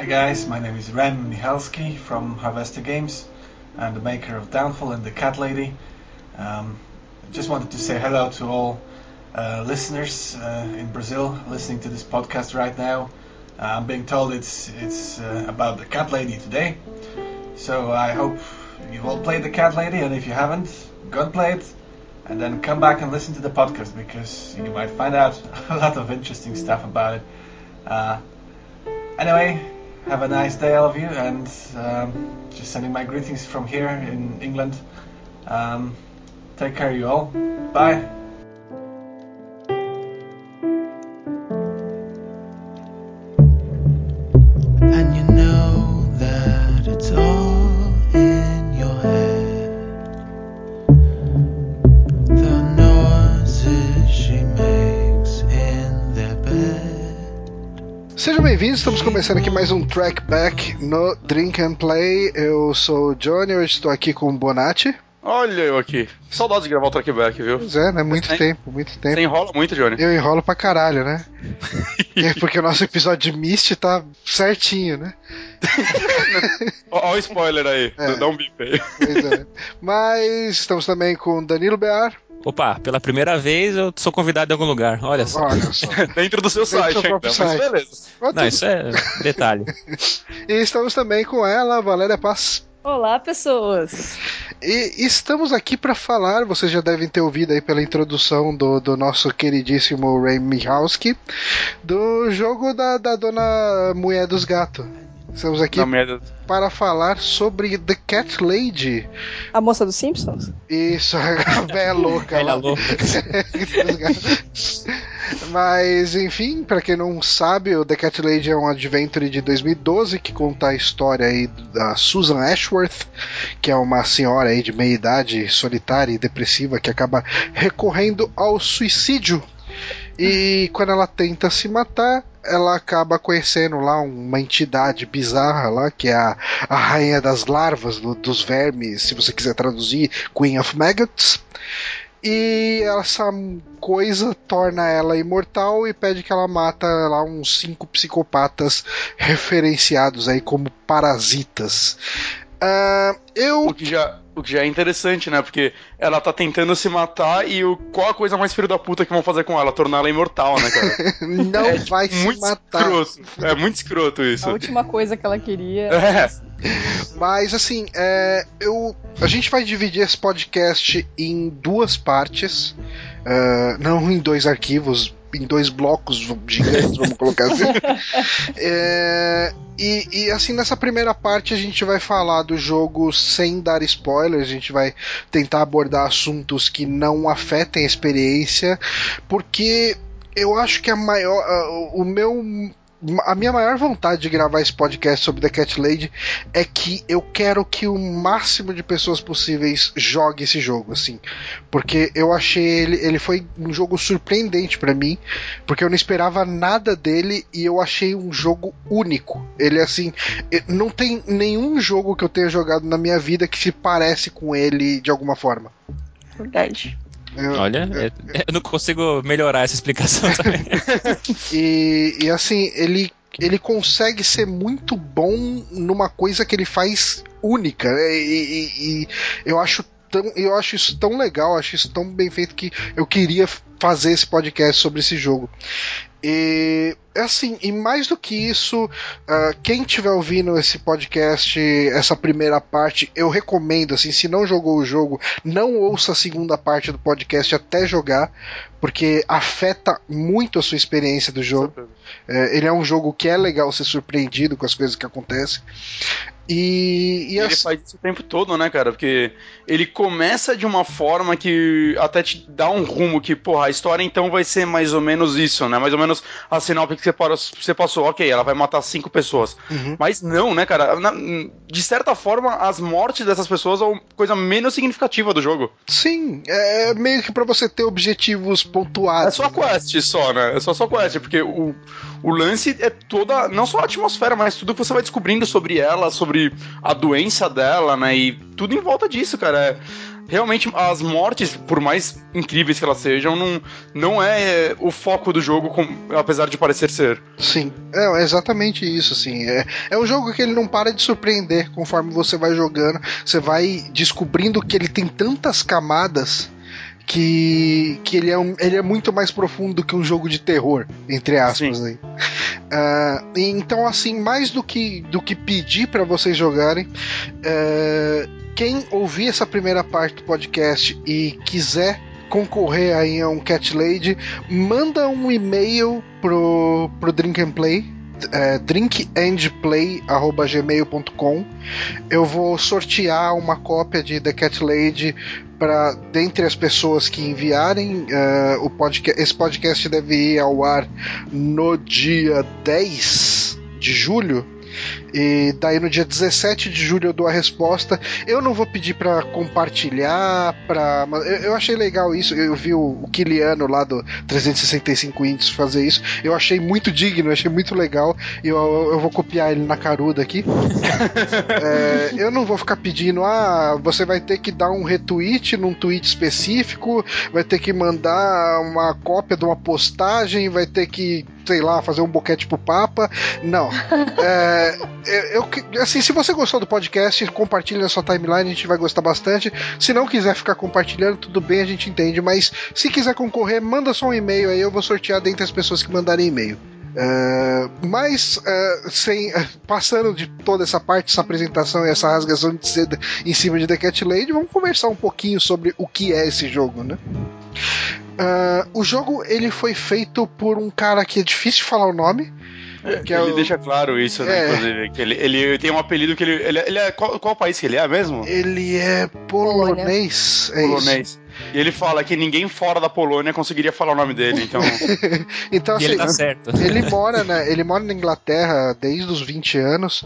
Hi guys, my name is Ren Michalski from Harvester Games. I'm the maker of Downfall and the Cat Lady. Um, just wanted to say hello to all uh, listeners uh, in Brazil listening to this podcast right now. Uh, I'm being told it's it's uh, about the Cat Lady today, so I hope you've all played the Cat Lady, and if you haven't, go and play it, and then come back and listen to the podcast because you might find out a lot of interesting stuff about it. Uh, anyway, have a nice day, all of you, and um, just sending my greetings from here in England. Um, take care, you all. Bye. Bem-vindos, estamos começando aqui mais um Track Back no Drink and Play. Eu sou o Johnny, hoje estou aqui com o Bonatti. Olha eu aqui. Saudades de gravar o trackback, viu? Pois é, né? Muito Tem- tempo, muito tempo. Você enrola muito, Johnny. Eu enrolo pra caralho, né? É porque o nosso episódio de Mist tá certinho, né? Olha o spoiler aí. É. Dá um bip aí. Pois é. Mas estamos também com Danilo Bear. Opa, pela primeira vez eu sou convidado em algum lugar. Olha só. Olha só. Dentro do seu Dentro do site ainda. próprio Mas site. beleza. Não, isso é detalhe. E estamos também com ela, Valéria Paz. Olá, pessoas! E estamos aqui para falar, vocês já devem ter ouvido aí pela introdução do, do nosso queridíssimo Ray Michalski, do jogo da, da dona Mulher dos Gatos. Estamos aqui para falar sobre The Cat Lady. A moça dos Simpsons? Isso, a velha louca Velha lá. louca. Mas, enfim, para quem não sabe, o The Cat Lady é um adventure de 2012 que conta a história aí da Susan Ashworth, que é uma senhora aí de meia idade, solitária e depressiva, que acaba recorrendo ao suicídio. E quando ela tenta se matar, ela acaba conhecendo lá uma entidade bizarra lá, que é a, a rainha das larvas, do- dos vermes, se você quiser traduzir, Queen of Maggots. E essa coisa torna ela imortal e pede que ela mata lá uns cinco psicopatas referenciados aí como parasitas. Ah, eu O que, já, o que já é interessante, né? Porque ela tá tentando se matar e o, qual a coisa mais filho da puta que vão fazer com ela? Tornar ela imortal, né, cara? não É vai se muito matar. escroto. É muito escroto isso. A última coisa que ela queria. É. Mas assim, é, eu, a gente vai dividir esse podcast em duas partes, ah, não em dois arquivos, em dois blocos gigantes, vamos colocar assim. É, e, e, assim, nessa primeira parte a gente vai falar do jogo sem dar spoilers, a gente vai tentar abordar assuntos que não afetem a experiência, porque eu acho que a maior, o meu a minha maior vontade de gravar esse podcast sobre The Cat Lady é que eu quero que o máximo de pessoas possíveis jogue esse jogo, assim. Porque eu achei ele, ele foi um jogo surpreendente pra mim, porque eu não esperava nada dele e eu achei um jogo único. Ele assim, não tem nenhum jogo que eu tenha jogado na minha vida que se parece com ele de alguma forma. Verdade. Eu- Olha, é- eu não consigo melhorar essa explicação também. E, e assim, ele, ele consegue ser muito bom numa coisa que ele faz única. né? E, e- e eu acho. Tão, eu acho isso tão legal, acho isso tão bem feito que eu queria fazer esse podcast sobre esse jogo. E assim, e mais do que isso, ah, quem estiver ouvindo esse podcast, essa primeira parte, eu recomendo, assim, se não jogou o jogo, não ouça a segunda parte do podcast até jogar, porque afeta muito a sua experiência do jogo. É, ele é um jogo que é legal ser surpreendido com as coisas que acontecem. E, e E ele faz isso o tempo todo, né, cara? Porque ele começa de uma forma que até te dá um rumo que, porra, a história então vai ser mais ou menos isso, né? Mais ou menos a sinopse que você, passou. Ok, ela vai matar cinco pessoas. Uhum. Mas não, né, cara? Na- de certa forma, as mortes dessas pessoas são a coisa menos significativa do jogo. Sim, é meio que pra você ter objetivos pontuados. É só a quest só, né? É só só quest, porque o, o lance é toda, não só a atmosfera, mas tudo que você vai descobrindo sobre ela, sobre sobre a doença dela, né? E tudo em volta disso, cara. É, realmente as mortes, por mais incríveis que elas sejam, não, não é o foco do jogo, com- apesar de parecer ser. Sim, é exatamente isso, assim. É, é um jogo que ele não para de surpreender conforme você vai jogando. Você vai descobrindo que ele tem tantas camadas que, que ele, é um- ele é muito mais profundo do que um jogo de terror, entre aspas. Aí. Ah, e então, assim, mais do que, do que pedir para vocês jogarem, é, quem ouvir essa primeira parte do podcast e quiser concorrer aí a um Cat Lady, manda um e-mail pro, pro Drink and Play. É, drinkandplay.gmail.com Eu vou sortear uma cópia de The Cat Lady para dentre as pessoas que enviarem é, o podcast. Esse podcast deve ir ao ar no dia 10 de julho. E daí no dia 17 de julho eu dou a resposta. Eu não vou pedir pra compartilhar, para eu, eu achei legal isso. Eu vi o, o Kiliano lá do 365 Índices fazer isso. Eu achei muito digno, achei muito legal. E eu, eu vou copiar ele na caruda aqui. É, eu não vou ficar pedindo, ah, você vai ter que dar um retweet num tweet específico, vai ter que mandar uma cópia de uma postagem, vai ter que, sei lá, fazer um boquete pro Papa. Não. É, eu, eu- assim, se você gostou do podcast, compartilhe na sua timeline, a gente vai gostar bastante. Se não quiser ficar compartilhando, tudo bem, a gente entende. Mas se quiser concorrer, manda só um e-mail aí, eu vou sortear dentre as pessoas que mandarem e-mail. É, mas é, sem, é, passando de toda essa parte, essa apresentação e essa rasgação de seda em cima de The Cat Lady, vamos conversar um pouquinho sobre o que é esse jogo, né? É, o jogo ele foi feito por um cara que é difícil de falar o nome, que é ele o- deixa claro isso, né? É. Inclusive, que ele, ele tem um apelido que ele. Ele, ele é. Qual, qual país que ele é mesmo? ele é polonês, é isso. Polonês. E ele fala que ninguém fora da Polônia conseguiria falar o nome dele, então. Então E ele assim, tá certo. Ele mora, né, ele mora na Inglaterra desde os 20 anos.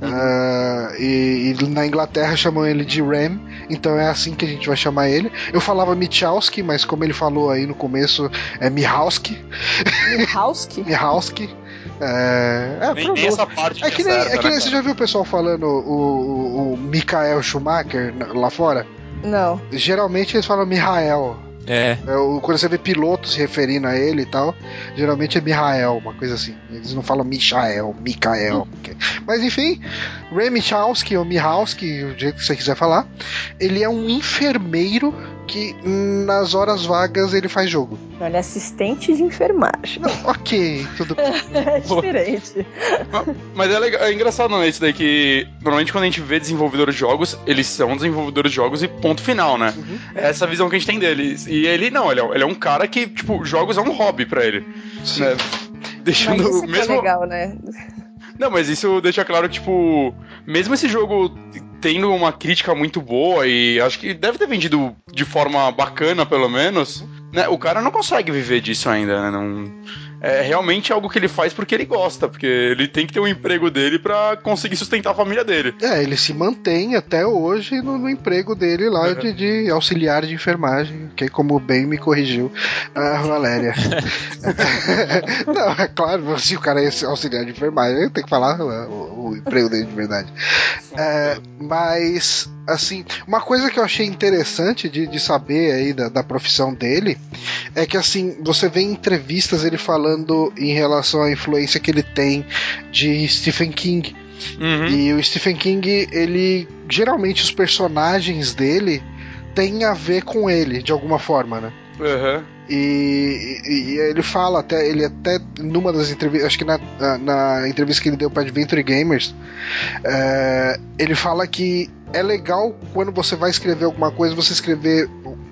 ah, e, e na Inglaterra chamam ele de Ram, então é assim que a gente vai chamar ele. Eu falava Michalski, mas como ele falou aí no começo, é Mihalski. Milhauski? Mihalski. É, é, nem, nem essa parte é que nem, certa, é que nem né, você cara? já viu o pessoal falando o, o, o Michael Schumacher lá fora? Não. Geralmente eles falam Mihael. É. É, o- quando você vê piloto se referindo a ele e tal, geralmente é Mihael, uma coisa assim. Eles não falam Michael, Mikael. Mas enfim, Ray Michalski ou Mihalski, o jeito que você quiser falar, ele é um enfermeiro que nas horas vagas ele faz jogo. Ele é assistente de enfermagem. Ok, tudo bem. É diferente. Mas é, legal, é engraçado, não, isso daí que normalmente quando a gente vê desenvolvedores de jogos, eles são desenvolvedores de jogos e ponto final, né? Uhum. É essa visão que a gente tem deles. E ele não, ele é, ele é um cara que, tipo, jogos é um hobby pra ele. Sim. Né? Mas Deixando isso que é mesmo. legal, né? Não, mas isso deixa claro que, tipo, mesmo esse jogo tendo uma crítica muito boa e acho que deve ter vendido de forma bacana, pelo menos, né? O cara não consegue viver disso ainda, né? Não... É realmente algo que ele faz porque ele gosta, porque ele tem que ter um emprego dele pra conseguir sustentar a família dele. É, ele se mantém até hoje no, no emprego dele lá de, de auxiliar de enfermagem, que como bem me corrigiu a Valéria. Não, é claro, se o cara é auxiliar de enfermagem, tem que falar o, o emprego dele de verdade. É, mas, assim, uma coisa que eu achei interessante de, de saber aí da, da profissão dele é que, assim, você vê em entrevistas ele falando em relação à influência que ele tem de Stephen King. Uhum. E o Stephen King, ele. Geralmente os personagens dele têm a ver com ele, de alguma forma, né? Uhum. E, e- e ele fala até, ele até numa das entrevistas, acho que na, na, na entrevista que ele deu para Adventure Gamers, é, ele fala que é legal quando você vai escrever alguma coisa, você escrever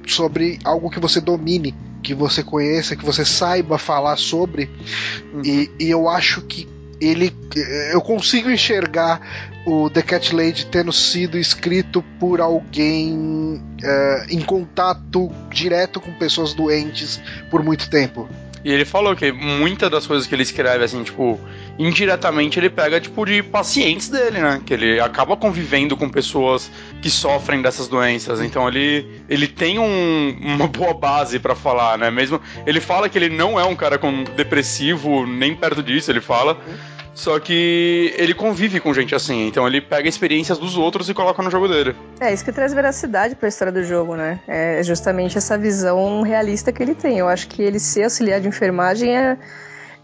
sobre algo que você domine, que você conheça, que você saiba falar sobre. E, e eu acho que ele, eu consigo enxergar o The Cat Lady tendo sido escrito por alguém é, em contato direto com pessoas doentes por muito tempo. E ele falou que muitas das coisas que ele escreve, assim, tipo, indiretamente ele pega, tipo, de pacientes dele, né? Que ele acaba convivendo com pessoas que sofrem dessas doenças. Então ele, ele tem um- uma boa base pra falar, né? Mesmo. Ele fala que ele não é um cara com depressivo, nem perto disso, ele fala. Só que ele convive com gente assim, então ele pega experiências dos outros e coloca no jogo dele. É, isso que traz veracidade pra história do jogo, né? É justamente essa visão realista que ele tem. Eu acho que ele ser auxiliar de enfermagem é,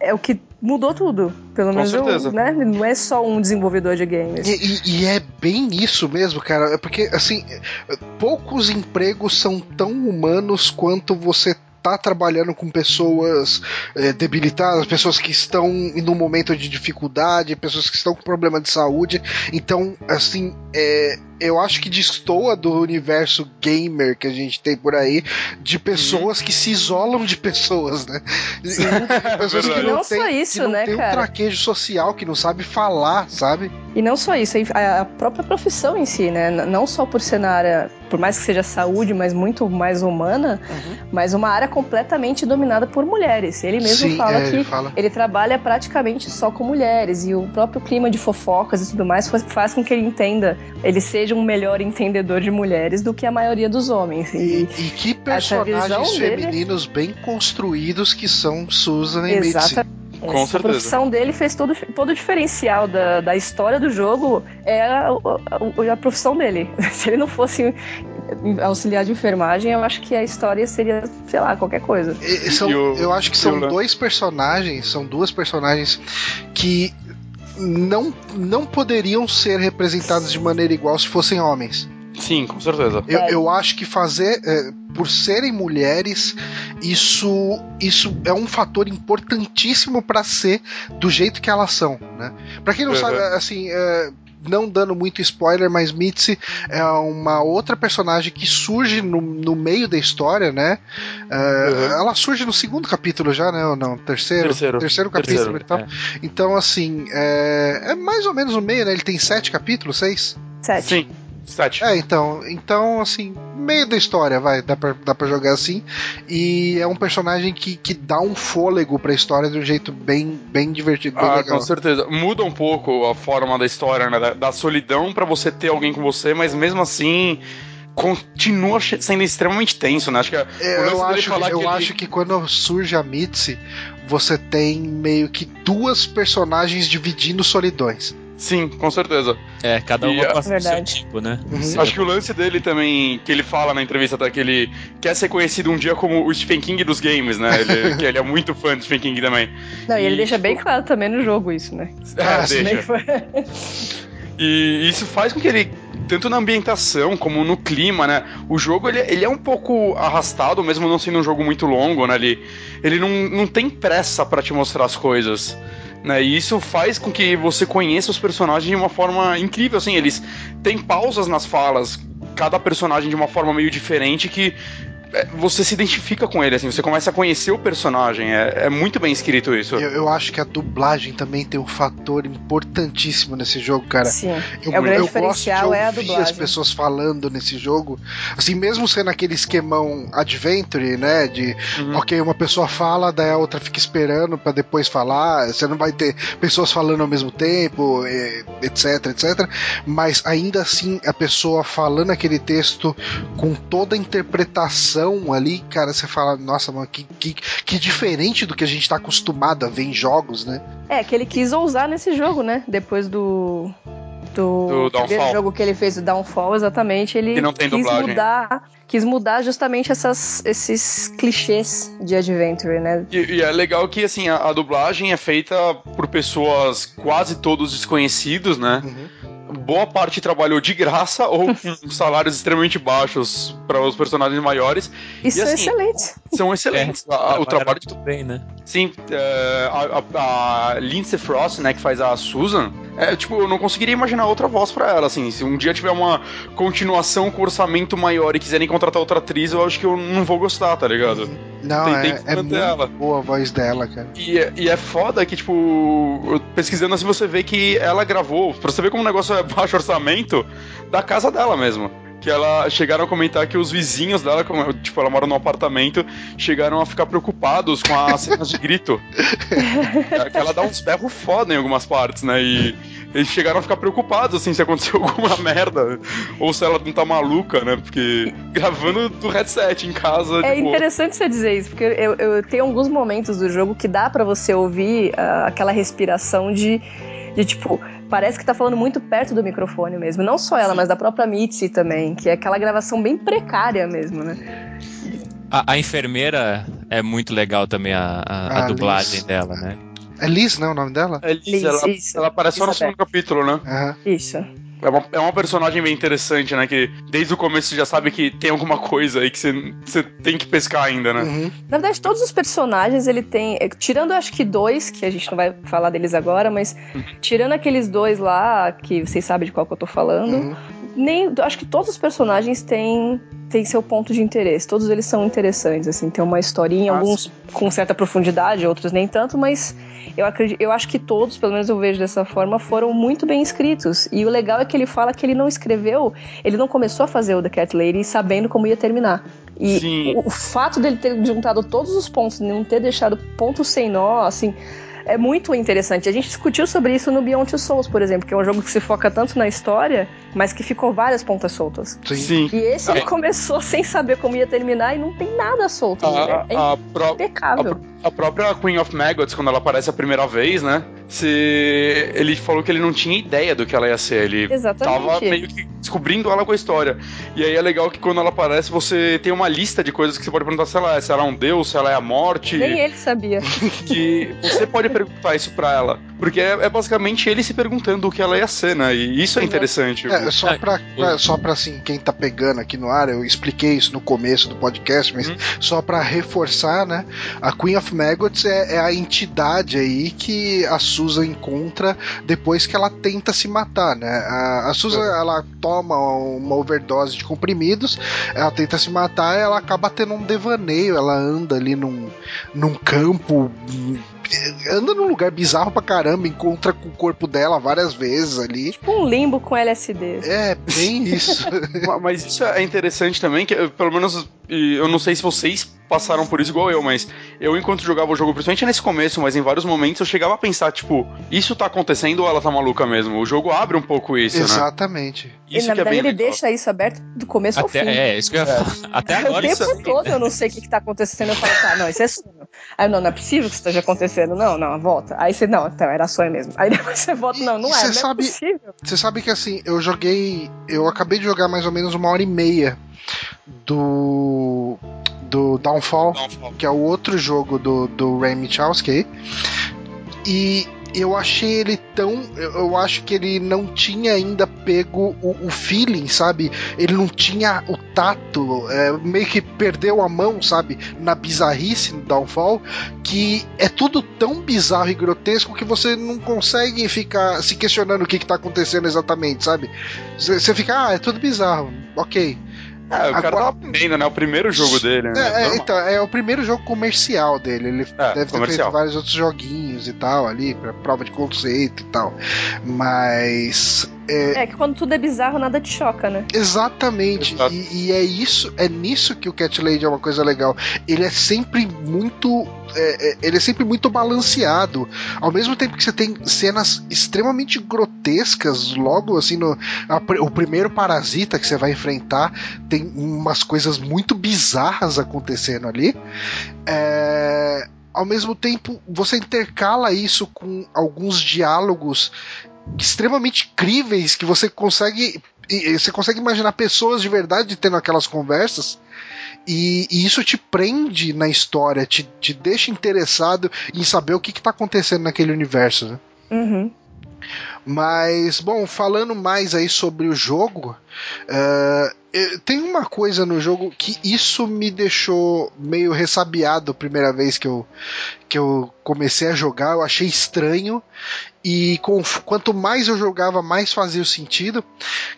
é o que mudou tudo. Pelo Com menos, eu- certeza. né? Não é só um desenvolvedor de games. E, e- e é bem isso mesmo, cara. É Porque, assim, poucos empregos são tão humanos quanto você tá trabalhando com pessoas eh, debilitadas, pessoas que estão num momento de dificuldade, pessoas que estão com problema de saúde. Então, assim, é, eu acho que destoa do universo gamer que a gente tem por aí, de pessoas que se isolam de pessoas, né? pessoas que não, Não têm, só que isso, não né, tem um cara? traquejo social, que não sabe falar, sabe? E não só isso, a própria profissão em si, né? Não só por ser na área, por mais que seja saúde, mas muito mais humana, mas uma área completamente dominada por mulheres. Ele mesmo Sim, fala é, que ele fala. ele trabalha praticamente só com mulheres e o próprio clima de fofocas e tudo mais faz, faz com que ele entenda, ele seja um melhor entendedor de mulheres do que a maioria dos homens. E, E, e que essa personagens visão dele- femininos bem construídos que são Susan e Mitzi. Exatamente. Com certeza. profissão dele fez todo, todo o diferencial da, da história do jogo. É a, a- a profissão dele. Se ele não fosse auxiliar de enfermagem, eu acho que a história seria, sei lá, qualquer coisa. E- são- E o- eu acho que são dois personagens, são duas personagens que não, não poderiam ser representados de maneira igual se fossem homens. Sim, com certeza. Eu, É. eu acho que fazer, é, por serem mulheres, isso, isso é um fator importantíssimo pra ser do jeito que elas são, né? Para quem não Uhum. sabe, assim, é, não dando muito spoiler, mas Mitzi é uma outra personagem que surge no, no meio da história, né? É, Uhum. Ela surge no segundo capítulo já, né? Ou não? Terceiro? Terceiro. capítulo Terceiro, e tal. é. Então, assim, é, é mais ou menos no meio, né? Ele tem sete capítulos, seis? Sete. Sim, sete. É, então, então assim, meio da história, vai, dá pra, dá pra jogar assim. E é um personagem que, que dá um fôlego pra história de um jeito bem, bem divertido, bem Ah, legal. com certeza. Muda um pouco a forma da história, né? Da, da solidão pra você ter alguém com você, mas mesmo assim continua sendo extremamente tenso, né? Acho que É, eu acho, falar eu que ele- acho que quando surge a Mitzi, você tem meio que duas personagens dividindo solidões. Sim, com certeza. É, cada E uma a- com seu tipo, né? Uhum. Acho que o lance dele também, que ele fala na entrevista até que ele quer ser conhecido um dia como o Stephen King dos games, né? Ele, que ele é muito fã do Stephen King também. Não, e ele deixa bem claro também no jogo isso, né? Ah, É, deixa. E isso faz com que ele, tanto na ambientação como no clima, né? O jogo ele, ele é um pouco arrastado, mesmo não sendo um jogo muito longo, né? Ele, ele não, não tem pressa pra te mostrar as coisas. Né, e isso faz com que você conheça os personagens de uma forma incrível, assim, eles têm pausas nas falas, cada personagem de uma forma meio diferente que você se identifica com ele, assim, você começa a conhecer o personagem, é, é muito bem escrito isso. Eu, eu acho que a dublagem também tem um fator importantíssimo nesse jogo, cara. Sim. Eu, É o grande eu diferencial gosto de é a dublagem. as pessoas falando nesse jogo, assim, mesmo sendo aquele esquemão adventure, né, de Uhum. ok, uma pessoa fala, daí a outra fica esperando pra depois falar, você não vai ter pessoas falando ao mesmo tempo, etc, etc, mas ainda assim a pessoa falando aquele texto com toda a interpretação ali, cara, você fala, nossa, mano, que, que, que diferente do que a gente tá acostumado a ver em jogos, né? É, que ele quis ousar nesse jogo, né? Depois do. Do, Do primeiro jogo que ele fez, o Downfall, exatamente, ele Que não tem quis dublagem. mudar, quis mudar justamente essas, esses clichês de adventure, né? E, e é legal que assim a, a dublagem é feita por pessoas quase todos desconhecidos, né? Boa parte trabalhou de graça ou com salários extremamente baixos para os personagens maiores. Isso E é assim, excelente. São excelentes. A- o trabalho de muito bem, né? Sim, é, a, a- a Lindsay Frost, né, que faz a Susan, é, tipo, eu não conseguiria imaginar outra voz pra ela, assim, se um dia tiver uma continuação com orçamento maior e quiserem contratar outra atriz, eu acho que eu não vou gostar, tá ligado? Não, Tem- é, tem é muito ela. boa a voz dela, cara. E, é- e é foda que, tipo, pesquisando assim, você vê que ela gravou, pra você ver como o negócio é baixo orçamento, da casa dela mesmo. Que ela chegaram a comentar que os vizinhos dela, como, tipo, ela mora num apartamento, chegaram a ficar preocupados com as cenas de grito. É que ela dá uns berros foda em algumas partes, né? E, eles chegaram a ficar preocupados, assim, se aconteceu alguma merda. Ou se ela não tá maluca, né? Porque gravando do headset em casa. É tipo, interessante você dizer isso, porque eu, eu tenho alguns momentos do jogo que dá pra você ouvir ah, aquela respiração de, de tipo. Parece que tá falando muito perto do microfone mesmo. Não só ela, mas da própria Mitzi também, que é aquela gravação bem precária mesmo, né? A, a enfermeira é muito legal também, a, a- a Ah, dublagem dela, né? É Liz, né? O nome dela? É Liz, Liz, ela, isso. ela aparece só no Isabel. segundo capítulo, né? Aham. Isso. É uma, é uma personagem bem interessante, né? Que desde o começo você já sabe que tem alguma coisa aí que você, você tem que pescar ainda, né? Uhum. Na verdade, todos os personagens ele tem. eh, Tirando acho que dois, que a gente não vai falar deles agora, mas tirando aqueles dois lá, que vocês sabem de qual que eu tô falando, Uhum. Nem. Acho que todos os personagens têm, têm seu ponto de interesse. Todos eles são interessantes, assim, tem uma historinha, Ah, alguns com certa profundidade, outros nem tanto, mas eu acredito, eu acho que todos, pelo menos eu vejo dessa forma, foram muito bem escritos. E o legal é que ele fala que ele não escreveu, ele não começou a fazer o The Cat Lady sabendo como ia terminar. E Sim. o, o fato dele ter juntado todos os pontos, não ter deixado ponto sem nó, assim, é muito interessante. A gente discutiu sobre isso no Beyond Two Souls, por exemplo, que é um jogo que se foca tanto na história, mas que ficou várias pontas soltas. Sim. Sim. E esse ele É. começou sem saber como ia terminar e não tem nada solto. A, é a, impecável. a própria Queen of Maggots, quando ela aparece a primeira vez, né? Se ele falou que ele não tinha ideia do que ela ia ser. Ele Exatamente. tava meio que descobrindo ela com a história. E aí é legal que quando ela aparece, você tem uma lista de coisas que você pode perguntar se ela é, se ela é um deus, se ela é a morte. Nem ele sabia. que você pode perguntar isso pra ela. Porque é, é basicamente ele se perguntando o que ela ia ser, né? E isso é interessante. É, só Ah, pra, pra- só pra assim, quem tá pegando aqui no ar, eu expliquei isso no começo do podcast, mas Uhum. só pra reforçar, né? A Queen of Maggots é, é a entidade aí que a Susan encontra depois que ela tenta se matar, né? A, a Susan, ela toma uma overdose de comprimidos, ela tenta se matar ela acaba tendo um devaneio, ela anda ali num, num campo. Anda num lugar bizarro pra caramba, encontra com o corpo dela várias vezes ali. tipo um limbo com LSD. É, bem isso. Ma- Mas isso é interessante também, que pelo menos eu não sei se vocês passaram por isso igual eu, mas eu, enquanto jogava o jogo, principalmente nesse começo, mas em vários momentos, eu chegava a pensar, tipo, isso tá acontecendo ou ela tá maluca mesmo? O jogo abre um pouco isso, né? Exatamente. Isso e na que é verdade bem ele legal. deixa isso aberto do começo ao Até, fim. é, isso que eu falar. Até agora o isso tempo todo eu não sei o que, que tá acontecendo. Eu falo, tá, não, isso é sonho. Aí, não, não é possível que isso esteja acontecendo. Não, não, volta. Aí você, não, então era sonho mesmo. Aí depois você volta, não, não E é, não sabe- é possível. Você sabe que assim, eu joguei. Eu acabei de jogar mais ou menos uma hora e meia do. Do Downfall, que é o outro jogo do, do Ray Michalski. E eu achei ele tão. Eu, acho que ele não tinha ainda pego o, o feeling, sabe? Ele não tinha o tato, é, meio que perdeu a mão, sabe? Na bizarrice no Downfall, que é tudo tão bizarro e grotesco que você não consegue ficar se questionando o que, que tá acontecendo exatamente, sabe? Você fica, ah, é tudo bizarro, ok. É, o cara Agora- tava aprendendo, né? O primeiro jogo dele, né? É, é, então, é o primeiro jogo comercial dele. Ele É, deve ter comercial. feito vários outros joguinhos e tal ali, pra prova de conceito e tal. Mas. É que quando tudo é bizarro, nada te choca, né? Exatamente. E, e é isso, é nisso que o Cat Lady é uma coisa legal. Ele é sempre muito. é, é, ele é sempre muito balanceado. Ao mesmo tempo que você tem cenas extremamente grotescas, logo assim, no, a o primeiro parasita que você vai enfrentar, tem umas coisas muito bizarras acontecendo ali. É, ao mesmo tempo, você intercala isso com alguns diálogos extremamente críveis que você consegue você consegue imaginar pessoas de verdade tendo aquelas conversas e, e isso te prende na história, te, te deixa interessado em saber o que está acontecendo naquele universo. Né? Uhum. Mas, bom, falando mais aí sobre o jogo, eh, tem uma coisa no jogo que isso me deixou meio ressabiado a primeira vez que eu, que eu comecei a jogar, eu achei estranho. E com- quanto mais eu jogava, mais fazia o sentido,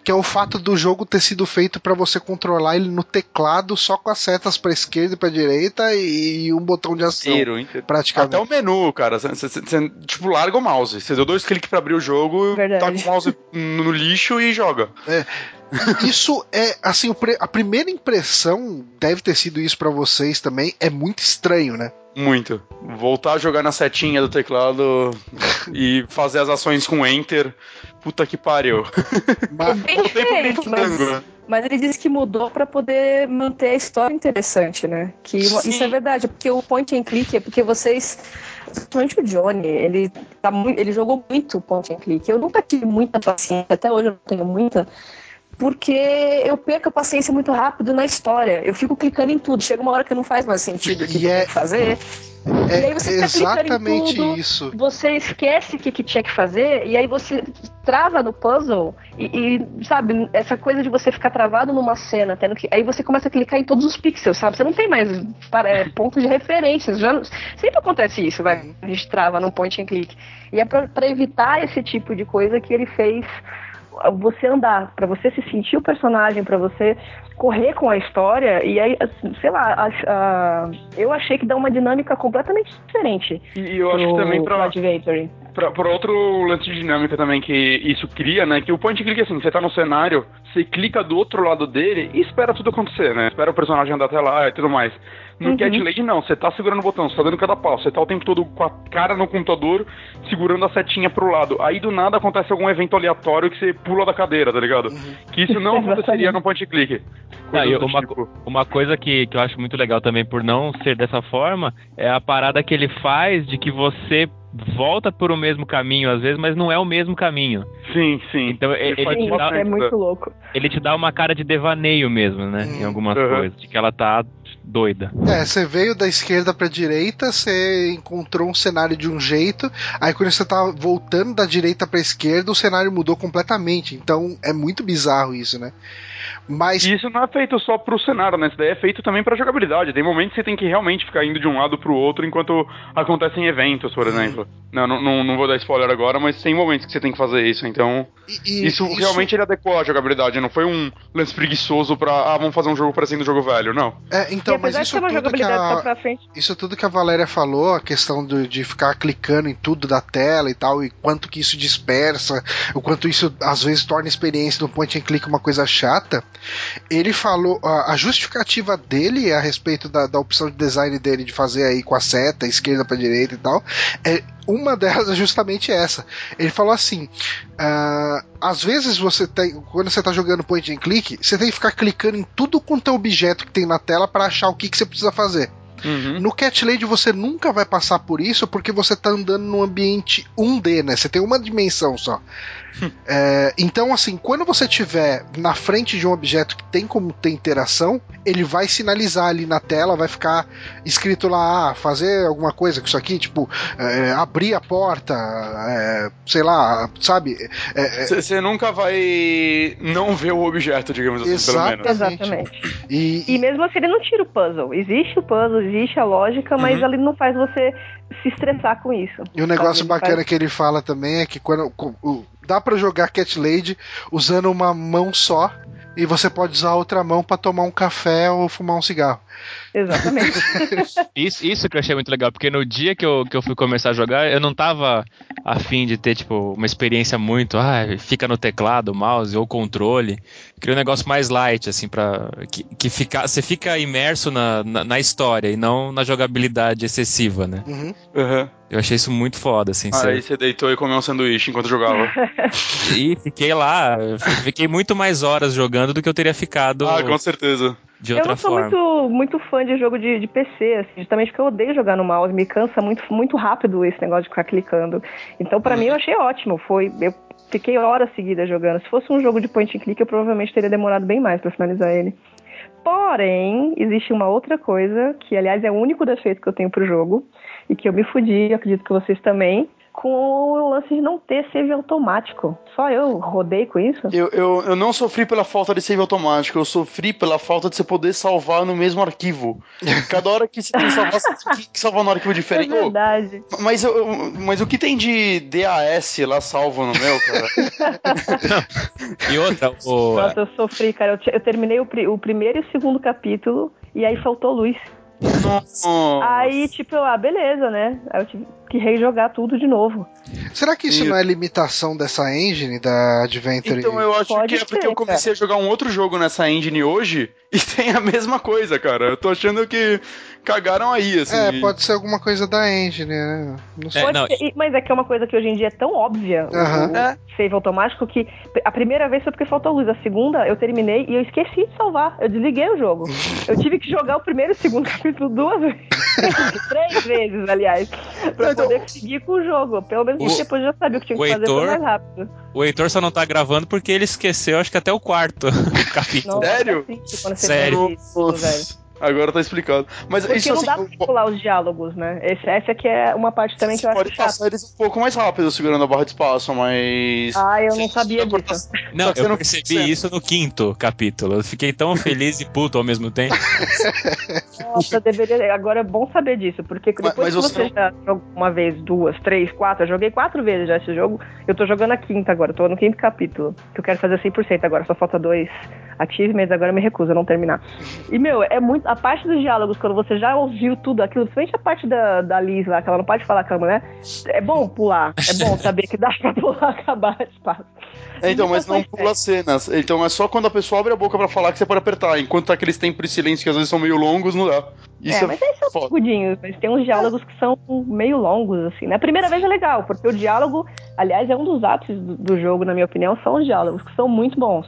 que é o fato do jogo ter sido feito para você controlar ele no teclado, só com as setas para esquerda e para direita e, e um botão de ação, Inteiro, inteiro. praticamente. Até o menu, cara. Você, tipo, larga o mouse. Você deu dois cliques pra abrir o jogo, Verdade. tá com o mouse no lixo e joga. Isso é, assim, a primeira impressão deve ter sido isso pra vocês também. É muito estranho, né? Muito. Voltar a jogar na setinha do teclado e fazer as ações com Enter. Puta que pariu. Mas, Bem diferente, mas, Grintango. mas ele disse que mudou pra poder manter a história interessante, né? Que Sim. isso é verdade, porque o point and click é porque vocês, principalmente o Johnny, ele tá muito, ele jogou muito point and click. Eu nunca tive muita paciência, até hoje eu não tenho muita. Porque eu perco a paciência muito rápido na história. Eu fico clicando em tudo. Chega uma hora que não faz mais sentido o que E que é- fazer. E é aí você fica exatamente tudo. isso. Você esquece o que, que tinha que fazer e aí você trava no puzzle e, e, sabe, essa coisa de você ficar travado numa cena, tendo que. Aí você começa a clicar em todos os pixels, sabe? Você não tem mais para- é, pontos de referências. Já, sempre acontece isso, vai. A gente trava no point and click. E é pra evitar esse tipo de coisa que ele fez você andar, pra você se sentir o personagem, pra você correr com a história e aí, assim, sei lá, a- a- eu achei que dá uma dinâmica completamente diferente. E eu acho que também pra, pra outro lance de dinâmica também que isso cria, né? Que o point click, assim, você tá no cenário, você clica do outro lado dele e espera tudo acontecer, né? Espera o personagem andar até lá e tudo mais. No Uhum. Cat Lady, não, você tá segurando o botão, você tá dando cada pau, você tá o tempo todo com a cara no computador, segurando a setinha pro lado. Aí do nada acontece algum evento aleatório que você pula da cadeira, tá ligado? Que isso não aconteceria no point click. Ah, uma, tipo. uma coisa que, que eu acho muito legal também por não ser dessa forma é a parada que ele faz de que você volta por o mesmo caminho às vezes, mas não é o mesmo caminho. Sim, sim. Então ele, faz te dá, é muito louco. ele te dá uma cara de devaneio mesmo, né? Em Hum. algumas Uhum. coisas, de que ela tá doida. É, você veio da esquerda pra direita, você encontrou um cenário de um jeito, aí quando você tá voltando da direita pra esquerda, o cenário mudou completamente. Então é muito bizarro isso, né? Mas E isso não é feito só pro cenário, né? Isso daí é feito também pra jogabilidade. Tem momentos que você tem que realmente ficar indo de um lado pro outro enquanto acontecem eventos, por exemplo. Não, não, não, não vou dar spoiler agora, mas tem momentos que você tem que fazer isso. Então, e- e- isso, realmente ele adequou a jogabilidade. Não foi um lance preguiçoso pra, ah, vamos fazer um jogo parecendo um jogo velho. Não. É, então, mas isso tudo que a, Isso tudo que a Valéria falou, a questão do- de ficar clicando em tudo da tela e tal, e quanto que isso dispersa, o quanto isso às vezes torna a experiência do point and click uma coisa chata. Ele falou, a, a justificativa dele a respeito da, da opção de design dele de fazer aí com a seta, esquerda para direita e tal, é uma delas é justamente essa. Ele falou assim: ah, às vezes você tem, quando você tá jogando point and click, você tem que ficar clicando em tudo quanto é objeto que tem na tela para achar o que, que você precisa fazer. Uhum. No Cat Lady você nunca vai passar por isso porque você tá andando num ambiente 1D, né? Você tem uma dimensão só. É, então, assim, quando você estiver na frente de um objeto que tem como ter interação, ele vai sinalizar ali na tela, vai ficar escrito lá, ah, fazer alguma coisa com isso aqui, tipo, é, abrir a porta, é, sei lá, sabe? É, é, Você nunca vai não ver o objeto, digamos assim, pelo menos. Exatamente. exatamente. e, E mesmo assim ele não tira o puzzle. Existe o puzzle, existe a lógica, mas Uhum. ele não faz você se estressar com isso. E o negócio bacana faz- que ele fala também é que quando co- o- dá pra jogar Cat Lady usando uma mão só e você pode usar a outra mão pra tomar um café ou fumar um cigarro. Exatamente. Isso, isso que eu achei muito legal, porque no dia que eu, que eu fui começar a jogar, eu não tava afim de ter, tipo, uma experiência muito, ah, fica no teclado, mouse ou controle. Queria um negócio mais light, assim, pra. Que, que fica, você fica imerso na, na, na história e não na jogabilidade excessiva, né? Uhum. Uhum. Eu achei isso muito foda, assim. você- Aí você deitou e comeu um sanduíche enquanto jogava. E fiquei lá, fiquei muito mais horas jogando do que eu teria ficado ah, com certeza. De eu outra não sou forma. muito, muito fã de jogo de, de PC, assim, justamente porque eu odeio jogar no mouse, me cansa muito, muito rápido esse negócio de ficar clicando. Então, pra mim, eu achei ótimo. Foi, eu fiquei horas seguidas jogando. Se fosse um jogo de point and click, eu provavelmente teria demorado bem mais pra finalizar ele. Porém, existe uma outra coisa, que aliás é o único defeito que eu tenho pro jogo, e que eu me fudi, acredito que vocês também, com o lance de não ter save automático. Só eu rodei com isso? Eu, eu, eu não sofri pela falta de save automático, eu sofri pela falta de você poder salvar no mesmo arquivo. Cada hora que você tem que salvar, você tem que salvar num arquivo É diferente. Ô, verdade. mas, eu- mas o que tem de DAS lá salvo no meu, cara? E outra, o, Nossa, eu sofri, cara. Eu, eu terminei o, pri- o primeiro e o segundo capítulo e aí faltou luz. Nossa. Aí, tipo, eu, ah, beleza, né? Aí eu tive- que rejogar tudo de novo. Será que isso E- não é limitação dessa engine da Adventure? Então eu acho Pode que é porque ser, eu comecei a jogar um outro jogo nessa engine hoje e tem a mesma coisa, cara. Eu tô achando que cagaram aí, assim. É, pode ser alguma coisa da engine, né? Não sei. É, não, ser, mas é que é uma coisa que hoje em dia é tão óbvia, o- É. save automático, que a primeira vez foi porque faltou luz, a segunda eu terminei e eu esqueci de salvar. Eu desliguei o jogo. Eu tive que jogar o primeiro e o segundo capítulo duas vezes. Três vezes, aliás. Pra Então- poder seguir com o jogo. Pelo menos O- depois eu já sabia o que tinha que fazer Heitor- mais rápido. O Heitor só não tá gravando porque ele esqueceu, acho que até o quarto capítulo. Nossa, Sério? é triste Sério? isso, velho. Agora tá explicado. Mas Porque isso não assim. dá pra pular os diálogos, né? Esse, essa aqui é uma parte também que eu acho pode chata. passar eles um pouco mais rápido segurando a barra de espaço, mas. Ah, eu não sabia disso. passar- Não, eu não- percebi isso no quinto capítulo. Eu fiquei tão feliz e puto ao mesmo tempo. Nossa, deveria. Agora é bom saber disso, porque Mas- depois mas que você você já jogou uma vez, duas, três, quatro, eu joguei quatro vezes já esse jogo. Eu tô jogando a quinta agora, eu tô no quinto capítulo. Que eu quero fazer 100% agora, só falta dois achievements, agora eu me recuso a não terminar. E, meu, é muito. A parte dos diálogos, quando você já ouviu tudo aquilo, principalmente a parte da, da Liz lá, que ela não pode falar com a mulher, é bom pular. É bom saber que dá pra pular, acabar espaço. É, então, mas não pula cenas. Então é só quando a pessoa abre a boca pra falar que você pode apertar. Enquanto tá aqueles tempos de silêncio que às vezes são meio longos, não dá. Isso é, é, mas aí são foda. mas tem uns diálogos que são meio longos, assim, né? A primeira vez é legal, porque o diálogo, aliás, é um dos ápices do, do jogo, na minha opinião, são os diálogos, que são muito bons.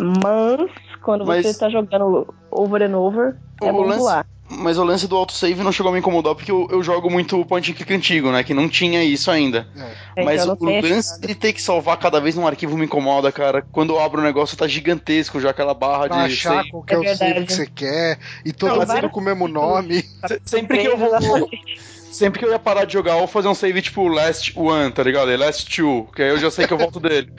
Mas, quando Mas- você tá jogando over and over, é O bom lance- pular. Mas o lance do autosave não chegou a me incomodar porque eu, eu jogo muito point and click antigo, né? Que não tinha isso ainda. É, Mas então o esse lance de ter que salvar cada vez num arquivo me incomoda, cara. Quando eu abro o negócio tá gigantesco já aquela barra Pra de achar save. qual que é, É o save que você quer, e todo Não, mundo vários com o mesmo nome. Se- Sempre que eu vou. Sempre que eu ia parar de jogar, eu vou fazer um save tipo Last One, tá ligado? É Last Two, que aí eu já sei que eu volto dele.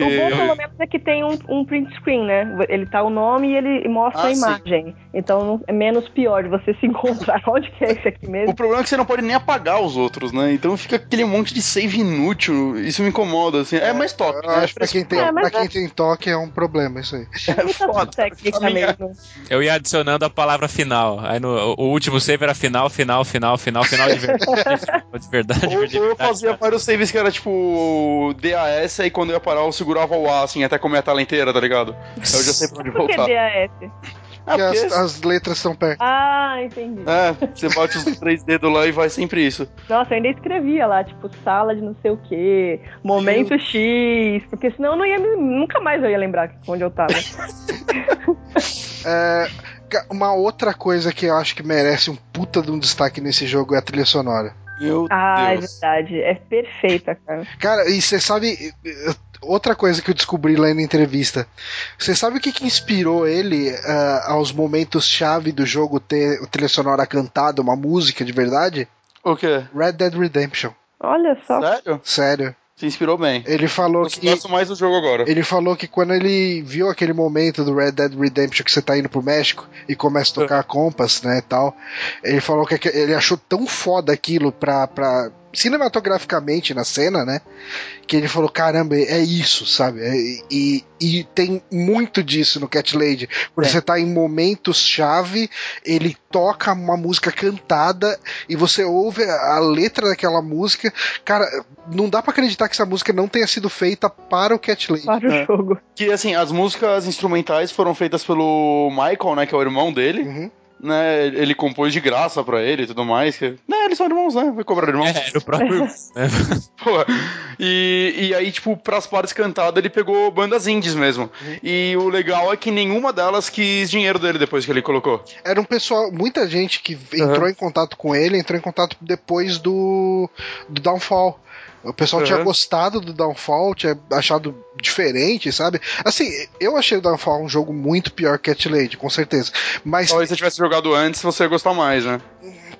Porque O bom, pelo menos, é que tem um, um print screen, né? Ele tá o nome e ele mostra Ah, a sim. imagem. Então não- é menos pior de você se encontrar. Onde que é esse aqui mesmo? O problema é que você não pode nem apagar os outros, né? Então fica aquele monte de save inútil. Isso me incomoda, assim. É mais top. Eu né? acho que pra quem, tem, É, pra quem tem toque é um problema isso aí. É mesmo. Eu ia adicionando a palavra final. Aí no, o último save era final, final, final, final, final de verdade. final de verdade, de ou eu verdade. fazia vários saves que era tipo DAS, aí quando eu ia parar eu segurava o A, assim, até comer a tela inteira, tá ligado? Eu já sei pra onde Por que voltar. DAS? Ah, Porque as, porque- as letras são perto. Ah, entendi. É, você bate os três dedos lá e vai sempre isso. Nossa, eu ainda escrevia lá, tipo, sala de não sei o quê, momento X, porque senão eu não ia, nunca mais eu ia lembrar onde eu tava. É, uma outra coisa que eu acho que merece um puta de um destaque nesse jogo é a trilha sonora. Meu Ah, é Deus. verdade, é perfeita, cara. Cara, e você sabe. Outra coisa que eu descobri lá na entrevista. Você sabe o que, que inspirou ele ah, aos momentos-chave do jogo ter a trilha sonora cantada, uma música de verdade? O quê? Red Dead Redemption. Olha só. Sério? Sério. Se inspirou bem. Ele falou Eu que. gosto mais do jogo agora. Ele falou que quando ele viu aquele momento do Red Dead Redemption que você tá indo pro México e começa a tocar Compass, né, tal, ele falou que ele achou tão foda aquilo pra, pra cinematograficamente na cena, né, que ele falou, caramba, é isso, sabe? É- e, e tem muito disso no Cat Lady, porque É. você tá em momentos-chave, ele toca uma música cantada e você ouve a letra daquela música, cara, não dá pra acreditar que essa música não tenha sido feita para o Cat Lady. Para o É. jogo. Que assim, as músicas instrumentais foram feitas pelo Michael, né? Que é o irmão dele. Uhum. Né, ele compôs de graça pra ele e tudo mais. Que... Né, eles são irmãos, né? Vai cobrar irmão. É, era o próprio. né? Pô, e, e aí, tipo, pras partes cantadas, ele pegou bandas indies mesmo. E o legal é que nenhuma delas quis dinheiro dele depois que ele colocou. Era um pessoal, muita gente que entrou em contato com ele, entrou em contato depois do, do Downfall. O pessoal tinha Uhum. gostado do Downfall, tinha achado diferente, sabe? Assim, eu achei o Downfall um jogo muito pior que Cat Lady, com certeza. Mas Talvez se você tivesse jogado antes, você ia gostar mais, né?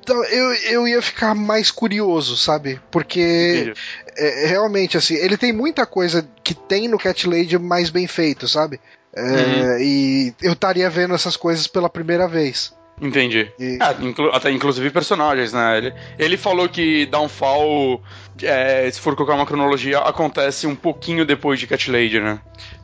então, eu, eu ia ficar mais curioso, sabe? Porque é, realmente, assim, ele tem muita coisa que tem no Cat Lady mais bem feito, sabe? É, Uhum. E eu estaria vendo essas coisas pela primeira vez. Entendi. E- É, inclu- até inclusive personagens, né? Ele, ele falou que Downfall, é, se for colocar uma cronologia, acontece um pouquinho depois de Cat Lady, né?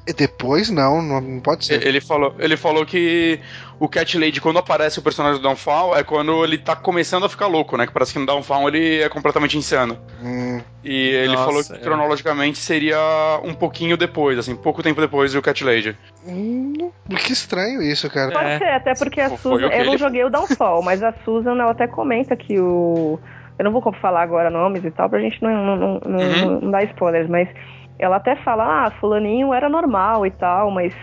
E depois não, não pode ser. Ele falou, ele falou que o Cat Lady, quando aparece o personagem do Downfall, é quando ele tá começando a ficar louco, né? Que parece que no Downfall ele é completamente insano. Hum, E ele Nossa, falou que é. cronologicamente seria um pouquinho depois, assim, pouco tempo depois do Cat Lady. hum, que estranho isso, cara. Pode É. ser, até porque a Foi Susan. o que Eu não ele joguei o Downfall, mas a Susan ela até comenta que o. Eu não vou falar agora nomes e tal, pra gente não, não, não, não- Uhum. não dar spoilers, mas ela até fala, ah, fulaninho era normal e tal, mas.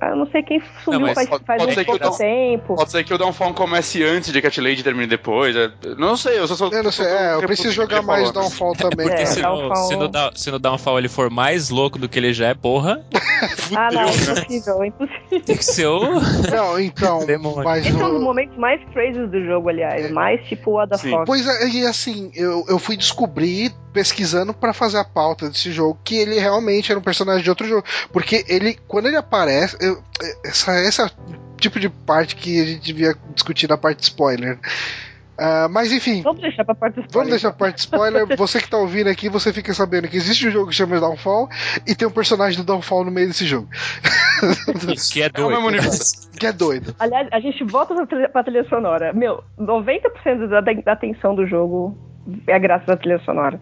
Ah, Eu não sei quem sumiu mas faz, pode- faz pode um que o pouco tempo. Pode ser que o Downfall comece antes de Cat Lady e termine depois. é- Não sei, eu só sou. Eu não sei, é, eu preciso jogar mais Downfall também. Porque É, se, no, Downfall- se, no, se no Downfall ele for mais louco do que ele já é, porra, Ah, não, né? impossível, impossível. tem que ser o. Não, então, mas Esse é um dos o... momentos mais crazy do jogo, aliás. Mais tipo the Sim. fuck. Pois é, e assim, eu, eu fui descobrir, pesquisando pra fazer a pauta desse jogo, que ele realmente era um personagem de outro jogo. Porque ele, quando ele aparece, eu- essa, essa tipo de parte que a gente devia discutir na parte spoiler. Ah, mas enfim, Vamos deixar pra parte do Vamos spoiler. deixar a parte spoiler. Você que tá ouvindo aqui, você fica sabendo que existe um jogo que chama Downfall e tem um personagem do Downfall no meio desse jogo. que é É o mesmo doido. universo. Que é doido. Aliás, a gente volta pra trilha, pra trilha sonora. Meu, 90% da, da atenção do jogo é graças à trilha sonora.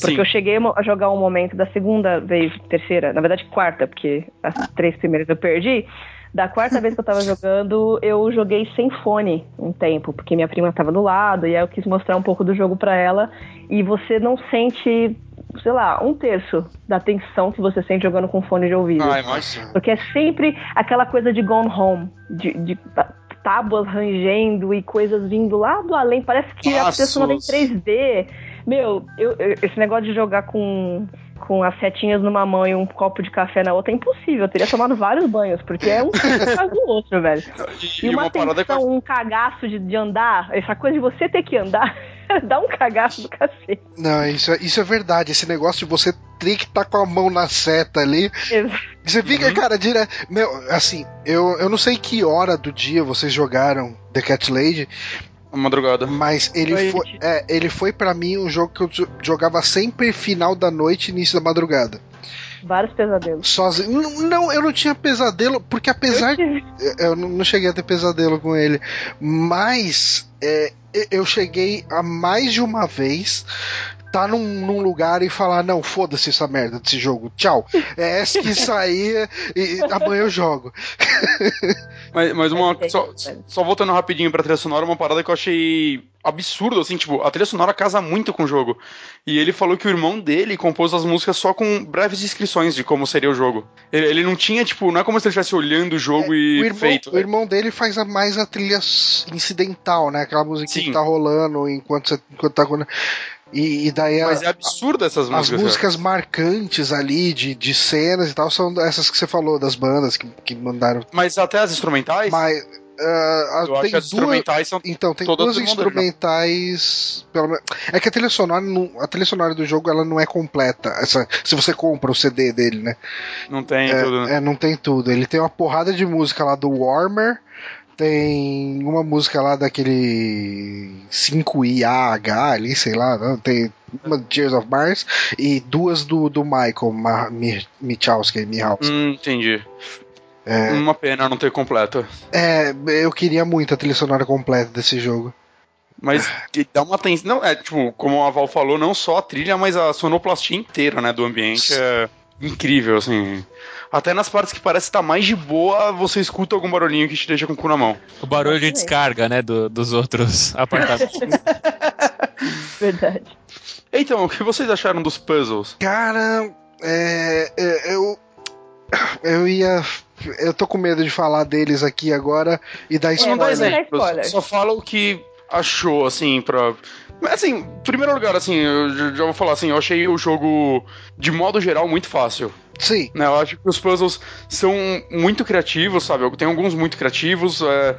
Porque Sim. eu cheguei a jogar um momento da segunda vez, terceira, na verdade quarta, porque as três primeiras eu perdi. Da quarta vez que eu tava jogando, eu joguei sem fone um tempo, porque minha prima tava do lado, e aí eu quis mostrar um pouco do jogo pra ela, e você não sente, sei lá, um terço da tensão que você sente jogando com fone de ouvido. Ah, imagina. Porque é sempre aquela coisa de gone home, de, de tá- tábuas rangendo e coisas vindo lá do além. Parece que a Passos. pessoa em 3D. Meu, eu- eu- esse negócio de jogar com, com as setinhas numa mão e um copo de café na outra é impossível. Eu teria tomado vários banhos, porque é um atrás do outro, velho. E, E uma uma parada que um cagaço de, de andar, essa coisa de você ter que andar, dá um cagaço do cacete. Não, isso é, isso é verdade. Esse negócio de você ter que estar com a mão na seta ali. Você fica, cara, dire... Meu, assim, eu, eu não sei que hora do dia vocês jogaram The Cat Lady, madrugada. mas ele Noite. foi, é, ele foi para mim um jogo que eu jo- jogava sempre final da noite e início da madrugada. Vários pesadelos. Sozinho. Não, não, eu não tinha pesadelo, porque apesar Eu eu não não cheguei a ter pesadelo com ele, mas é, eu cheguei a mais de uma vez tá num, num lugar e falar não foda-se essa merda desse jogo, tchau. É essa que sair e amanhã eu jogo. Mas, mas uma. Ok, Só, velho. só voltando rapidinho pra trilha sonora, uma parada que eu achei absurdo, assim, tipo, a trilha sonora casa muito com o jogo. E ele falou que o irmão dele compôs as músicas só com breves descrições de como seria o jogo. Ele, ele não tinha, tipo, não é como se ele estivesse olhando o jogo e o, irmão, feito. o irmão dele faz a, mais a trilha incidental, né? Aquela musiquinha Sim. que tá rolando enquanto você enquanto tá rolando. E, e daí a- Mas é absurdo essas As músicas. músicas marcantes ali de, de cenas e tal são essas que você falou, das bandas que, que mandaram. Mas até as instrumentais, Mas acho tem duas. instrumentais são. Então, tem todas duas né? instrumentais. Pelo é que a trilha sonora, não, a trilha sonora do jogo ela não é completa. Essa, se você compra o CD dele, né? Não tem tudo, né? É, não tem tudo. Ele tem uma porrada de música lá do Warmer. Tem uma música lá daquele 5IAH ali, sei lá, não, tem uma de Years of Mars e duas do, do Michael Michalski, Mihalski. Hum, entendi. É, Uma pena não ter completo. é, eu queria muito a trilha sonora completa desse jogo. Mas dá uma atenção. Não, é tipo, como a Val falou, não só a trilha, mas a sonoplastia inteira, né, do ambiente é incrível, assim. Até nas partes que parece estar mais de boa, você escuta algum barulhinho que te deixa com o cu na mão. O barulho de descarga, né, do- dos outros apartamentos. Verdade. Então, o que vocês acharam dos puzzles? Cara, é, é, eu. Eu ia. Eu tô com medo de falar deles aqui agora e dar É, não dá spoiler. só fala o que achou, assim, pra. Assim, em primeiro lugar, assim, eu já já vou falar assim, eu achei o jogo, de modo geral, muito fácil. Sim, né? Eu acho que os puzzles são muito criativos, sabe? Tem alguns muito criativos. é,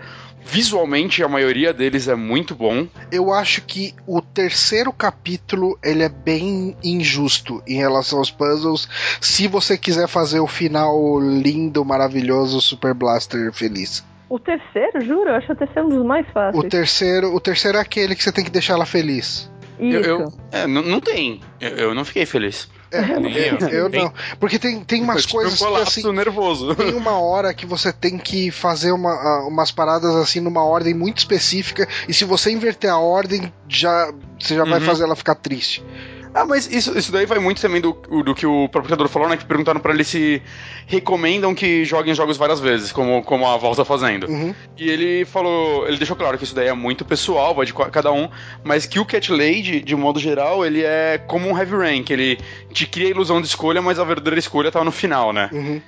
Visualmente, a maioria deles é muito bom. eu acho que o terceiro capítulo ele é bem injusto em relação aos puzzles. Se você quiser fazer o final lindo, maravilhoso, Super Blaster feliz. O terceiro, juro, eu acho o terceiro um dos mais fáceis. O terceiro, o terceiro é aquele que você tem que deixar ela feliz. Isso. Eu, eu- é, não, não tem. Eu, eu não fiquei feliz. Nem eu. Eu não. Porque tem, tem umas Eu tive coisas um que assim. nervoso. Tem uma hora que você tem que fazer uma, umas paradas assim numa ordem muito específica. E se você inverter a ordem, já você já vai Uhum. fazer ela ficar triste. Ah, mas isso, isso daí vai muito também do, do que o próprio criador falou, né? Que perguntaram pra ele se recomendam que joguem jogos várias vezes, como, como a Valve tá fazendo. Uhum. E ele falou, ele deixou claro que isso daí é muito pessoal, vai de cada um, mas que o Cat Lady, de modo geral, ele é como um Heavy que ele te cria a ilusão de escolha, mas a verdadeira escolha tá no final, né? Uhum.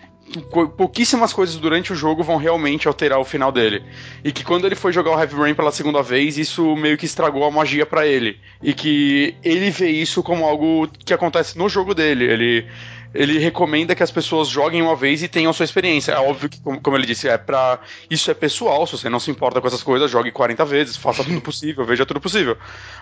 Pouquíssimas coisas durante o jogo vão realmente alterar o final dele. E que quando ele foi jogar o Heavy Rain pela segunda vez, isso meio que estragou a magia pra ele. E que ele vê isso como algo que acontece no jogo dele. Ele ele recomenda que as pessoas joguem uma vez e tenham sua experiência. É óbvio que, como, como ele disse, é para isso é pessoal, se você não se importa com essas coisas, jogue 40 vezes, faça tudo possível, veja tudo possível.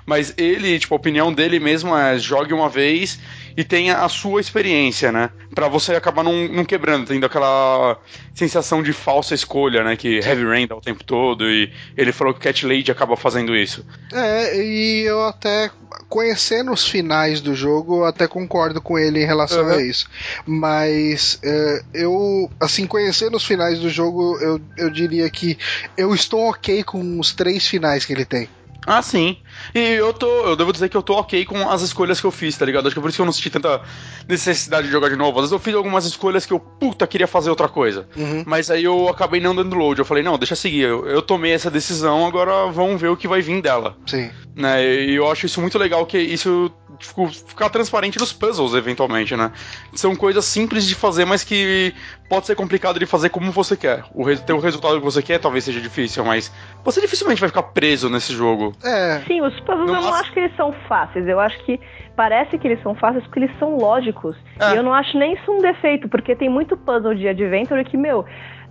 Mas ele, tipo, a opinião dele mesmo é jogue uma vez e tenha a sua experiência, né? Pra você acabar não, não quebrando, tendo aquela sensação de falsa escolha, né? Que Heavy Rain dá o tempo todo e ele falou que Cat Lady acaba fazendo isso. É, e eu até conhecendo os finais do jogo, eu até concordo com ele em relação Uhum. a isso. Mas é, eu, assim, conhecendo os finais do jogo, eu, eu diria que eu estou ok com os três finais que ele tem. Ah, sim. E eu tô. Eu devo dizer que eu tô ok com as escolhas que eu fiz, tá ligado? Acho que é por isso que eu não senti tanta necessidade de jogar de novo. Às vezes eu fiz algumas escolhas que eu, puta, queria fazer outra coisa. Uhum. Mas aí eu acabei não dando load. Eu falei, não, deixa seguir. Eu, eu tomei essa decisão, agora vamos ver o que vai vir dela. Sim. Né? E eu acho isso muito legal que isso tipo, ficar transparente nos puzzles, eventualmente, né? São coisas simples de fazer, mas que pode ser complicado de fazer como você quer. O ter o resultado que você quer talvez seja difícil, mas você dificilmente vai ficar preso nesse jogo. É. Sim, os puzzles No eu não acho que eles são fáceis. Eu acho que parece que eles são fáceis porque eles são lógicos. É. E eu não acho nem isso um defeito, porque tem muito puzzle de Adventure que, meu,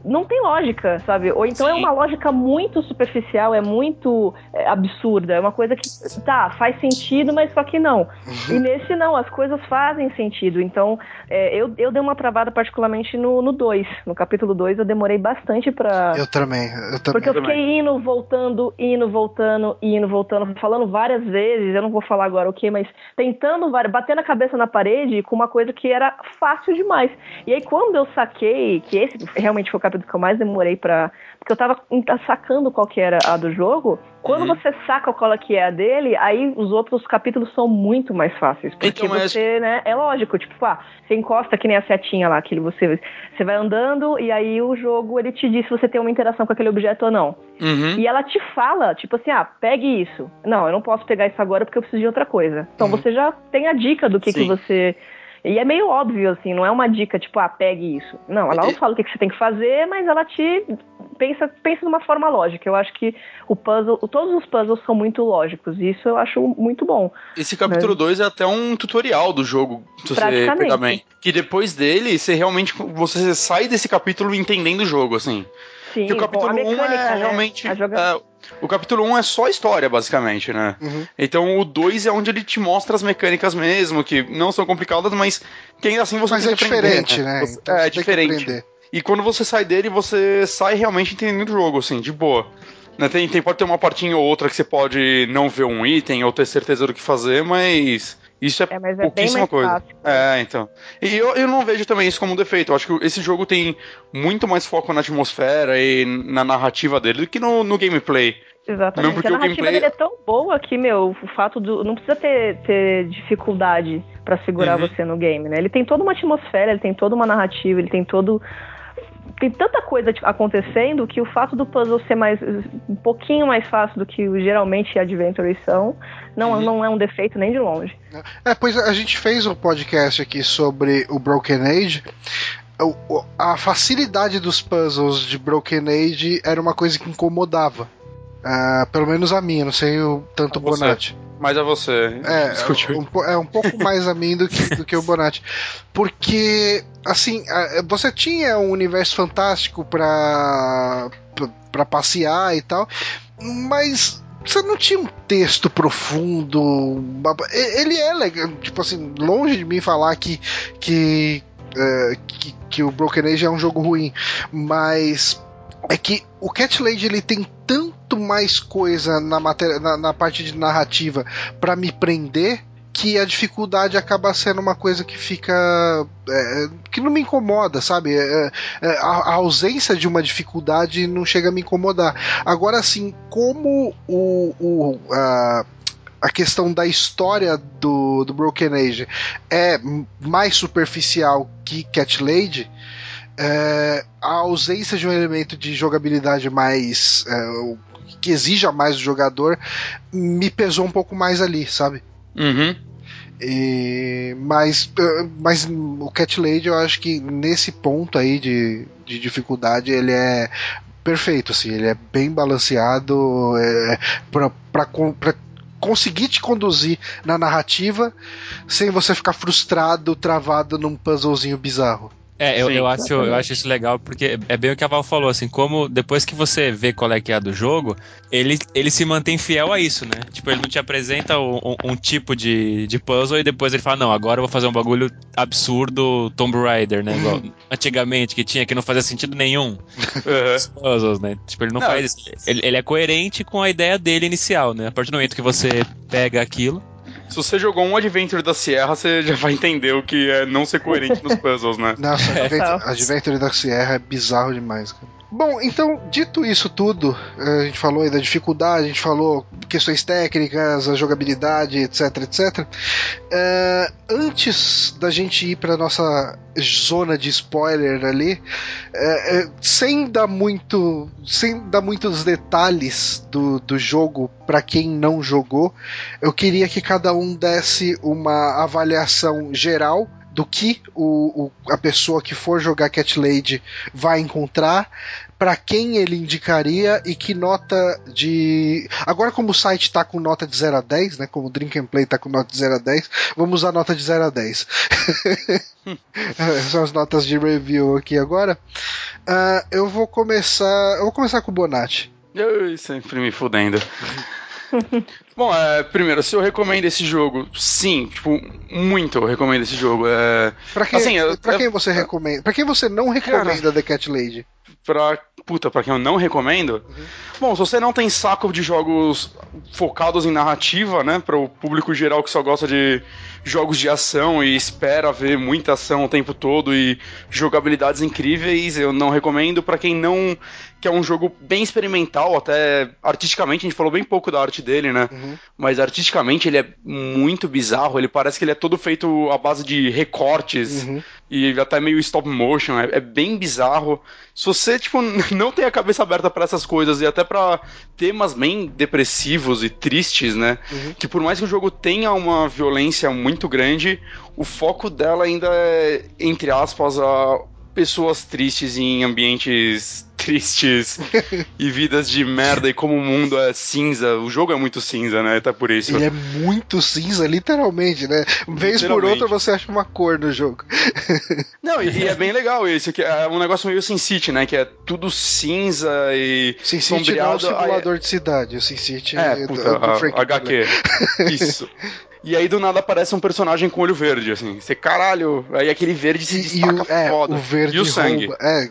não tem lógica, sabe? Ou então é Sim. uma lógica muito superficial, é muito é, absurda. É uma coisa que, tá, faz sentido, mas só que não. E nesse não, as coisas fazem sentido. Então, é, eu, eu dei uma travada particularmente no 2. No, capítulo 2 eu demorei bastante pra. Eu também. Eu também. Porque eu também. fiquei indo, voltando, indo, voltando, indo, voltando, falando várias vezes, eu não vou falar agora o que, mas tentando, batendo a cabeça na parede com uma coisa que era fácil demais. E aí quando eu saquei, que esse realmente foi o capítulo que eu mais demorei pra. Porque eu tava sacando qual que era a do jogo, quando Uhum. você saca qual que é a dele, aí os outros capítulos são muito mais fáceis. Porque Então, mas- você, né, é lógico, tipo, ah, você encosta que nem a setinha lá, aquele você, você vai andando e aí o jogo ele te diz se você tem uma interação com aquele objeto ou não. Uhum. E ela te fala, tipo assim, ah, pegue isso. Não, eu não posso pegar isso agora porque eu preciso de outra coisa. Então você já tem a dica do que, que você. E é meio óbvio, assim, não é uma dica, tipo, ah, pegue isso. Não, ela não E- fala o que, que você tem que fazer, mas ela te pensa, pensa de uma forma lógica. Eu acho que o puzzle, todos os puzzles são muito lógicos, e isso eu acho muito bom. Esse capítulo 2 é até um tutorial do jogo, se você pegar bem. Que depois dele, você realmente você sai desse capítulo entendendo o jogo, assim. Sim, Porque o bom, capítulo 1 um é né? realmente. Joga- é, o capítulo 1 um é só história, basicamente, né? Uhum. Então o 2 é onde ele te mostra as mecânicas mesmo, que não são complicadas, mas que ainda assim você Mas tem é que aprender, diferente, né? Você- Então é que diferente. E quando você sai dele, você sai realmente entendendo o jogo, assim, de boa. Né, Tem, tem, pode ter uma partinha ou outra que você pode não ver um item ou ter certeza do que fazer, mas isso é, É, mas é bem mais coisa. fácil. É, então. E eu, eu não vejo também isso como um defeito. Eu acho que esse jogo tem muito mais foco na atmosfera e na narrativa dele do que no, no gameplay. Exatamente. porque a narrativa gameplay- dele é tão boa que, meu, o fato do. Não precisa ter, ter dificuldade pra segurar Uhum. você no game, né? Ele tem toda uma atmosfera, ele tem toda uma narrativa, ele tem todo. Tem tanta coisa tipo, acontecendo que o fato do puzzle ser mais um pouquinho mais fácil do que geralmente adventures são, não, Uhum. não é um defeito nem de longe. É, pois a gente fez um podcast aqui sobre o Broken Age. A facilidade dos puzzles de Broken Age era uma coisa que incomodava. Ah, pelo menos a minha, não sei o tanto. Bonatti. Mas é você. É, discutiu. um, po- é um pouco mais a mim do que, do que o Bonatti. Porque, assim, a- você tinha um universo fantástico pra, pra- pra passear e tal, mas você não tinha um texto profundo. Ele é legal, tipo assim, longe de mim falar que. que é, que, que o Broken Age é um jogo ruim, mas é que o Cat Lady ele tem tanto mais coisa na, matéria, na, na parte de narrativa para me prender que a dificuldade acaba sendo uma coisa que fica. É, que não me incomoda, sabe? É, é, a, a, ausência de uma dificuldade não chega a me incomodar. Agora, assim, como o. o a, a questão da história do, do Broken Age é mais superficial que Cat Lady, é, a ausência de um elemento de jogabilidade mais. É, que exija mais do jogador me pesou um pouco mais ali, sabe? Uhum. E, mas, eh, mas o Cat Lady eu acho que nesse ponto aí de, de dificuldade ele é perfeito, assim, ele é bem balanceado é, para conseguir te conduzir na narrativa sem você ficar frustrado, travado num puzzlezinho bizarro. É, eu, Sim, eu, acho, eu acho isso legal porque é bem o que a Val falou, assim, como depois que você vê qual é que é a do jogo, ele, ele se mantém fiel a isso, né? Tipo, ele não te apresenta um, um, tipo de, de puzzle e depois ele fala, não, agora eu vou fazer um bagulho absurdo Tomb Raider, né? Igual antigamente, que tinha, que não fazia sentido nenhum. Os puzzles, né? Tipo, ele não, não. faz isso. Ele, ele é coerente com a ideia dele inicial, né? A partir do momento que você pega aquilo se você jogou um Adventure da Sierra, você já vai entender o que é não ser coerente nos puzzles, né? Nossa, Adventure, Adventure da Sierra é bizarro demais, cara. Bom, então, dito isso tudo, eh, a gente falou aí da dificuldade, a gente falou questões técnicas, a jogabilidade, etc, etc. Uh, antes da gente ir para nossa zona de spoiler ali, uh, sem dar muito, sem dar muitos detalhes do, do jogo para quem não jogou, eu queria que cada um desse uma avaliação geral do que o, o, a pessoa que for jogar Cat Lady vai encontrar, para quem ele indicaria e que nota de. Agora, como o site tá com nota de 0 a 10, né? Como o Drink and Play tá com nota de 0 a 10, vamos usar nota de 0 a 10. São as notas de review aqui agora. Uh, eu vou começar. Eu vou começar com o Bonatti. Eu sempre me fudendo. Bom, é, primeiro, se eu recomendo esse jogo, sim, tipo, muito eu recomendo esse jogo. É, pra, quem, assim, eu, pra quem você recomenda? Pra quem você não recomenda cara, The Cat Lady? Pra. Puta, pra quem eu não recomendo. Uhum. Bom, se você não tem saco de jogos focados em narrativa, né? Para o público geral que só gosta de jogos de ação e espera ver muita ação o tempo todo e jogabilidades incríveis, eu não recomendo. Para quem não que é um jogo bem experimental, até artisticamente, a gente falou bem pouco da arte dele, né? Uhum. Mas artisticamente ele é muito bizarro, ele parece que ele é todo feito à base de recortes uhum. e até meio stop motion, é, é, bem bizarro. Se você, tipo, não tem a cabeça aberta para essas coisas e até para temas bem depressivos e tristes, né? Uhum. Que por mais que o jogo tenha uma violência muito grande, o foco dela ainda é, entre aspas, a pessoas tristes em ambientes tristes e vidas de merda e como o mundo é cinza. O jogo é muito cinza, né? Tá por isso. Ele é muito cinza, literalmente, né? Vez por outra você acha uma cor no jogo. Não, e, e, é bem legal isso, que é um negócio meio Sin City, né? Que é tudo cinza e Sin City sombreado. não é um simulador de cidade, o Sin City é, é puta, do a, HQ. Isso. E aí do nada aparece um personagem com olho verde, assim. Você, caralho, aí aquele verde se destaca e, é, foda. O verde e o sangue. Rouba. É,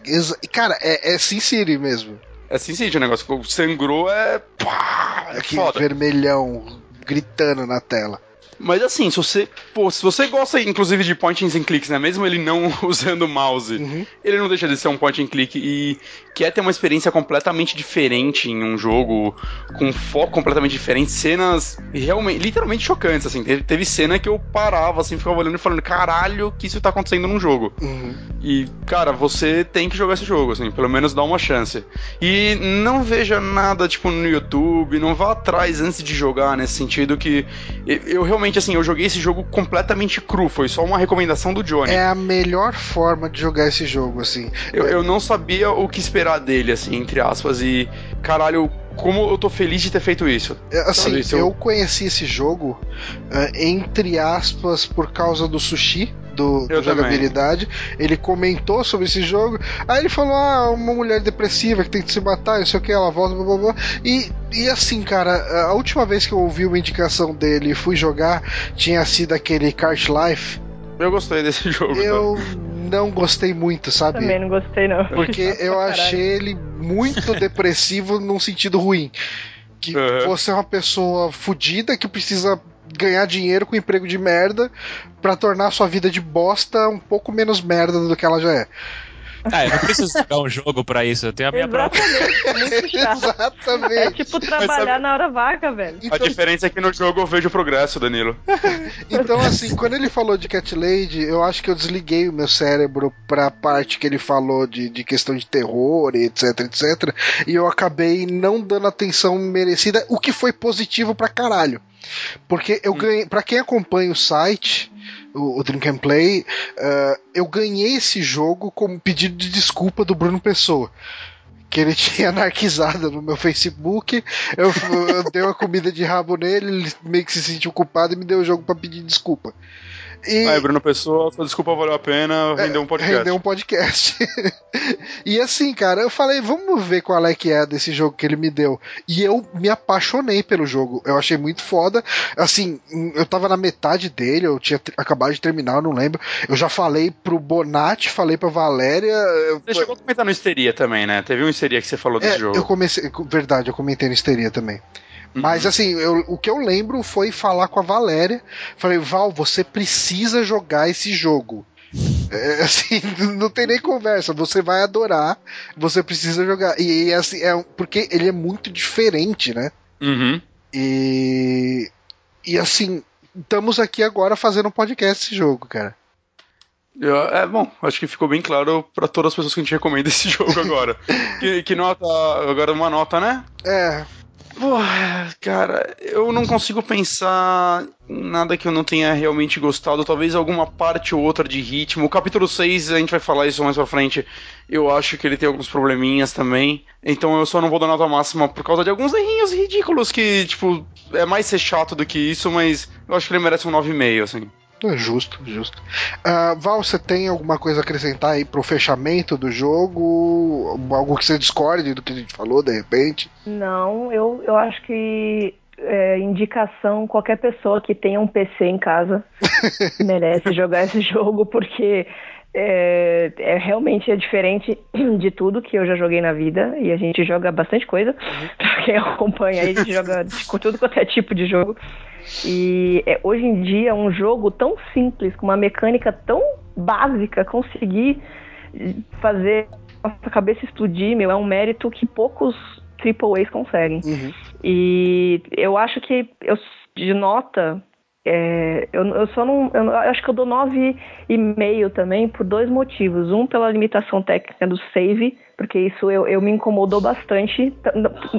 cara, é, é Sin City mesmo. É Sin City o negócio. Sangrou é. Pá, é Aquele foda. vermelhão gritando na tela. Mas assim, se você, pô, se você gosta inclusive de point and clicks, né, mesmo ele não usando mouse, uhum. ele não deixa de ser um point and click e quer ter uma experiência completamente diferente em um jogo, com foco completamente diferente, cenas realmente, literalmente chocantes, assim, teve, teve cena que eu parava assim, ficava olhando e falando, caralho, que isso tá acontecendo num jogo. Uhum. E, cara, você tem que jogar esse jogo, assim, pelo menos dá uma chance. E não veja nada, tipo, no YouTube, não vá atrás antes de jogar, nesse sentido que eu realmente realmente, assim, eu joguei esse jogo completamente cru, foi só uma recomendação do Johnny. É a melhor forma de jogar esse jogo, assim. Eu, eu não sabia o que esperar dele, assim, entre aspas, e caralho, como eu tô feliz de ter feito isso. É, assim, eu... eu conheci esse jogo, uh, entre aspas, por causa do sushi do, do jogabilidade. Ele comentou sobre esse jogo. Aí ele falou: Ah, uma mulher depressiva que tem que se matar, não sei o que, ela volta, blá blá blá. E, e assim, cara, a última vez que eu ouvi uma indicação dele e fui jogar tinha sido aquele Kart Life. Eu gostei desse jogo. Eu não gostei muito, sabe? Também não gostei, não. Porque eu achei ele muito depressivo num sentido ruim. Que Uhum. você é uma pessoa fodida que precisa ganhar dinheiro com emprego de merda pra tornar sua vida de bosta um pouco menos merda do que ela já é. Ah, eu não preciso jogar um jogo pra isso, eu tenho a minha própria. Exatamente, é. É Exatamente. tipo trabalhar na hora vaca, velho. A diferença é que no jogo eu vejo o progresso, Danilo. Então, assim, quando ele falou de Cat Lady, eu acho que eu desliguei o meu cérebro pra parte que ele falou de, de questão de terror e etc, etc. E eu acabei não dando atenção merecida, o que foi positivo pra caralho. Porque eu ganhei, pra quem acompanha o site, o, Drink and Play, eh, eu ganhei esse jogo como pedido de desculpa do Bruno Pessoa. Que ele tinha anarquizado no meu Facebook, eu, eu dei uma comida de rabo nele, ele meio que se sentiu culpado e me deu o jogo pra pedir desculpa. E Aí, Bruno Pessoa, sua desculpa valeu a pena, rendeu um podcast. rendeu um podcast. e assim, cara, eu falei, vamos ver qual é que é desse jogo que ele me deu. E eu me apaixonei pelo jogo. Eu achei muito foda. Assim, eu tava na metade dele, eu tinha acabado de terminar, eu não lembro. Eu já falei pro Bonatti, falei pra Valéria. eu- Você chegou a comentar no Histeria também, né? Teve um Histeria que você falou desse é, jogo. eu comecei. Verdade, eu comentei no Histeria também. Uhum. Mas assim, eu- o que eu lembro foi falar com a Valéria. Falei, Val, você precisa jogar esse jogo. É, assim, não tem nem conversa. Você vai adorar. Você precisa jogar. E, assim, é porque ele é muito diferente, né? Uhum. E. E assim, estamos aqui agora fazendo um podcast esse jogo, cara. É bom, acho que ficou bem claro pra todas as pessoas que a gente recomenda esse jogo agora. que, que nota. Agora uma nota, né? É, Porra, cara, eu não consigo pensar nada que eu não tenha realmente gostado. Talvez alguma parte ou outra de ritmo. O capítulo 6, a gente vai falar isso mais pra frente. Eu acho que ele tem alguns probleminhas também. Então eu só não vou dar nota máxima por causa de alguns errinhos ridículos que, tipo, é mais ser chato do que isso, mas eu acho que ele merece um 9,5, assim. É justo, justo. Ah, Val, você tem alguma coisa a acrescentar aí pro fechamento do jogo? Algo que você discorde do que a gente falou, de repente? Não, eu, eu acho que é, indicação, qualquer pessoa que tenha um PC em casa merece jogar esse jogo, porque é, é realmente é diferente de tudo que eu já joguei na vida, e a gente joga bastante coisa. Pra quem acompanha aí, a gente joga com tudo quanto é tipo de jogo. E é, hoje em dia, um jogo tão simples, com uma mecânica tão básica, conseguir fazer nossa cabeça explodir, meu, é um mérito que poucos AAAs conseguem. Uhum. E eu acho que eu de nota é, eu, eu só não. Eu, eu acho que eu dou 9,5 também por dois motivos. Um, pela limitação técnica do save, porque isso eu, eu me incomodou bastante.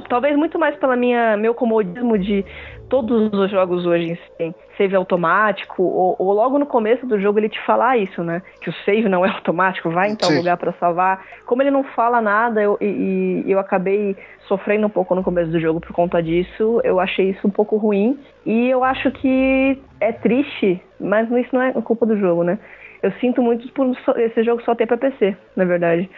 Talvez muito mais pela minha meu comodismo de todos os jogos hoje têm save automático, ou, ou logo no começo do jogo ele te falar isso, né? Que o save não é automático, vai em tal Sim. lugar pra salvar. Como ele não fala nada, eu, e, e eu acabei sofrendo um pouco no começo do jogo por conta disso. Eu achei isso um pouco ruim. E eu acho que é triste, mas isso não é culpa do jogo, né? Eu sinto muito por esse jogo só ter pra PC, na verdade.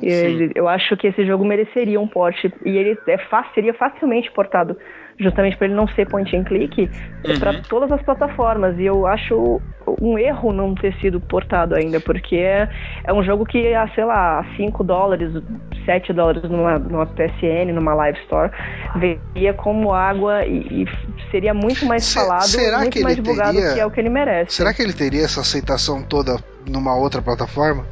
Ele- eu acho que esse jogo mereceria um porte. E ele é fácil, seria facilmente portado. Justamente por ele não ser point and click pra todas as plataformas. E eu acho um erro não ter sido portado ainda, porque é, é um jogo que, ah, sei lá, 5 dólares, 7 dólares numa, numa PSN, numa Live Store, veria como água e, e seria muito mais Se- falado, será muito que mais divulgado teria- que é o que ele merece. Será que ele teria essa aceitação toda numa outra plataforma?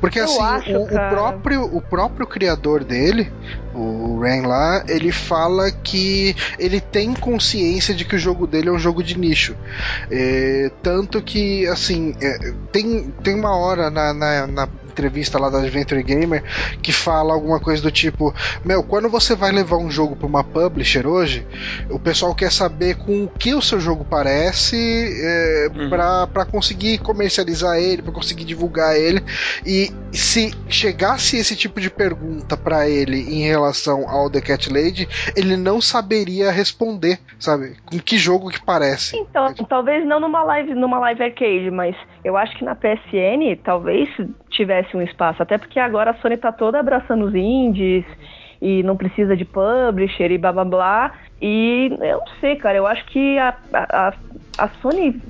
Porque Eu assim, acho, o, o próprio, o próprio criador dele, o Ren lá, ele fala que ele tem consciência de que o jogo dele é um jogo de nicho. É, tanto que, assim, é, tem, tem uma hora na, na, na entrevista lá da Adventure Gamer que fala alguma coisa do tipo: Meu, quando você vai levar um jogo para uma publisher hoje, o pessoal quer saber com o que o seu jogo parece é, Uhum. pra para conseguir comercializar ele, para conseguir divulgar ele. E se chegasse esse tipo de pergunta para ele em relação ao The Cat Lady, ele não saberia responder, sabe? Com que jogo que parece. Então, talvez não numa live, numa live arcade, mas eu acho que na PSN talvez tivesse um espaço, até porque agora a Sony tá toda abraçando os indies e não precisa de publisher e blá blá blá. E eu não sei, cara, eu acho que a, a- a a Sony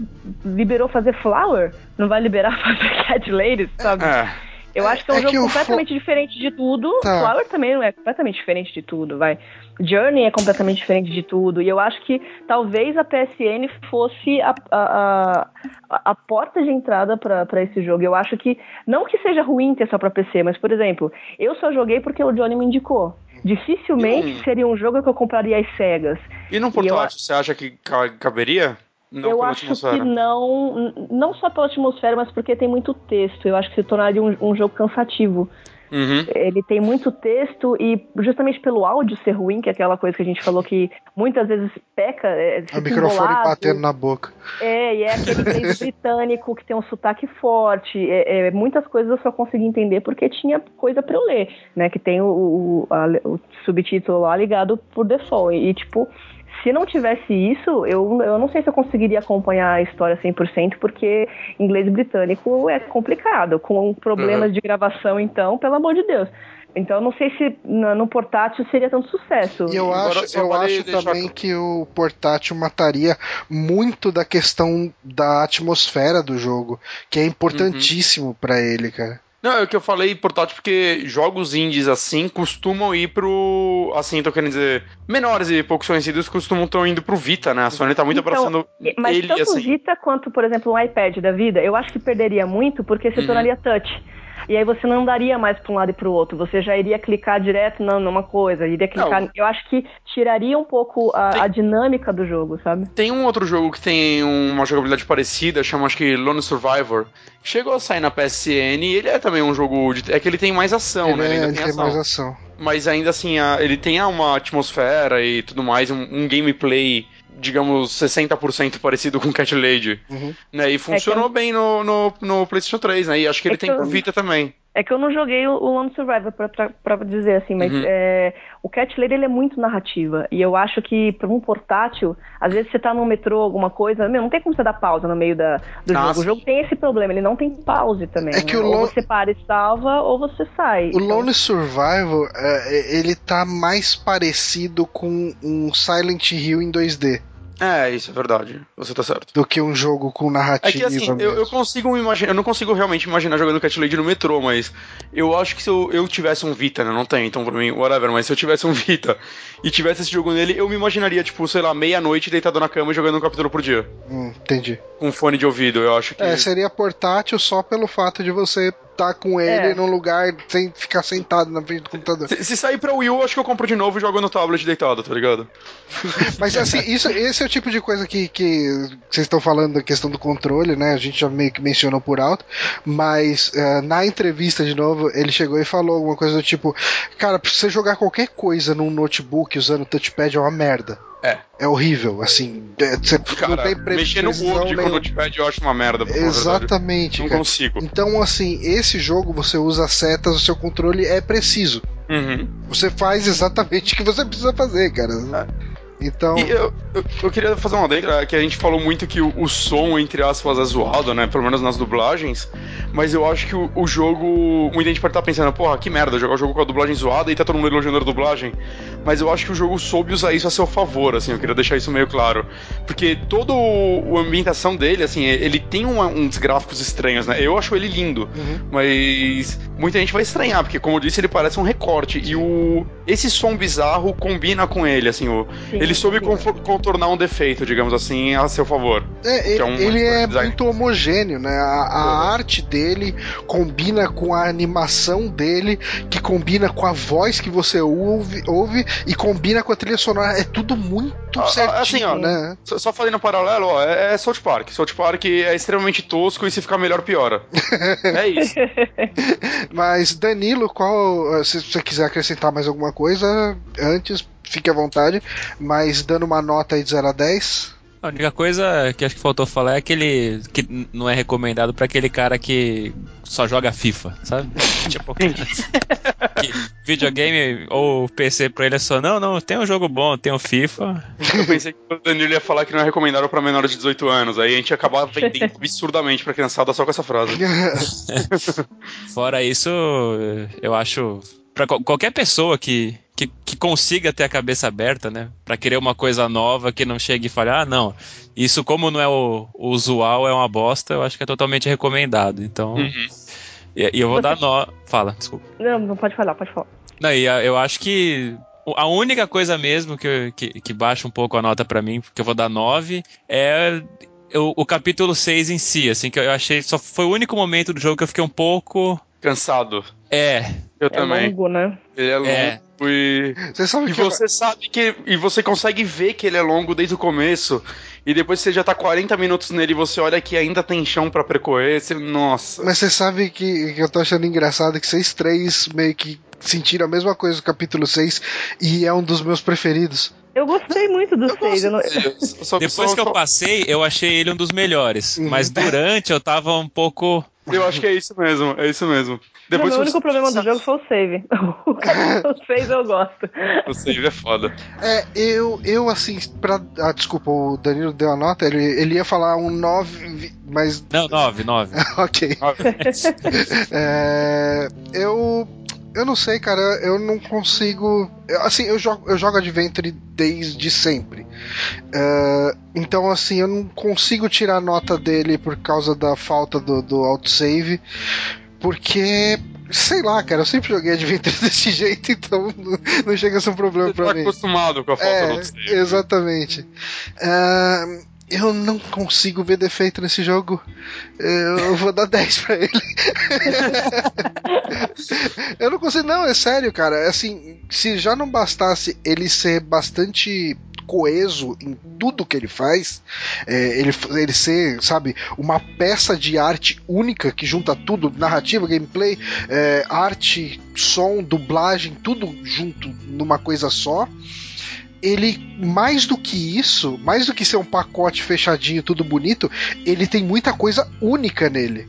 liberou fazer Flower, não vai liberar fazer Cat Ladies, sabe? É. Eu acho que é um É jogo completamente diferente de tudo. Tá. Flower também não é completamente diferente de tudo, vai. Journey é completamente diferente de tudo. E eu acho que talvez a PSN fosse a, a, a, a porta de entrada pra esse jogo. Eu acho que, não que seja ruim ter só pra PC, mas, por exemplo, eu só joguei porque o Johnny me indicou. Dificilmente seria um jogo que eu compraria às cegas. E no eu portátil, você acha que ca- caberia? Não eu acho atmosfera. que não, não só pela atmosfera, mas porque tem muito texto. Eu acho que se tornaria um, um jogo cansativo. Uhum. Ele tem muito texto e justamente pelo áudio ser ruim, que é aquela coisa que a gente falou que muitas vezes peca, é, O microfone embolado. batendo na boca. É, e é aquele inglês britânico que tem um sotaque forte. É, é, muitas coisas eu só consegui entender porque tinha coisa pra eu ler, né? Que tem o, o, a- o subtítulo lá ligado por default. E, tipo, se não tivesse isso, eu, eu não sei se eu conseguiria acompanhar a história 100%, porque inglês britânico é complicado. Com problemas Uhum. de gravação, então, pelo amor de Deus. Então, eu não sei se no, no portátil seria tanto sucesso. E eu Agora, acho, eu vale acho também que o portátil mataria muito da questão da atmosfera do jogo, que é importantíssimo pra ele, cara. Não, é o que eu falei portátil porque jogos indies assim costumam ir pro. Assim, tô querendo dizer. Menores e poucos conhecidos costumam estar indo pro Vita, né? A Sony tá muito Então, abraçando Mas ele tanto o assim. Vita quanto, por exemplo, um iPad da vida, eu acho que perderia muito porque se Uhum. tornaria touch. E aí você não daria mais para um lado e para o outro. Você já iria clicar direto na- numa coisa, iria clicar. Não. Eu acho que tiraria um pouco a, Tem- a dinâmica do jogo, sabe? Tem um outro jogo que tem uma jogabilidade parecida, chama acho que Lone Survivor. Chegou a sair na PSN e ele é também um jogo de. É que ele tem mais ação, ele né? Ele é- ainda ele tem, tem ação. mais ação. Mas ainda assim, a- ele tem uma atmosfera e tudo mais, um, um gameplay, digamos, 60% parecido com Cat Lady. Uhum. Né? E funcionou bem no, no, no PlayStation 3, né? E acho que ele É que tem eu- pro Vita também. É que eu não joguei o Lone Survivor pra, pra, pra dizer assim, mas Uhum. é, o Cat Lady ele é muito narrativa. E eu acho que para um portátil, às vezes você tá no metrô, alguma coisa, meu, não tem como você dar pausa no meio da, do Ah, jogo. O jogo tem esse problema, ele não tem pause também. É que né? o Ou Lo- você para e salva, ou você sai. O Então, Lone Survival, é, ele tá mais parecido com um Silent Hill em 2D É, isso é verdade. Você tá certo. do que um jogo com narrativa. É que assim, eu, eu mesmo. consigo imaginar, eu não consigo realmente imaginar jogando Cat Lady no metrô, mas eu acho que se eu, eu tivesse um Vita, né? Não tem, então pra mim, whatever, mas se eu tivesse um Vita e tivesse esse jogo nele, eu me imaginaria, tipo, sei lá, meia-noite deitado na cama e jogando um capítulo por dia. Hum, entendi. Com fone de ouvido, eu acho que. É, seria portátil só pelo fato de você estar com ele É. num lugar sem ficar sentado na frente do computador. Se, se sair pra Wii U, acho que eu compro de novo e jogo no tablet deitado, tá ligado? Mas assim, isso, esse é o tipo de coisa que, que vocês estão falando da questão do controle, né? A gente já meio que mencionou por alto, mas eh, na entrevista de novo, ele chegou e falou alguma coisa do tipo: Cara, pra você jogar qualquer coisa num notebook usando touchpad é uma merda. É. É horrível, assim. é, Você não Cara, tem pre- mexer no precisão Word com o nenhuma. Notepad eu acho uma merda. Exatamente, Não cara. consigo. Então, assim, esse jogo você usa setas, o seu controle é preciso. Uhum. Você faz exatamente o que você precisa fazer, cara. Então. E eu, eu, eu queria fazer uma adenda, que a gente falou muito que o, o som, entre aspas, é zoado, né? Pelo menos nas dublagens. Mas eu acho que o, o jogo. Muita gente pode estar pensando, porra, que merda, jogar o jogo com a dublagem zoada e tá todo mundo elogiando a dublagem. Mas eu acho que o jogo soube usar isso a seu favor, assim, eu queria deixar isso meio claro. Porque todo o, a ambientação dele, assim, ele tem uma- uns gráficos estranhos, né? Eu acho ele lindo. Uhum. Mas muita gente vai estranhar, porque como eu disse, ele parece um recorte. E o esse som bizarro combina com ele, assim, o, sim, ele soube contornar um defeito, digamos assim, a seu favor. É, ele, é um ele é muito homogêneo, né? A, a arte dele combina com a animação dele, que combina com a voz que você ouve, ouve e combina com a trilha sonora. É tudo muito Ah, ah, certinho, assim, ó, né? Só, só falei no paralelo, ó, é, é South Park. South Park é extremamente tosco e se ficar melhor, piora. é isso. Mas, Danilo, qual. Se você quiser acrescentar mais alguma coisa antes, fique à vontade. Mas dando uma nota aí de 0 a 10. A única coisa que acho que faltou falar é aquele que não é recomendado pra aquele cara que só joga FIFA, sabe? tipo, que videogame ou PC pra ele é só, não, não, tem um jogo bom, tem o FIFA. Eu pensei que o Danilo ia falar que não é recomendável pra menores de 18 anos. Aí a gente ia acabar vendendo absurdamente pra criançada só com essa frase. Fora isso, eu acho pra qual- qualquer pessoa que, que, que consiga ter a cabeça aberta, né? Pra querer uma coisa nova que não chegue e fale, ah, não, isso como não é o, o usual, é uma bosta, eu acho que é totalmente recomendado. Então. Uhum. E, e eu vou dar nó. Fala, desculpa. Não, não pode falar, pode falar. Não, e a- eu acho que a única coisa mesmo que, que, que baixa um pouco a nota pra mim, porque eu vou dar 9, é o, o capítulo 6 em si, assim, que eu achei. Só foi o único momento do jogo que eu fiquei um pouco. Cansado. É, Eu É também. longo, né? Ele é longo É. e. Você sabe E que eu- você sabe que. E você consegue ver que ele é longo desde o começo. E depois você já tá 40 minutos nele e você olha que ainda tem chão pra percorrer. Você, nossa. Mas você sabe que, que eu tô achando engraçado que vocês três meio que sentiram a mesma coisa do capítulo 6 e é um dos meus preferidos. Eu gostei muito do Eu 6. Eu não... depois só- que eu passei, eu achei ele um dos melhores. Uhum. Mas durante eu tava um pouco. Eu acho que é isso mesmo, é isso mesmo. Não, Depois meu você- único problema do jogo foi o save. O capítulo 6 eu gosto. O save é foda. É, eu, eu assim, pra. Ah, desculpa, o Danilo deu a nota, ele, ele ia falar um 9, mas. Não, 9, 9. ok. É, eu. Eu não sei, cara, eu não consigo. Assim, eu jogo, eu jogo Adventure desde sempre. É, então, assim, eu não consigo tirar nota dele por causa da falta do, do autosave. Porque. Sei lá, cara, eu sempre joguei Adventure desse jeito, então não, não chega a ser um problema Você pra tá mim. acostumado com a falta É, do save. exatamente. Ah, eu não consigo ver defeito nesse jogo. Eu vou dar 10 pra ele. eu não consigo, não, é sério, cara. Assim, se já não bastasse ele ser bastante coeso em tudo que ele faz, é, ele, ele ser, sabe, uma peça de arte única que junta tudo, narrativa, gameplay, é, arte, som, dublagem, tudo junto numa coisa só ele, mais do que isso, mais do que ser um pacote fechadinho, tudo bonito, ele tem muita coisa única nele.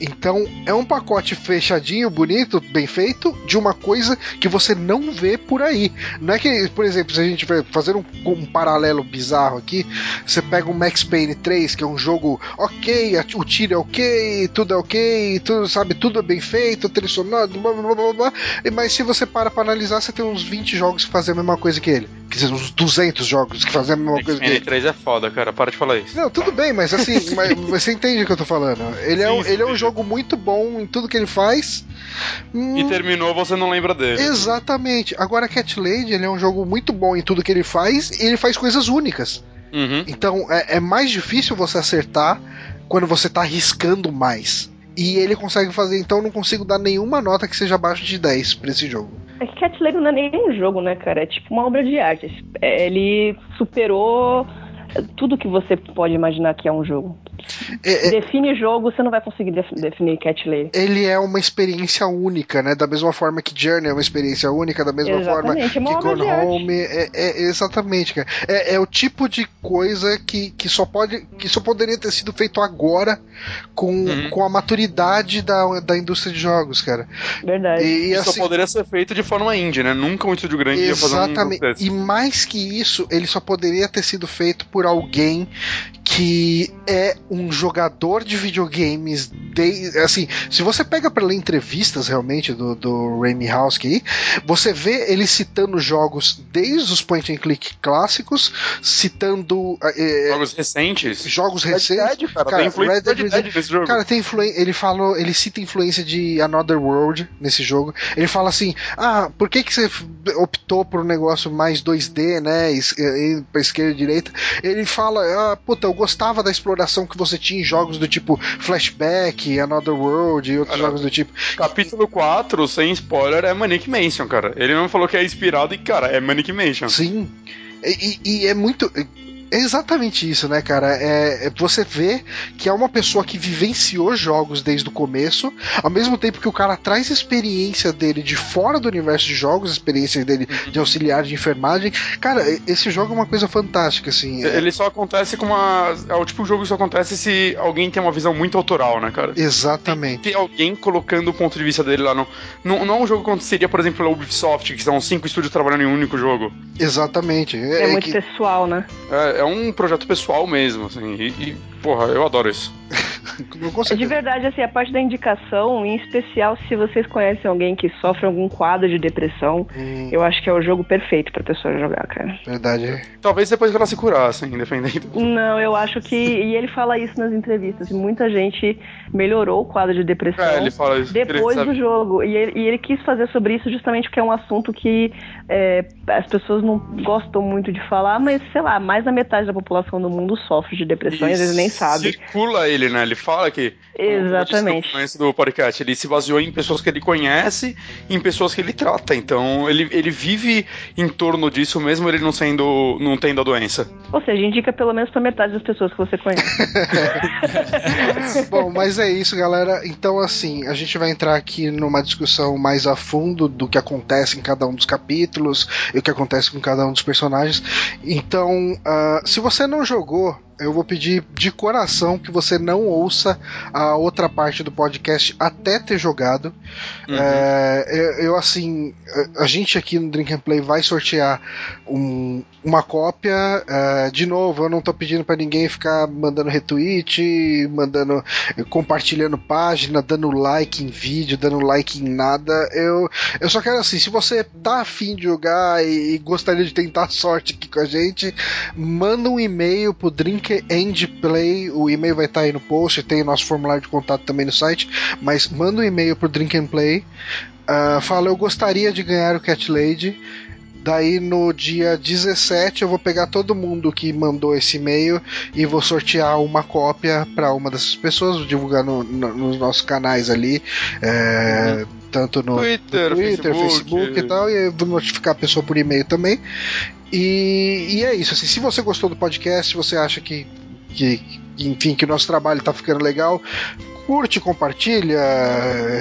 Então, é um pacote fechadinho, bonito, bem feito, de uma coisa que você não vê por aí. Não é que, por exemplo, se a gente fazer um, um paralelo bizarro aqui, você pega o Max Payne 3, que é um jogo ok, o tiro é ok, tudo é ok, tudo, sabe, tudo é bem feito, trilha blá, blá, blá, blá, mas se você para pra analisar, você tem uns 20 jogos que fazem a mesma coisa que ele. Quer dizer, uns 200 jogos que fazem a mesma coisa que ele. N3 é foda, cara. Para de falar isso. Não, tudo bem, mas assim, mas você entende o que eu tô falando. Ele, é, Sim, um, sim, ele é um jogo muito bom em tudo que ele faz. Hum, E terminou, você não lembra dele. Exatamente. Agora, Cat Lady, ele é um jogo muito bom em tudo que ele faz e ele faz coisas únicas. Uhum. Então, é, é mais difícil você acertar quando você tá arriscando mais. E ele consegue fazer, então não consigo dar nenhuma nota que seja abaixo de 10 pra esse jogo. É que Cat Lady não é nem um jogo, né, cara? É tipo uma obra de arte. É, Ele superou tudo que você pode imaginar que é um jogo. É- é- Define jogo, você não vai conseguir def- definir Cat Lady. ele é uma experiência única, né? Da mesma forma que Journey é uma experiência única, da mesma forma Exatamente, é uma que Gone. Home. É, é- exatamente, cara. É, é o tipo de coisa que, que só pode. que só poderia ter sido feito agora com, Uhum. com a maturidade da, da indústria de jogos, cara. Verdade. E, e Isso assim. poderia ser feito de forma indie, né? Nunca um estúdio grande ia fazer um Exatamente. E mais que isso, ele só poderia ter sido feito por alguém que é um jogador de videogames. De, assim, se você pega pra ler entrevistas realmente do, do Ray Mihawski, aí, você vê ele citando jogos desde os point and click clássicos, citando eh, Jogos recentes. jogos Red recentes. Dead, cara. Cara, tem influência Red de Dead Red. Cara, tem influen ele falou, ele cita influência de Another World nesse jogo. Ele fala assim: "Ah, por que que você optou por um negócio mais 2D, né, eh, pra esquerda e direita?" Ele fala: "Ah, puta, eu gostava da exploração que você tinha em jogos do tipo Flashback, Another World e outros Cara, jogos do tipo. Capítulo 4, sem spoiler, é Manic Mansion, cara. Ele não falou que é inspirado e, cara, é Manic Mansion. Sim. E, e- e é muito. É exatamente isso, né, cara? É, é você vê que é uma pessoa que vivenciou jogos desde o começo, ao mesmo tempo que o cara traz experiência dele de fora do universo de jogos, experiência dele de auxiliar de enfermagem. Cara, esse jogo é uma coisa fantástica, assim. é- Ele só acontece com uma. É o tipo de jogo que só acontece se alguém tem uma visão muito autoral, né, cara? Exatamente. Tem alguém colocando o ponto de vista dele lá no. Não, não é um jogo que aconteceria, por exemplo, a Ubisoft, que são cinco estúdios trabalhando em um único jogo. Exatamente. É, muito que- pessoal, né? É, é um projeto pessoal mesmo, assim. E, e, porra, eu adoro isso. Com De verdade, assim, a parte da indicação, em especial se vocês conhecem alguém que sofre algum quadro de depressão, Hum, eu acho que é o jogo perfeito pra pessoa jogar, cara. verdade. Talvez depois que ela se curasse, independente. Não, eu acho que. E ele fala isso nas entrevistas. e Muita gente melhorou o quadro de depressão. É, ele fala isso. Depois do jogo. E ele, e ele quis fazer sobre isso justamente porque é um assunto que é, as pessoas não gostam muito de falar, mas sei lá, mais da metade da população do mundo sofre de depressão e às vezes nem sabe. Circula ele, né? Ele fala que. Exatamente. Começo do podcast, ele se baseou em pessoas que ele conhece e em pessoas que ele trata. Então ele, ele vive em torno disso mesmo ele não sendo. não tendo a doença. Ou seja, indica pelo menos pra metade das pessoas que você conhece. Bom, mas é isso, galera. Então, assim, a gente vai entrar aqui numa discussão mais a fundo do que acontece em cada um dos capítulos e o que acontece com cada um dos personagens. Então, ah, se você não jogou, eu vou pedir de coração que você não ouça a outra parte do podcast até ter jogado. Uhum. É, eu, eu, assim, a- gente aqui no Drink and Play vai sortear um- uma cópia. é, de novo, eu não tô pedindo pra ninguém ficar mandando retweet, mandando, compartilhando página, dando like em vídeo, dando like em nada. Eu, eu só quero assim, se você tá afim de jogar e, e gostaria de tentar sorte aqui com a gente, manda um e-mail pro Drink and Play. O e-mail vai estar aí no post, tem o nosso formulário de contato também no site. Mas manda um e-mail pro Drink and Play. ah, fala, eu gostaria de ganhar o Cat Lady. Daí no dia 17 eu vou pegar todo mundo que mandou esse e-mail e vou sortear uma cópia para uma dessas pessoas, vou divulgar no- no- nos nossos canais ali, é, tanto no Twitter, no Twitter Facebook. Facebook e tal, e eu vou notificar a pessoa por e-mail também. E, e é isso, assim, se você gostou do podcast, se você acha que, que enfim, que o nosso trabalho tá ficando legal, curte, compartilha,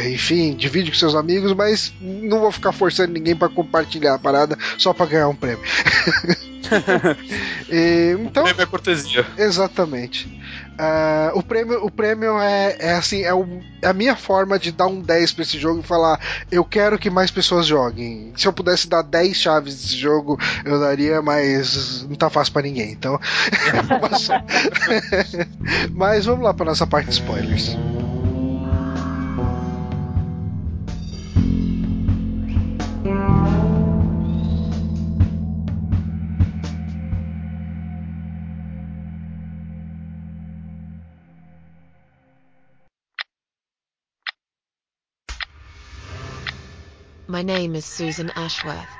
enfim, divide com seus amigos, mas não vou ficar forçando ninguém para compartilhar a parada só para ganhar um prêmio. E, então, Prêmio é cortesia. Exatamente. Ah, o prêmio, o prêmio é, é assim, é, o- é a minha forma de dar um 10 pra esse jogo e falar, eu quero que mais pessoas joguem. Se eu pudesse dar 10 chaves desse jogo, eu daria, mas não tá fácil pra ninguém. Então, mas vamos lá pra nossa parte de spoilers. My name is Susan Ashworth.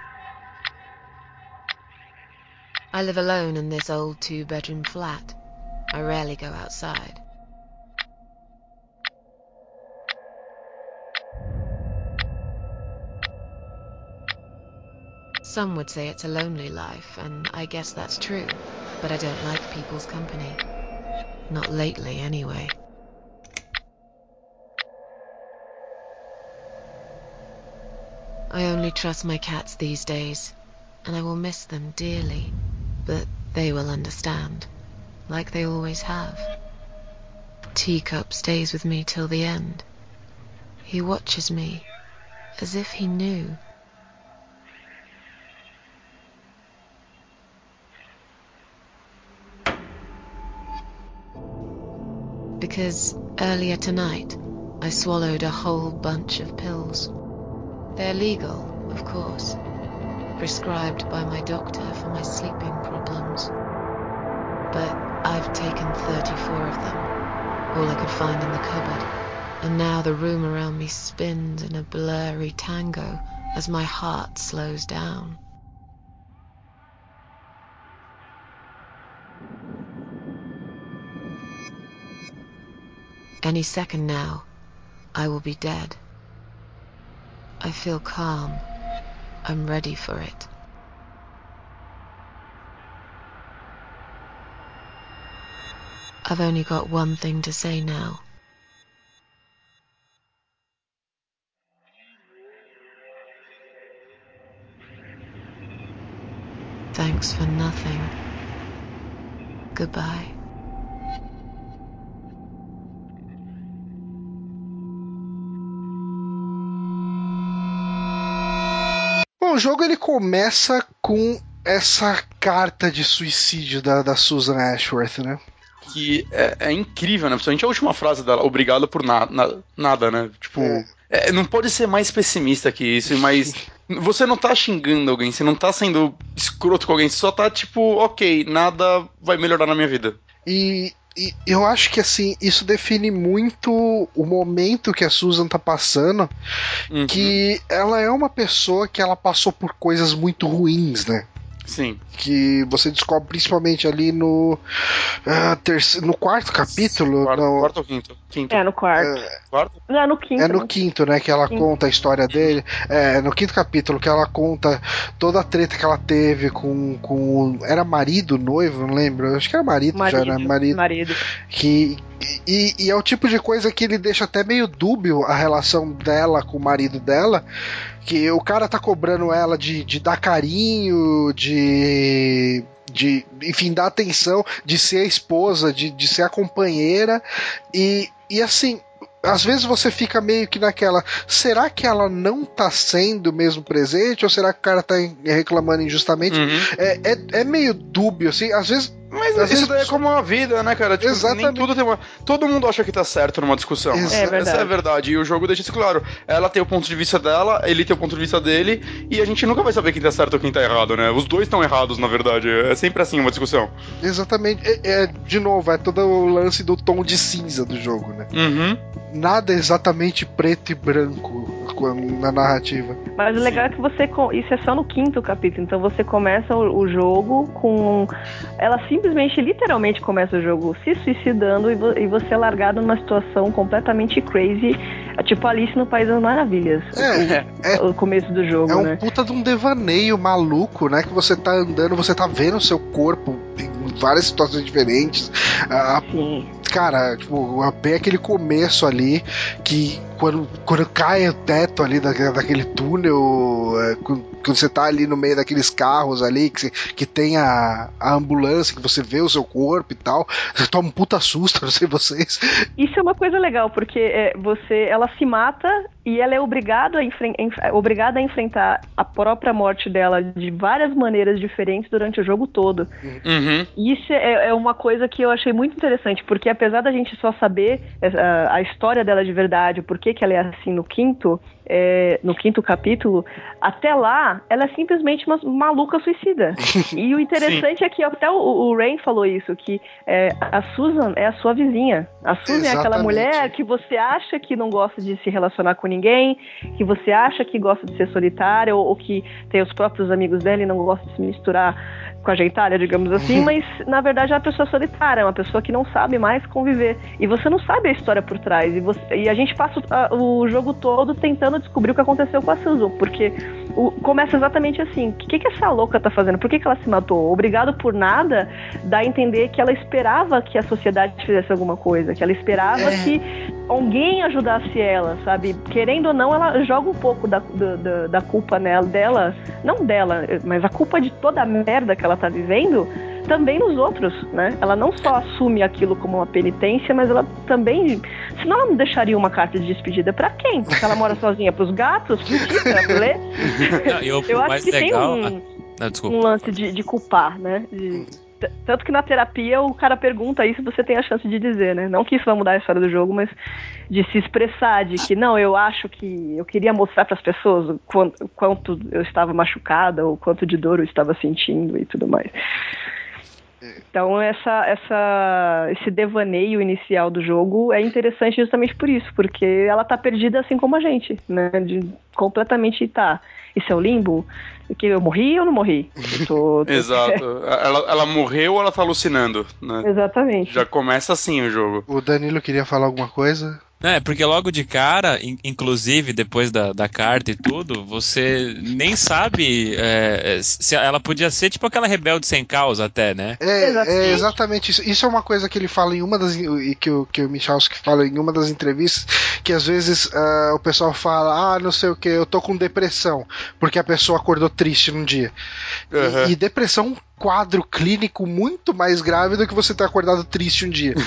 I live alone in this old two bedroom flat. I rarely go outside. Some would say it's a lonely life, and I guess that's true, but I don't like people's company. Not lately, anyway. I only trust my cats these days, and I will miss them dearly, but they will understand, like they always have. Teacup stays with me till the end. He watches me, as if he knew. Because earlier tonight, I swallowed a whole bunch of pills. They're legal, of course, prescribed by my doctor for my sleeping problems. But I've taken 34 of them, all I could find in the cupboard, and now the room around me spins in a blurry tango as my heart slows down. Any second now, I will be dead. I feel calm. I'm ready for it. I've only got one thing to say now. Thanks for nothing. Goodbye. O jogo ele começa com essa carta de suicídio da, da Susan Ashworth, né? que é, é incrível, né? Principalmente a última frase dela, obrigado por na, na- nada, né? Tipo, É. é, não pode ser mais pessimista que isso, mas você não tá xingando alguém, você não tá sendo escroto com alguém, você só tá tipo, ok, nada vai melhorar na minha vida. E, e eu acho que assim, isso define muito o momento que a Susan tá passando, Uhum. que ela é uma pessoa que ela passou por coisas muito ruins, né? Sim. Que você descobre principalmente ali no ah, terceiro, no quarto capítulo, Quarto, não, quarto ou quinto? Quinto. É, no quarto. Quarto? Não, é no quinto. É no né? quinto, né, que ela Sim. conta a história dele. É, no quinto capítulo que ela conta toda a treta que ela teve com, com era marido, noivo, não lembro. Acho que era marido, já, Marido, né? Marido. marido. Que e, e é o tipo de coisa que ele deixa até meio dúbio a relação dela com o marido dela, que o cara tá cobrando ela de, de dar carinho, de de, enfim, dar atenção, de ser a esposa, de, de ser a companheira, e, e assim, às vezes você fica meio que naquela, será que ela não tá sendo mesmo presente, ou será que o cara tá reclamando injustamente? Uhum. É, é, é meio dúbio, assim, às vezes Mas Às isso vezes- daí é como a vida, né, cara? Tipo, Exatamente. nem tudo tem uma... Todo mundo acha que tá certo numa discussão. Exa- É Essa verdade. é a verdade. E o jogo deixa isso claro. Ela tem o ponto de vista dela, ele tem o ponto de vista dele, e a gente nunca vai saber quem tá certo ou quem tá errado, né? Os dois estão errados, na verdade. É sempre assim uma discussão. Exatamente. É, é, de novo, é todo o lance do tom de cinza do jogo, né? Uhum. Nada é exatamente preto e branco quando- na narrativa. Mas o legal é que você. Isso é só no quinto capítulo. Então você começa o, o jogo com. Ela simplesmente, literalmente começa o jogo se suicidando e, vo- e você é largado numa situação completamente crazy. Tipo Alice no País das Maravilhas. É, é, O começo do jogo, é um né? puta de um devaneio maluco, né? Que você tá andando, você tá vendo o seu corpo em várias situações diferentes. Ah, Sim. cara, tipo, bem aquele começo ali que quando, quando cai o teto ali da, daquele túnel, é, quando, quando você tá ali no meio daqueles carros ali, que, que tem a, a ambulância, que você vê o seu corpo e tal, você toma um puta susto, não sei vocês. Isso é uma coisa legal, porque é, você, ela se mata e ela é obrigada a, enfren- enf- obrigada a enfrentar a própria morte dela de várias maneiras diferentes durante o jogo todo. Uhum. E Isso é, é uma coisa que eu achei muito interessante, porque apesar da gente só saber é, a, a história dela de verdade, o porquê que ela é assim no quinto, é, no quinto capítulo, até lá ela é simplesmente uma maluca suicida. e o interessante é que até o, o Rain falou isso, que é, a Susan é a sua vizinha. A Susan é aquela Exatamente. mulher que você acha que não gosta de se relacionar com ninguém, que você acha que gosta de ser solitária, ou, ou que tem os próprios amigos dela e não gosta de se misturar com a gentalha, digamos assim, mas na verdade é uma pessoa solitária, é uma pessoa que não sabe mais conviver. E você não sabe a história por trás. E, você- e a gente passa o, a- o jogo todo tentando descobrir o que aconteceu com a Susan, porque o- começa exatamente assim: o que, que essa louca tá fazendo? Por que, que ela se matou? Obrigado por nada dá a entender que ela esperava que a sociedade fizesse alguma coisa, que ela esperava É. que alguém ajudasse ela, sabe? Querendo ou não, ela joga um pouco da, da, da- da culpa nela, dela, não dela, mas a culpa de toda a merda que ela tá vivendo também nos outros, né? Ela não só assume aquilo como uma penitência, mas ela também. Senão ela não deixaria uma carta de despedida pra quem? Porque ela mora sozinha pros gatos? Mentira, pra ler? Não, e o Eu acho que legal. tem um, Ah, não, um lance de, de culpar, né? De- t- tanto que na terapia o cara pergunta isso você tem a chance de dizer, né? Não que isso vai mudar a história do jogo, mas de se expressar, de que não, eu acho que eu queria mostrar para as pessoas o quanto, quanto eu estava machucada, ou quanto de dor eu estava sentindo e tudo mais. Então essa, essa, esse devaneio inicial do jogo é interessante justamente por isso, porque ela tá perdida assim como a gente, né? De completamente tá. Isso é o limbo? Que eu morri ou não morri? Tô- tô- Exato. ela, ela morreu ou ela tá alucinando, né? Exatamente. Já começa assim o jogo. O Danilo queria falar alguma coisa? É, porque logo de cara, in- inclusive depois da, da carta e tudo, você nem sabe é, se ela podia ser tipo aquela rebelde sem causa até, né? É, Exatamente. é exatamente isso. Isso é uma coisa que ele fala em uma das. e que o, que o Michalski fala em uma das entrevistas, que às vezes ah, o pessoal fala, ah, não sei o que, eu tô com depressão, porque a pessoa acordou triste num dia. E- Uhum. E, depressão é um quadro clínico muito mais grave do que você ter acordado triste um dia.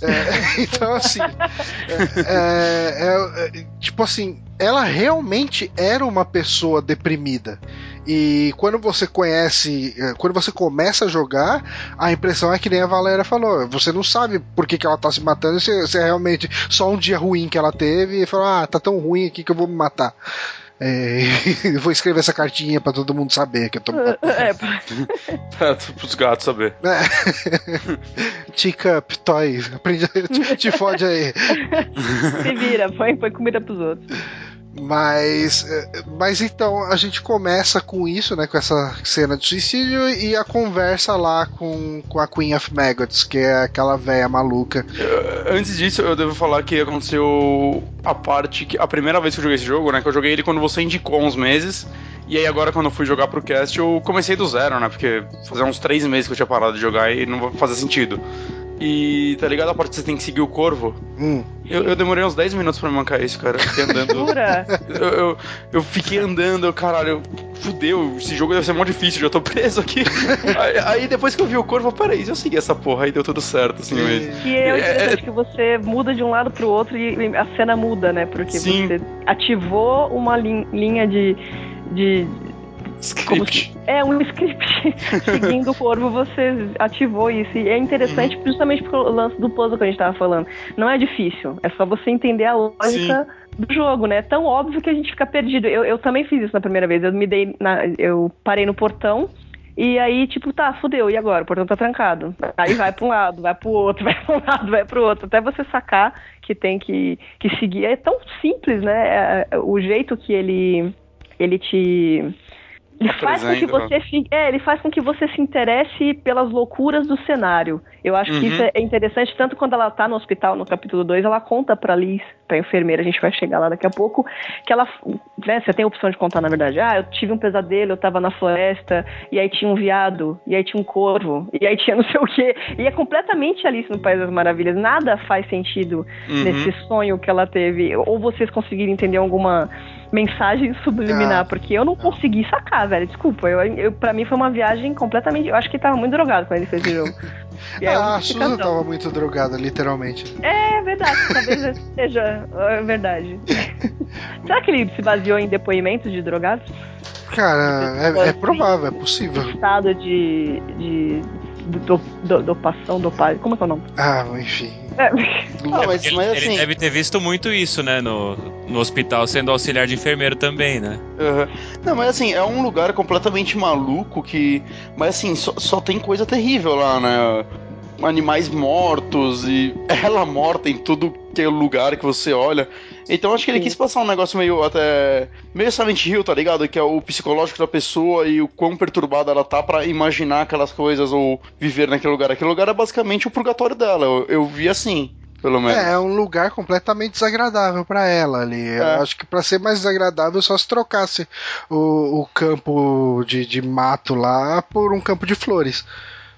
É, então, assim. é, é, é, é, tipo assim, ela realmente era uma pessoa deprimida. E quando você conhece, eh, quando você começa a jogar, a impressão é que nem a Valéria falou. Você não sabe por que, que ela tá se matando, se, se é realmente só um dia ruim que ela teve e falou, ah, tá tão ruim aqui que eu vou me matar. É, vou escrever essa cartinha pra todo mundo saber que eu tô. É, Pra, pros gatos saber. É. Teacup, toy, aprende, te, te fode aí. se vira, põe, põe comida pros outros. Mas, eh, mas então a gente começa com isso, né? Com essa cena de suicídio e a conversa lá com, com a Queen of Maggots, que é aquela velha maluca. Antes disso, eu devo falar que aconteceu a parte que. A primeira vez que eu joguei esse jogo, né? Que eu joguei ele quando você indicou uns meses. E aí agora quando eu fui jogar pro cast, eu comecei do zero, né? Porque fazia uns três meses que eu tinha parado de jogar e não fazia sentido. E tá ligado a parte que você tem que seguir o corvo? Hum. Eu, eu demorei uns 10 minutos pra me mancar isso, cara. Eu fiquei andando. Jura? eu, eu, eu fiquei andando, eu, caralho, eu, fudeu, esse jogo deve ser mó difícil, já tô preso aqui. aí, aí depois que eu vi o corvo, eu se eu segui essa porra, aí deu tudo certo, assim, mas. E é É, interessante que você muda de um lado pro outro e a cena muda, né? Porque Sim. você ativou uma lin- linha de. de Script. é um script seguindo o corvo, você ativou isso. E é interessante Uhum. justamente pelo lance do puzzle que a gente tava falando. Não é difícil, é só você entender a lógica do jogo, né? É tão óbvio que a gente fica perdido. Eu, eu também fiz isso na primeira vez. Eu me dei. na- eu parei no portão. E aí, tipo, tá, fudeu, e agora? O portão tá trancado. Aí vai pra um lado, vai pro outro, vai pra um lado, vai pro outro. Até você sacar que tem que, que seguir. É tão simples, né? É- é- o jeito que ele, ele te. Ele faz com que você fi- é, ele faz com que você se interesse pelas loucuras do cenário. Eu acho que Uhum. isso é interessante, tanto quando ela tá no hospital, no capítulo 2, ela conta pra Liz, pra enfermeira, a gente vai chegar lá daqui a pouco, que ela, né, você tem a opção de contar na verdade, ah, eu tive um pesadelo, eu tava na floresta, e aí tinha um viado, e aí tinha um corvo, e aí tinha não sei o quê, e é completamente Alice no País das Maravilhas, nada faz sentido Uhum. nesse sonho que ela teve, ou vocês conseguirem entender alguma mensagem subliminar, Ah, porque eu não consegui sacar, velho, desculpa, eu, eu, pra mim foi uma viagem completamente, eu acho que ele tava muito drogado quando ele fez esse jogo. E é ah, a Susan tava muito drogada, literalmente. É verdade, talvez seja é verdade. Será que ele se baseou em depoimentos de drogados? Cara, é, é provável, é possível. Estado de. de. Do, do, dopação, dopagem. Como é que é o nome? Ah, enfim. É, Ah, mas, Ele, mas ele assim. deve ter visto muito isso, né? No, no hospital, sendo auxiliar de enfermeiro também, né? Aham. Não, mas assim, é um lugar completamente maluco que. Mas assim, só, só tem coisa terrível lá, né? Animais mortos e ela morta em tudo que é lugar que você olha. Então acho que ele Sim. quis passar um negócio meio até. meio Silent Hill, tá ligado? Que é o psicológico da pessoa e o quão perturbada ela tá pra imaginar aquelas coisas ou viver naquele lugar. Aquele lugar é basicamente o purgatório dela. Eu, eu vi assim, pelo menos. É, é um lugar completamente desagradável pra ela ali. Eu É. acho que pra ser mais desagradável só se trocasse o, o campo de, de mato lá por um campo de flores.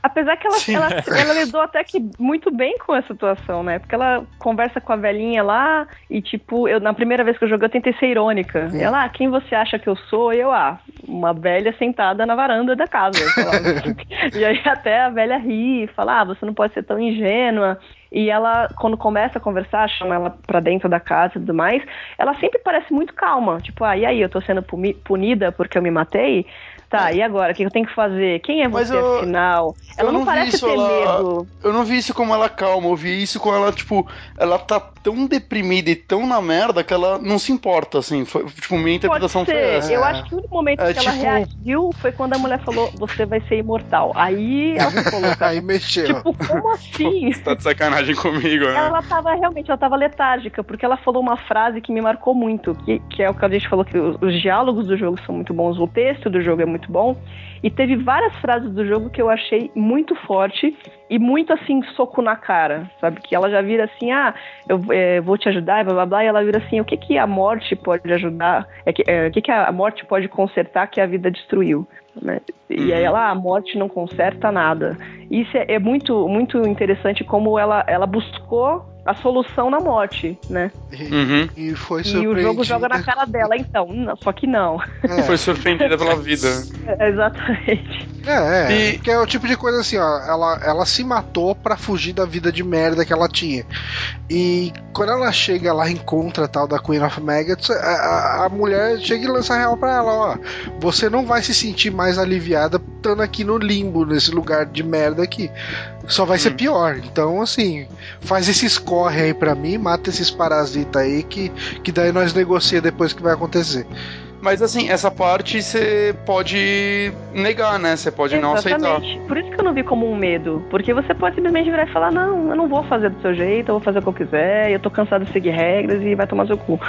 Apesar que ela, Sim. ela, ela lidou até que muito bem com a situação, né? Porque ela conversa com a velhinha lá e, tipo, eu, na primeira vez que eu joguei, eu tentei ser irônica. E ela, ah, quem você acha que eu sou? E eu, ah, uma velha sentada na varanda da casa. e aí até a velha ri e fala, ah, você não pode ser tão ingênua. E ela, quando começa a conversar, chama ela pra dentro da casa e tudo mais, ela sempre parece muito calma. Tipo, ah, e aí, eu tô sendo puni- punida porque eu me matei? Tá, e agora? O que eu tenho que fazer? Quem é Mas você, eu- afinal? Ela não, não parece isso, ter ela- medo. Eu não vi isso como ela calma, eu vi isso com ela, tipo, ela tá tão deprimida e tão na merda que ela não se importa, assim. Foi, tipo, minha interpretação foi essa. Eu acho que o único momento É, que ela tipo- reagiu foi quando a mulher falou, você vai ser imortal. Aí ela louca. Aí mexeu. tipo, como assim? Tá de sacanagem comigo, né? Ela tava realmente, ela tava letárgica, porque ela falou uma frase que me marcou muito, que, que é o que a gente falou, que os, os diálogos do jogo são muito bons, o texto do jogo é muito bom, e teve várias frases do jogo que eu achei muito forte e muito assim, soco na cara, sabe? Que ela já vira assim, ah, eu é, vou te ajudar, e blá blá blá, e ela vira assim, o que que a morte pode ajudar, é, que- é, o que que a morte pode consertar que a vida destruiu, né? E aí Uhum. ela, ah, a morte não conserta nada. Isso é, é muito, muito interessante como ela, ela buscou a solução na morte, né? E, Uhum. e foi E o jogo joga na surpreendida- cara dela, então. Não, só que não. É. Foi surpreendida pela vida. É, exatamente. É, é, E- que é o tipo de coisa assim, ó, ela, ela se matou pra fugir da vida de merda que ela tinha. E quando ela chega lá e encontra a tal da Queen of Maggots, a, a- a mulher chega e lança a real pra ela, ó, você não vai se sentir mais aliviada estando aqui no limbo, nesse lugar de merda aqui. Só vai ser Hum. pior. Então, assim, faz esse escorre aí pra mim, mata esses parasitas aí que, que daí nós negocia depois o que vai acontecer. Mas assim, essa parte você pode negar, né? Você pode não aceitar. Exatamente. Por isso que eu não vi como um medo. Porque você pode simplesmente virar e falar: não, eu não vou fazer do seu jeito, eu vou fazer o que eu quiser, eu tô cansado de seguir regras e vai tomar seu cu.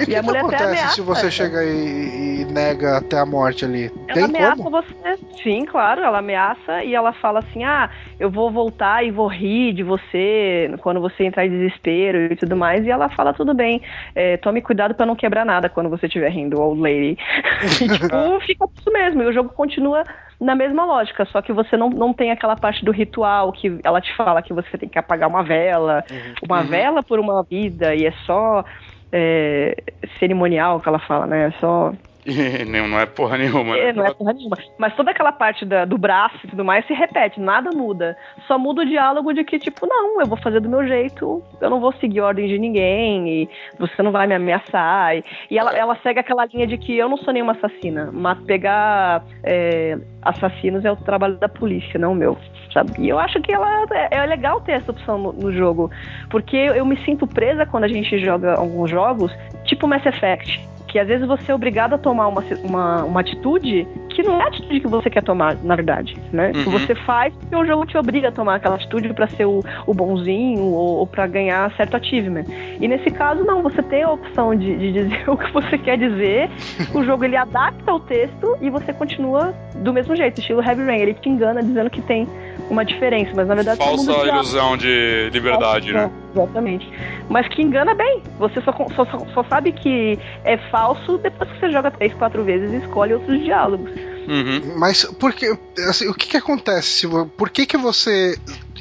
E o que, a que mulher até acontece ameaça, se você chega e, e nega até a morte ali? Ela Tem ameaça como? você. Sim, claro, ela ameaça e ela fala assim: ah, eu vou voltar e vou rir de você quando você entrar em desespero e tudo mais. E ela fala: tudo bem, é, tome cuidado pra não quebrar nada quando você estiver rindo, old lady. e, tipo, fica isso mesmo. E o jogo continua na mesma lógica, só que você não, não tem aquela parte do ritual que ela te fala que você tem que apagar uma vela, uma Uhum. vela por uma vida, e é só. é, cerimonial que ela fala, né? É só não, não é porra nenhuma. é, né? não é porra nenhuma. Mas toda aquela parte da- do braço e tudo mais se repete, nada muda. Só muda o diálogo de que, tipo, não, eu vou fazer do meu jeito, eu não vou seguir ordem de ninguém, e você não vai me ameaçar. E, e ela, ela segue aquela linha de que eu não sou nenhuma assassina, mas pegar é, assassinos é o trabalho da polícia, não o meu. Sabe? E eu acho que ela é, é legal ter essa opção no, no jogo, porque eu me sinto presa quando a gente joga alguns jogos, tipo Mass Effect que às vezes você é obrigado a tomar uma, uma, uma atitude que não é a atitude que você quer tomar, na verdade, né? Que Uhum. você faz porque o jogo te obriga a tomar aquela atitude pra ser o, o bonzinho ou, ou para ganhar certo achievement. E nesse caso, não, você tem a opção de, de dizer o que você quer dizer, o jogo ele adapta o texto e você continua do mesmo jeito, estilo Heavy Rain, ele te engana dizendo que tem uma diferença, mas na verdade Falsa ilusão de liberdade, né? Exatamente. Mas que engana bem. Você só, só, só- só sabe que é falso depois que você joga três, quatro vezes e escolhe outros diálogos. Uhum. Mas por que, assim, o que que acontece? Por que que você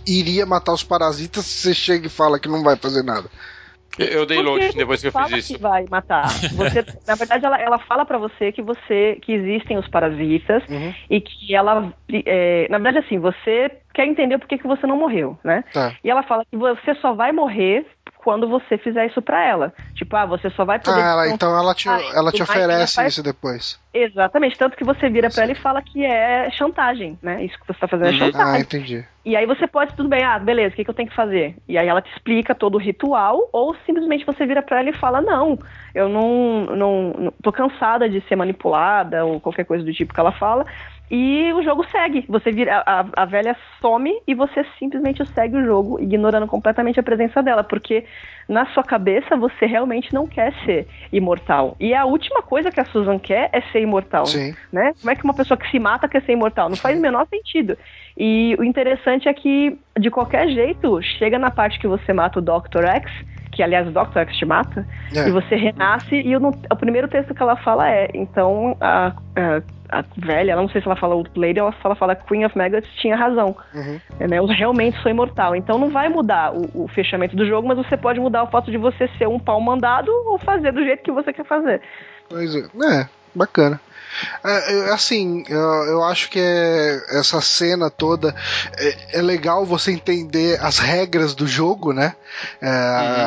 iria matar os parasitas se você chega e fala que não vai fazer nada? Eu, dei Porque load depois que eu fiz isso. que vai matar. Você, na verdade, ela, ela fala pra você que você que existem os parasitas Uhum. e que ela, é, na verdade, assim, você quer entender por que, que você não morreu, né? Tá. E ela fala que você só vai morrer quando você fizer isso pra ela. Tipo, ah, você só vai poder. Ah, ela, então ela te, ela te oferece faz- isso depois. Exatamente, tanto que você vira pra ela e fala que é chantagem, né? Isso que você tá fazendo é Uhum. chantagem. Ah, entendi. E aí você pode, tudo bem, ah, beleza, o que, que eu tenho que fazer? E aí ela te explica todo o ritual, ou simplesmente você vira pra ela e fala, não, eu não, não, não tô cansada de ser manipulada, ou qualquer coisa do tipo que ela fala. E o jogo segue. Você vira, a, a velha some e você simplesmente segue o jogo, ignorando completamente a presença dela, porque na sua cabeça você realmente não quer ser imortal. E a última coisa que a Susan quer é ser imortal Sim. né? Como é que uma pessoa que se mata quer ser imortal? Não faz o menor sentido. E o interessante é que, de qualquer jeito, chega na parte que você mata o Dr. X, que aliás o Dr. X te mata, É. e você renasce, e não- o primeiro texto que ela fala é, então a, a, a velha, ela não sei se ela fala Old Lady ela fala Queen of Maggots tinha razão. Uhum. Né? Eu realmente sou imortal. Então não vai mudar o, o fechamento do jogo, mas você pode mudar o fato de você ser um pau mandado ou fazer do jeito que você quer fazer. Pois é. É, bacana. É, é, assim, eu, eu acho que é- essa cena toda é, é legal você entender as regras do jogo, né? É,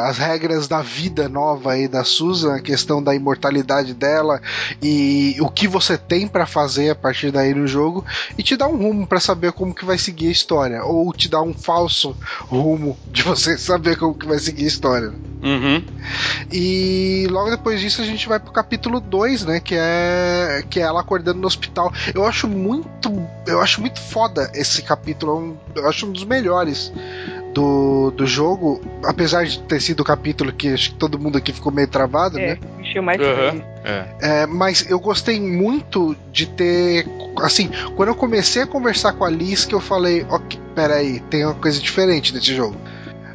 As regras da vida nova aí da Susan, a questão da imortalidade dela e o que você tem pra fazer a partir daí no jogo e te dá um rumo pra saber como que vai seguir a história ou te dá um falso rumo de você saber como que vai seguir a história. Uhum. E logo depois disso a gente vai pro capítulo 2, né? Que é, que é ela acordando no hospital. Eu acho muito. Eu acho muito foda esse capítulo. é um- Eu acho um dos melhores do, do jogo. Apesar de ter sido o capítulo que acho que todo mundo aqui ficou meio travado, É, né? mexeu mais Uhum. É. É, mas eu gostei muito de ter. Assim, quando eu comecei a conversar com a Liz, que eu falei, ok, peraí, tem uma coisa diferente nesse jogo.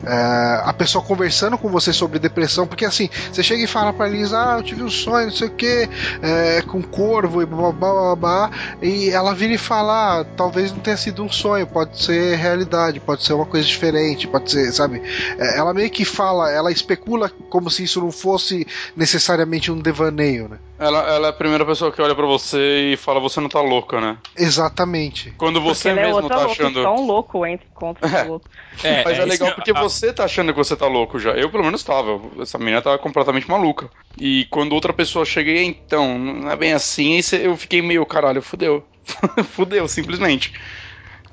É, a pessoa conversando com você sobre depressão, porque assim, você chega e fala pra Liz, ah, eu tive um sonho, não sei o que, é, com corvo e blá, blá blá blá e ela vira e fala, ah, talvez não tenha sido um sonho, pode ser realidade, pode ser uma coisa diferente, pode ser, sabe? É, ela meio que fala, ela especula como se isso não fosse necessariamente um devaneio, né? Ela, ela é a primeira pessoa que olha pra você e fala, você não tá louca, né? Exatamente. Quando Porque você é mesmo outra tá louca, achando. Só um louco entra contra o louco. É, Mas é, legal que- porque ah, você tá achando que você tá louco já. Eu, pelo menos, tava. Essa menina tava completamente maluca. E quando outra pessoa chega e então, não é bem assim, eu fiquei meio, caralho, fudeu. fudeu, simplesmente.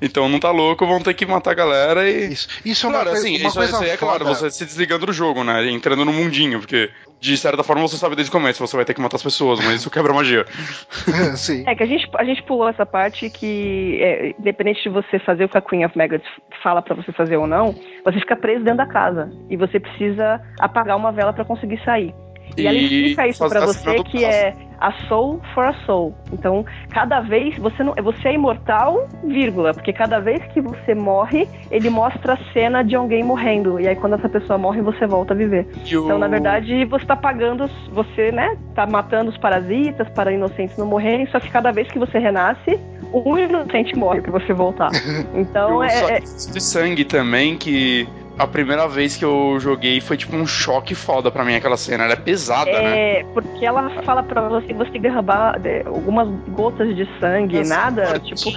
Então não tá louco, vão ter que matar a galera e. Isso, isso é uma, Claro, coisa- assim, uma isso, coisa isso aí é claro, você se desligando do jogo, né? Entrando no mundinho, porque de certa forma você sabe desde o começo, você vai ter que matar as pessoas, mas isso quebra a magia. Sim. É que a gente, a gente pulou essa parte que, é, independente de você fazer o que a Queen of Maggots fala pra você fazer ou não, você fica preso dentro da casa. E você precisa apagar uma vela pra conseguir sair. E, ela explica isso fazer pra a você que é a soul for a soul. Então, cada vez você não, você é imortal, vírgula, porque cada vez que você morre, ele mostra a cena de alguém morrendo. E aí quando essa pessoa morre, você volta a viver. E o- Então, na verdade, você tá pagando, você, né, tá matando os parasitas para inocentes não morrerem, só que cada vez que você renasce, um inocente morre pra você voltar. Então, o é, é- de sangue também, que a primeira vez que eu joguei foi tipo um choque foda pra mim aquela cena. Ela é pesada, né? é porque ela fala pra você você tem que derramar de- algumas gotas de sangue, É um nada, tipo.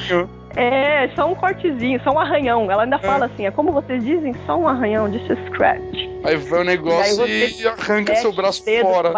É só um cortezinho, só um arranhão. Ela ainda É. fala assim, é como vocês dizem, só um arranhão, a scratch. Aí vai o negócio E e arranca seu braço fora.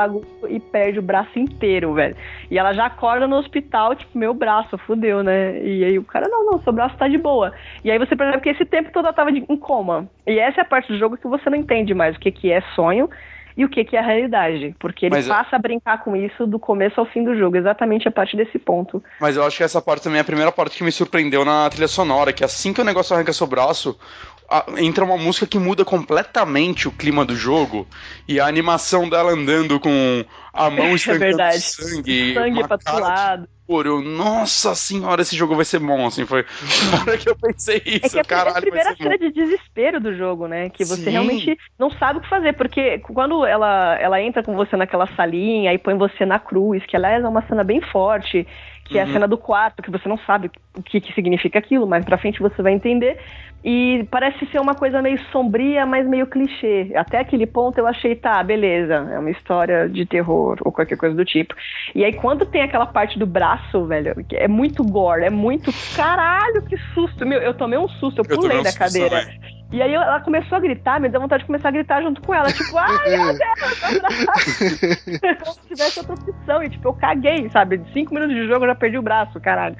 E perde o braço inteiro, velho. E ela já acorda no hospital, tipo, meu braço, fudeu, né? E aí o cara, não, não, seu braço tá de boa. E aí você percebe que esse tempo todo ela tava de- em coma. E essa é a parte do jogo que você não entende mais o que, que é sonho e o que, que é realidade. Porque ele Mas passa a brincar com isso do começo ao fim do jogo, exatamente a partir desse ponto. Mas eu acho que essa parte também é a primeira parte que me surpreendeu na trilha sonora, que assim que o negócio arranca seu braço, a- entra uma música que muda completamente o clima do jogo e a animação dela andando com a mão estancando É sangue, Sangue uma pra cara todo de lado. cor. Eu, nossa senhora, esse jogo vai ser bom, assim, foi na hora que eu pensei É isso, que é a caralho, vai primeira cena de desespero do jogo, né? Que você Sim. realmente não sabe o que fazer, porque quando ela, ela entra com você naquela salinha e põe você na cruz, que aliás é uma cena bem forte, que é a Uhum. cena do quarto, que você não sabe o que, que significa aquilo, mas pra frente você vai entender. E parece ser uma coisa meio sombria, mas meio clichê. Até aquele ponto eu achei, tá, beleza, é uma história de terror ou qualquer coisa do tipo. E aí quando tem aquela parte do braço, velho, que é muito gore, é muito caralho, que susto. Meu, eu tomei um susto, eu Eu pulei um da cadeira. também. E aí ela começou a gritar, me deu vontade de começar a gritar junto com ela, tipo, ai meu Deus, meu braço! Como se tivesse outra opção, e tipo, eu caguei, sabe? De cinco minutos de jogo eu já perdi o braço, caralho.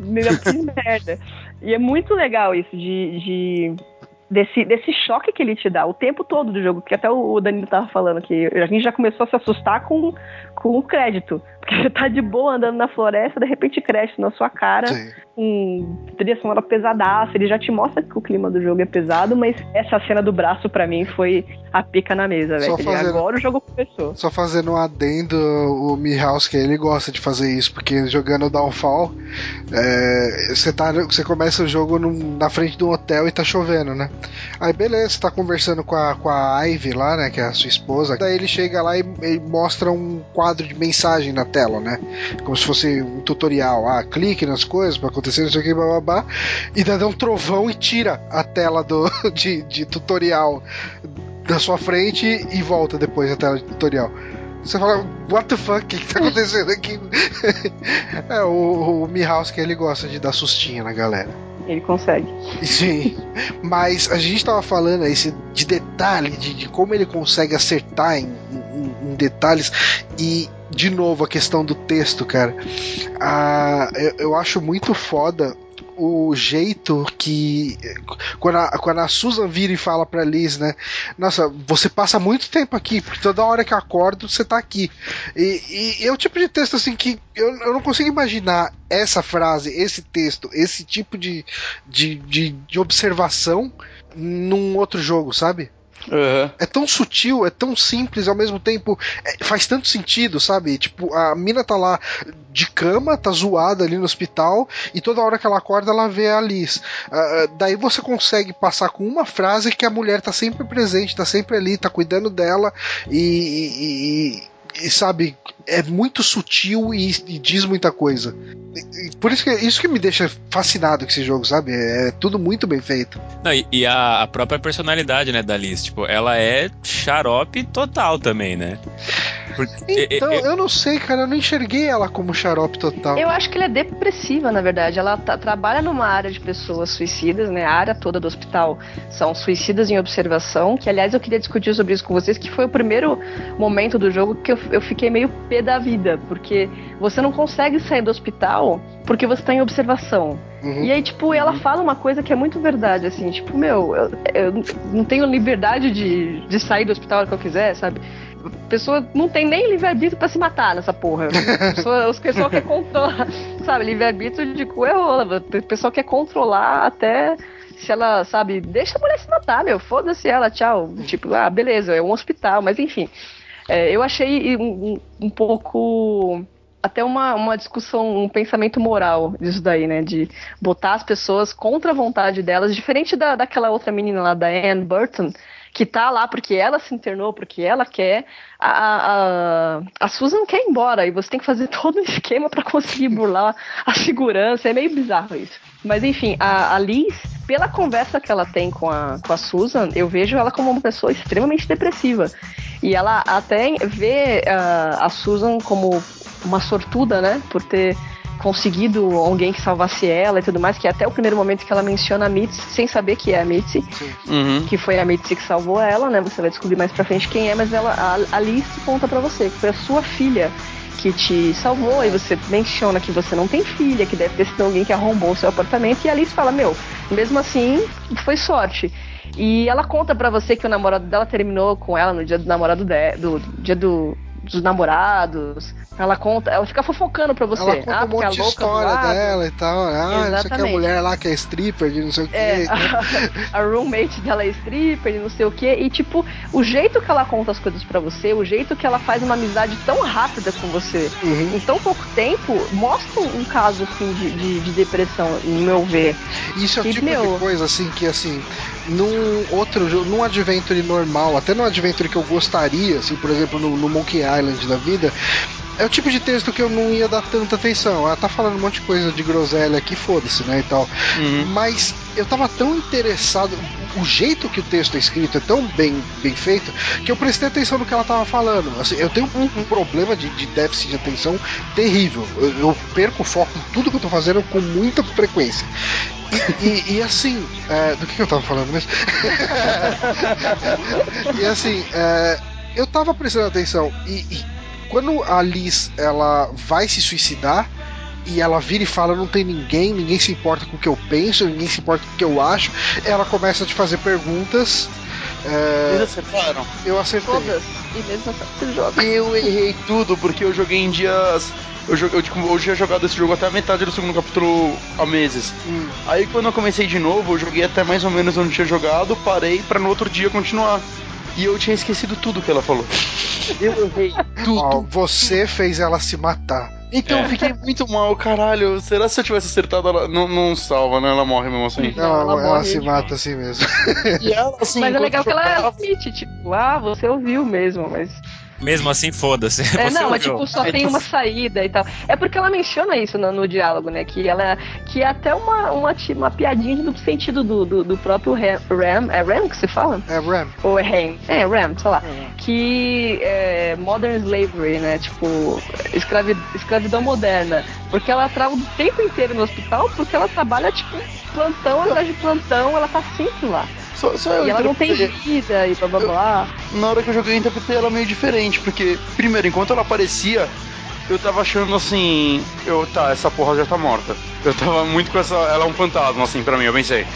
Me deu que merda. E é muito legal isso de. de- Desse, desse choque que ele te dá o tempo todo do jogo, que até o Danilo tava falando que a gente já começou a se assustar com, com o crédito. Porque você tá de boa andando na floresta, de repente crédito na sua cara, Sim. com trilha sonora pesadaça, ele já te mostra que o clima do jogo é pesado, mas essa cena do braço pra mim foi a pica na mesa, velho. Agora o jogo começou. Só fazendo um adendo, o Mihalski ele gosta de fazer isso, porque jogando Downfall, é, você tá, você começa o jogo num- na frente de um hotel e tá chovendo, né? Aí beleza, tá conversando com a, com a Ivy lá, né, que é a sua esposa. Daí ele chega lá e, e mostra um quadro de mensagem na tela, né? Como se fosse um tutorial. Ah, clique nas coisas pra acontecer, não sei o que, babá. E daí dá um trovão e tira a tela do, de, de tutorial da sua frente e volta depois a tela de tutorial. Você fala, what the fuck, o que, que tá acontecendo aqui? é, o, o Mihalski ele gosta de dar sustinho na galera. Ele consegue. Sim, mas a gente tava falando aí se- de detalhe, de, de como ele consegue acertar em, em- em detalhes e, de novo, a questão do texto, cara. Ah, eu, eu acho muito foda o jeito que quando a, quando a Susan vira e fala pra Liz, né? Nossa, você passa muito tempo aqui, porque toda hora que acordo você tá aqui. E, e é o tipo de texto assim que eu, eu não consigo imaginar essa frase, esse texto, esse tipo de, de, de, de observação num outro jogo, sabe? Aham. É tão sutil, é tão simples, ao mesmo tempo é- faz tanto sentido, sabe? Tipo, a mina tá lá de cama, tá zoada ali no hospital, e toda hora que ela acorda ela vê a Liz. Ah, ah, daí você consegue passar com uma frase que a mulher tá sempre presente, tá sempre ali, tá cuidando dela, e, e- e- e, sabe, é muito sutil e, e diz muita coisa. E- e por isso que, isso que me deixa fascinado com esse jogo, sabe? É, tudo muito bem feito. Não, e, e a, a própria personalidade, né, da Liz, tipo, ela é xarope total também, né? Então, e- e- eu não sei, cara, eu não enxerguei ela como xarope total. Eu acho que ela é depressiva, na verdade. Ela tá- trabalha numa área de pessoas suicidas, né? A área toda do hospital são suicidas em observação. Que, aliás, eu queria discutir sobre isso com vocês, que foi o primeiro momento do jogo que eu, eu fiquei meio pé da vida. Porque você não consegue sair do hospital porque você tá em observação. Uhum. E aí, tipo, ela fala uma coisa que é muito verdade, assim, tipo, meu, eu, eu não tenho liberdade de, de sair do hospital a hora que eu quiser, sabe? A pessoa não tem nem livre-arbítrio pra se matar nessa porra. A pessoa, os pessoal quer controlar, sabe? Livre-arbítrio de cu é rola. O pessoal quer controlar até se ela, sabe, deixa a mulher se matar, meu, foda-se ela, tchau. Tipo, ah, beleza, é um hospital, mas enfim. É, eu achei um, um- um pouco. Até uma, uma discussão, um pensamento moral disso daí, né? De botar as pessoas contra a vontade delas, diferente da, daquela outra menina lá, da Anne Burton, que tá lá porque ela se internou, porque ela quer. A, a, a Susan quer ir embora e você tem que fazer todo um esquema para conseguir burlar a segurança. É meio bizarro isso. Mas enfim, a, a Liz, pela conversa que ela tem com a, com a Susan, eu vejo ela como uma pessoa extremamente depressiva. E ela até vê ah, a Susan como uma sortuda, né? Por ter conseguido alguém que salvasse ela e tudo mais, que é até o primeiro momento que ela menciona a Mitzi, sem saber que é a Mitzi, Uhum. que foi a Mitzi que salvou ela, né? Você vai descobrir mais pra frente quem é, mas ela, a Alice conta pra você que foi a sua filha que te salvou, e você menciona que você não tem filha, que deve ter sido alguém que arrombou o seu apartamento, e a Alice fala, meu, mesmo assim, foi sorte. E ela conta pra você que o namorado dela terminou com ela no dia do namorado de, do, do dia do, dos namorados. Ela conta, ela fica fofocando pra você. Ela conta ah, um monte de história dela e tal. Ah, não sei o que a Exatamente. mulher lá que é stripper de não sei o que. É, a, a roommate dela é stripper e não sei o que. E, tipo, o jeito que ela conta as coisas pra você, o jeito que ela faz uma amizade tão rápida com você, Uhum. em tão pouco tempo, mostra um caso, assim, de, de, de depressão, no meu ver. Isso é o tipo meu- de coisa assim que assim, num outro jogo, num adventure normal, até num adventure que eu gostaria, assim, por exemplo, no, no Monkey Island da vida, é o tipo de texto que eu não ia dar tanta atenção. Ah, tá falando um monte de coisa de groselha aqui, foda-se, né, e tal. Uhum. Mas eu tava tão interessado, o jeito que o texto é escrito é tão bem, bem feito, que eu prestei atenção no que ela tava falando. Assim, eu tenho um, um problema de, de déficit de atenção terrível. Eu, eu perco o foco em tudo que eu tô fazendo com muita frequência. E, e- e assim, é, do que, que eu tava falando mesmo? e assim, é, eu tava prestando atenção e, e quando a Liz ela vai se suicidar e ela vira e fala não tem ninguém, ninguém se importa com o que eu penso, ninguém se importa com o que eu acho, ela começa a te fazer perguntas. é, Eles acertaram. eu acertei. Todas. E mesmo assim, você joga. Eu errei tudo, porque eu joguei em dias. Eu, joguei, eu, tipo, eu tinha jogado esse jogo até a metade do segundo capítulo há meses. Hum. Aí quando eu comecei de novo, eu joguei até mais ou menos onde tinha jogado, parei pra no outro dia continuar. E eu tinha esquecido tudo que ela falou. Eu errei tudo. Ó, você fez ela se matar. Então É. eu fiquei muito mal, caralho. Será que se eu tivesse acertado ela. Não, não salva, né? Ela morre mesmo assim. Não, ela ela, se mata assim mesmo. E ela, assim, Mas é legal que ela admite, tipo, ah, você ouviu mesmo, mas Mesmo assim, foda-se. É, não, mas tipo, só tem uma saída e tal. É porque ela menciona isso no, no diálogo, né? Que ela que é até uma, uma, uma piadinha no sentido do, do, do próprio Ram. É Ram que se fala? É Ram. Ou é Ram? É, Ram, sei lá. Que é modern slavery, né? Tipo, escravi, escravidão moderna. Porque ela trava o tempo inteiro no hospital porque ela trabalha, tipo, plantão atrás de plantão, ela tá sempre lá. Só, só eu E ela não tem vida e blá blá blá. Na hora que eu joguei, eu interpretei ela meio diferente, porque, primeiro, enquanto ela aparecia, eu tava achando assim. Eu, tá, essa porra já tá morta. Eu tava muito com essa. Ela é um fantasma, assim, pra mim, eu pensei.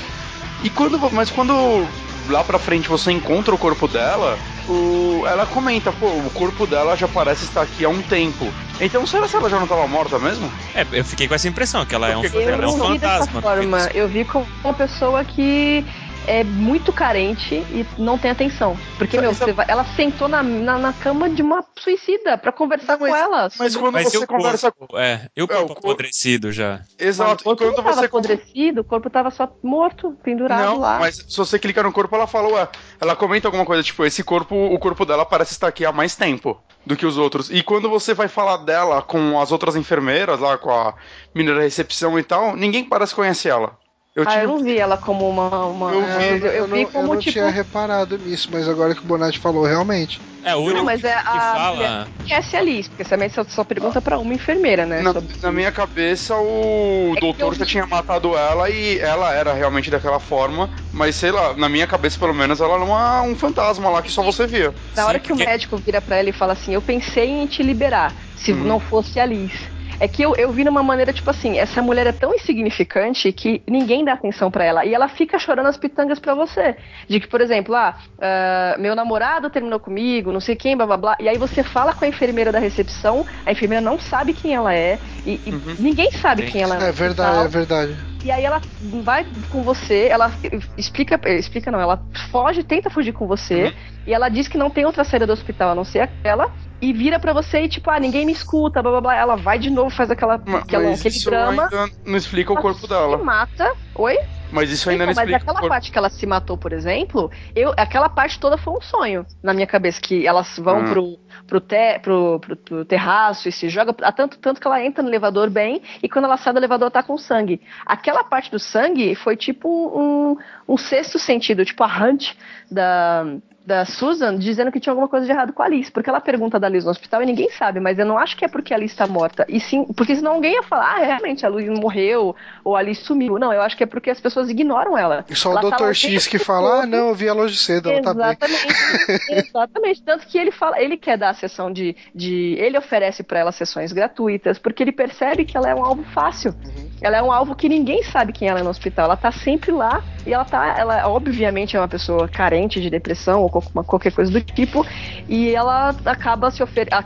E quando. Mas quando lá pra frente você encontra o corpo dela, o, ela comenta, pô, o corpo dela já parece estar aqui há um tempo. Então será que ela já não tava morta mesmo? É, eu fiquei com essa impressão, que ela é um, Eu ela é um fantasma. forma. Eu vi como uma pessoa que é muito carente e não tem atenção. Porque, meu, você vai- ela sentou na, na, na cama de uma suicida pra conversar Não, mas- com ela. Mas quando Mas você conversa corpo? É, e o É, corpo o corpo- apodrecido já? Exato. corpo E quando não tava você apodrecido, o corpo tava só morto, pendurado Não, lá. mas se você clicar no corpo, ela fala, ué, ela comenta alguma coisa, tipo, esse corpo, o corpo dela parece estar aqui há mais tempo do que os outros. E quando você vai falar dela com as outras enfermeiras, lá com a menina da recepção e tal, ninguém parece conhecer ela. Eu ah, tive. eu não vi ela como uma. uma Eu eu, vi, eu, não, vi eu como não tipo. tinha reparado nisso, mas agora que o Bonatti falou, realmente. É, o único Não, mas é que a fala. conhece a Alice, porque também só, só pergunta pra uma enfermeira, né? Na, sobre- na minha cabeça, o É que doutor eu já vi- tinha matado ela e ela era realmente daquela forma, mas sei lá, na minha cabeça, pelo menos, ela era uma- um fantasma lá que só você via. Na Sim, hora que porque- o médico vira pra ela e fala assim, eu pensei em te liberar, se Uhum. não fosse a Alice. É que eu, eu vi numa maneira, tipo assim, essa mulher é tão insignificante que ninguém dá atenção pra ela. E ela fica chorando as pitangas pra você. De que, por exemplo, ah, ah, meu namorado terminou comigo, não sei quem, blá blá blá. E aí você fala com a enfermeira da recepção, a enfermeira não sabe quem ela é, e, e Uhum. ninguém sabe Sim. quem ela é. É verdade, é verdade. E aí ela vai com você, ela explica, explica não, ela foge, tenta fugir com você, Uhum. e ela diz que não tem outra saída do hospital a não ser aquela, e vira pra você e tipo, ah, ninguém me escuta, blá blá blá. Ela vai de novo, faz aquela, Ma- aquela Mas aquele isso drama. não explica o ela corpo Se dela. mata. Oi? Mas isso ainda Então, não mas explica o aquela parte que ela se matou, por exemplo, eu, aquela parte toda foi um sonho na minha cabeça, que elas vão Hum. pro, pro, te, pro, pro, pro terraço e se joga, a tanto, tanto que ela entra no elevador bem, e quando ela sai do elevador tá com sangue. Aquela parte do sangue foi tipo um, um sexto sentido, tipo a Hunt da, da Susan dizendo que tinha alguma coisa de errado com a Alice, porque ela pergunta da Alice no hospital e ninguém sabe, mas eu não acho que é porque a Alice tá morta, e sim, porque senão alguém ia falar, ah, realmente, a Alice morreu, ou a Alice sumiu. Não, eu acho que é porque as pessoas ignoram ela. E só Ela o tá lá Dr. o X que fala, ah, não, eu vi ela hoje cedo, ela tá bem. Exatamente, exatamente. Tanto que ele fala, ele quer dar a sessão de, de ele oferece pra ela sessões gratuitas, porque ele percebe que ela é um alvo fácil. Uhum. Ela é um alvo que ninguém sabe quem ela é no hospital. Ela tá sempre lá e ela tá, ela obviamente é uma pessoa carente de depressão ou qualquer- coisa do tipo, e ela acaba se oferecendo,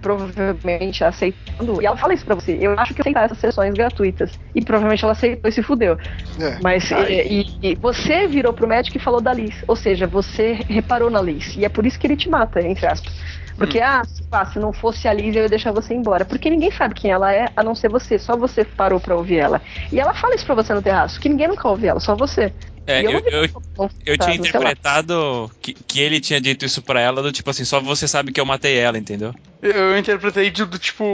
provavelmente aceitando. E ela fala isso pra você. Eu acho que eu aceitar essas sessões gratuitas. E provavelmente ela aceitou e se fudeu. É. Mas e, e- e você virou pro médico e falou da Liz. Ou seja, você reparou na Liz. E é por isso que ele te mata, entre aspas. Porque, ah, se, pá, se não fosse a Liz, eu ia deixar você embora. Porque ninguém sabe quem ela é, a não ser você. Só você parou pra ouvir ela. E ela fala isso pra você no terraço, que ninguém nunca ouve ela, só você. É, eu, eu, eu tá, tinha interpretado que, que ele tinha dito isso pra ela, do tipo assim, só você sabe que eu matei ela, entendeu? Eu, eu interpretei de, do tipo,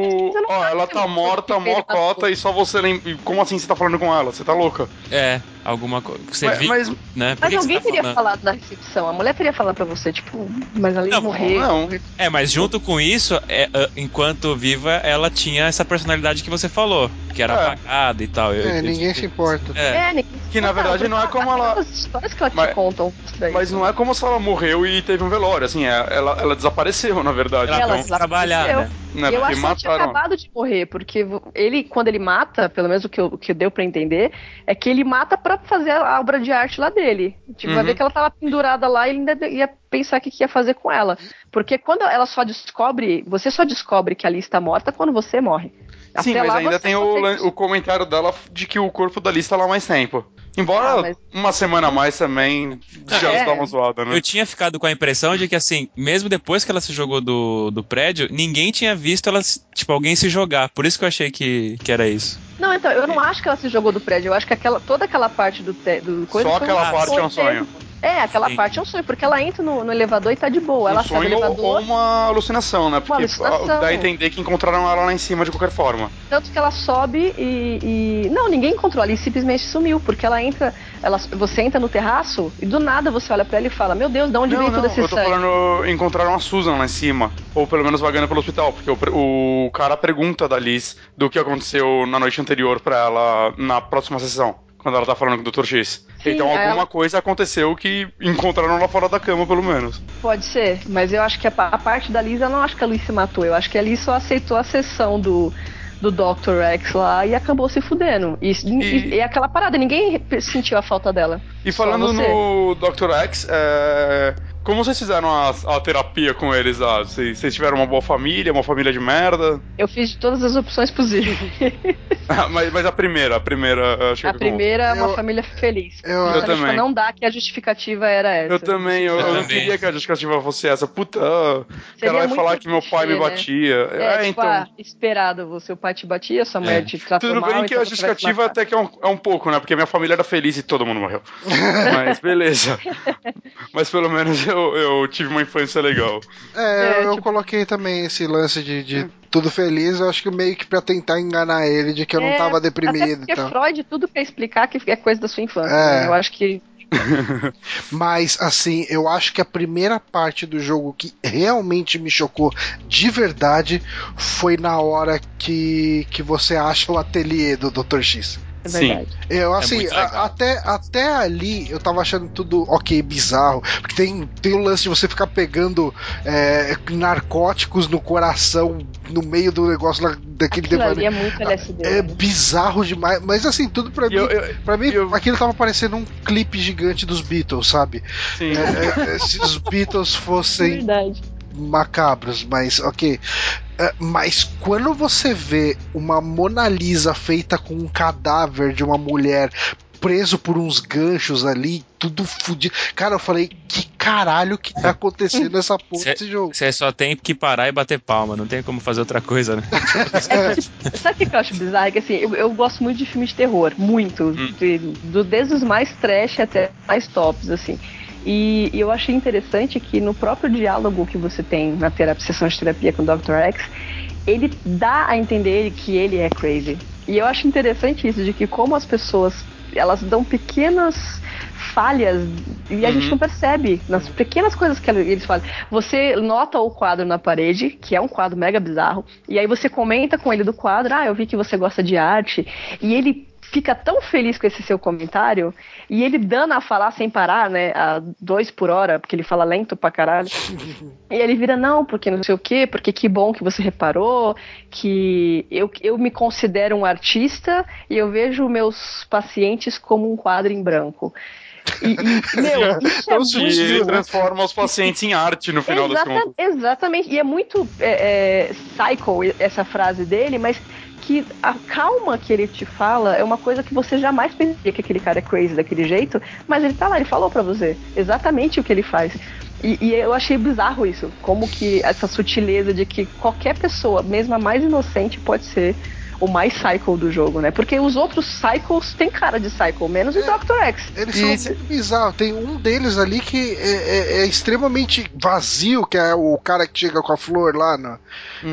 ó, ela tá eu- morta, que ele mó matou. cota, e só você lembra. Como assim você tá falando com ela? Você tá louca? É, alguma coisa. Você mas, viu, mas né? Por Mas alguém tá teria falando? falado na recepção. A mulher teria falado pra você, tipo, mas a Liz Não, morreu. não. É, mas junto com isso, é, ah, enquanto viva, ela tinha essa personalidade que você falou, que era É. apagada e tal. Eu- É, eu- ninguém se importa. É, É, ninguém Que, na verdade, não é como ela- As histórias que ela te Mas- contam. pra Mas não é como se ela morreu e teve um velório, assim, é- ela, ela desapareceu, na verdade. ela tem que trabalhar, né? né, eu acho que ela tinha acabado de morrer, porque ele, quando ele mata, pelo menos o que, eu- o que deu pra entender, é que ele mata pra fazer a obra de arte lá dele. Tipo, vai Uhum. ver que ela tava pendurada lá e ele ainda ia pensar o que, que ia fazer com ela. Porque quando ela só descobre, você só descobre que a Alice tá morta quando você morre. Sim, Até mas lá ainda tem o, lan- o comentário dela de que o corpo da Liz tá lá mais tempo. Embora Ah, mas- uma semana a mais também já É. dá uma zoada, né? Eu tinha ficado com a impressão de que, assim, mesmo depois que ela se jogou do, do prédio, ninguém tinha visto ela, tipo, alguém se jogar. Por isso que eu achei que, que era isso. Não, então, eu não acho que ela se jogou do prédio. Eu acho que aquela, toda aquela parte do, te, do coisa Só aquela um parte é um sonho. É, aquela Sim. parte é um sonho, porque ela entra no, no elevador e tá de boa. ela um sai do sonho ou, elevador, ou uma alucinação, né? Porque alucinação. dá a entender que encontraram ela lá em cima de qualquer forma. tanto que ela sobe e, e- Não, ninguém encontrou ali, simplesmente sumiu, porque ela entra. Ela, você entra no terraço e do nada você olha pra ela e fala: Meu Deus, de onde não, veio não, todo esse eu tô sangue? falando, encontraram a Susan lá em cima, ou pelo menos vagando pelo hospital, porque o, o cara pergunta da Liz do que aconteceu na noite anterior pra ela na próxima sessão, quando ela tá falando com o Dr. X. Sim, então alguma ela- coisa aconteceu que encontraram lá fora da cama, pelo menos. Pode ser, mas eu acho que a, a parte da Liz, eu não acho que a Liz se matou. Eu acho que a Liz só aceitou a sessão do, do Dr. X lá e acabou se fudendo. E, e, e aquela parada, ninguém sentiu a falta dela. E falando no Dr. X, é... como vocês fizeram a, a terapia com eles lá? Vocês, vocês tiveram uma boa família, uma família de merda? Eu fiz de todas as opções possíveis. Ah, mas, mas a primeira, a primeira, eu achei A que- primeira é uma Eu- família feliz. eu- Então, Eu também. não dá que a justificativa era essa. Eu também, eu, Eu não queria que a justificativa fosse essa. Puta, ah, o Seria cara vai muito falar que meu pai me né? batia. É, É, tipo, então. ah, esperado, o seu pai te batia, sua mãe É. te tratou Tudo mal, bem que então a você justificativa até que é um, é um pouco, né? Porque minha família era feliz e todo mundo morreu. Mas beleza. Mas pelo menos eu, eu tive uma infância legal. É, É, eu tipo- coloquei também esse lance de, de tudo feliz, eu acho que meio que pra tentar enganar ele de que eu não É, tava Até deprimido porque e tal. Freud tudo quer explicar que é coisa da sua infância. É. né? Eu acho que Mas, assim, eu acho que a primeira parte do jogo que realmente me chocou de verdade foi na hora que, que você acha o ateliê do Dr. X. é Sim. verdade. Eu, assim, muito a- até, até ali eu tava achando tudo ok, bizarro. Porque tem, tem o lance de você ficar pegando é, narcóticos no coração, no meio do negócio lá, daquele demônio. é muito LSD. É né? bizarro demais, mas assim, tudo pra E mim, eu, eu- pra mim eu- aquilo tava parecendo um clipe gigante dos Beatles, sabe? sim. É, é, se os Beatles fossem Verdade. macabros, mas ok. É, mas quando você vê uma Mona Lisa feita com um cadáver de uma mulher preso por uns ganchos ali, tudo fudido. Cara, eu falei, que caralho que tá acontecendo nessa porra Cê- desse jogo? Você só tem que parar e bater palma, não tem como fazer outra coisa, né? Sabe o que eu acho bizarro? Que assim, eu, eu gosto muito de filmes de terror, muito. De- do, desde os mais trash até os mais tops, assim. E, e eu achei interessante que no próprio diálogo que você tem na terapia, sessão de terapia com o Dr. X, ele dá a entender que ele é crazy. E eu acho interessante isso, de que como as pessoas, elas dão pequenas falhas e a gente Uhum. não percebe nas pequenas coisas que eles falam. Você nota o quadro na parede, que é um quadro mega bizarro, e aí você comenta com ele do quadro, ah, eu vi que você gosta de arte, e ele fica tão feliz com esse seu comentário, e ele dando a falar sem parar, né, a dois por hora, porque ele fala lento pra caralho, e ele vira, não, porque não sei o quê, porque que bom que você reparou, que eu, eu me considero um artista e eu vejo meus pacientes como um quadro em branco. E, e, meu, isso é Então, muito... E ele transforma os pacientes em arte no final das Exata- contas. Exatamente, e é muito é, é, psycho essa frase dele, mas que a calma que ele te fala é uma coisa que você jamais pensaria que aquele cara é crazy daquele jeito, mas ele tá lá, ele falou pra você exatamente o que ele faz. E, e eu achei bizarro isso, como que essa sutileza de que qualquer pessoa, mesmo a mais inocente, pode ser o mais psycho do jogo, né? Porque os outros psychos têm cara de psycho, menos o É. Dr. X. Eles E são muito bizarros. Tem um deles ali que é, é- é extremamente vazio, que é o cara que chega com a flor lá no,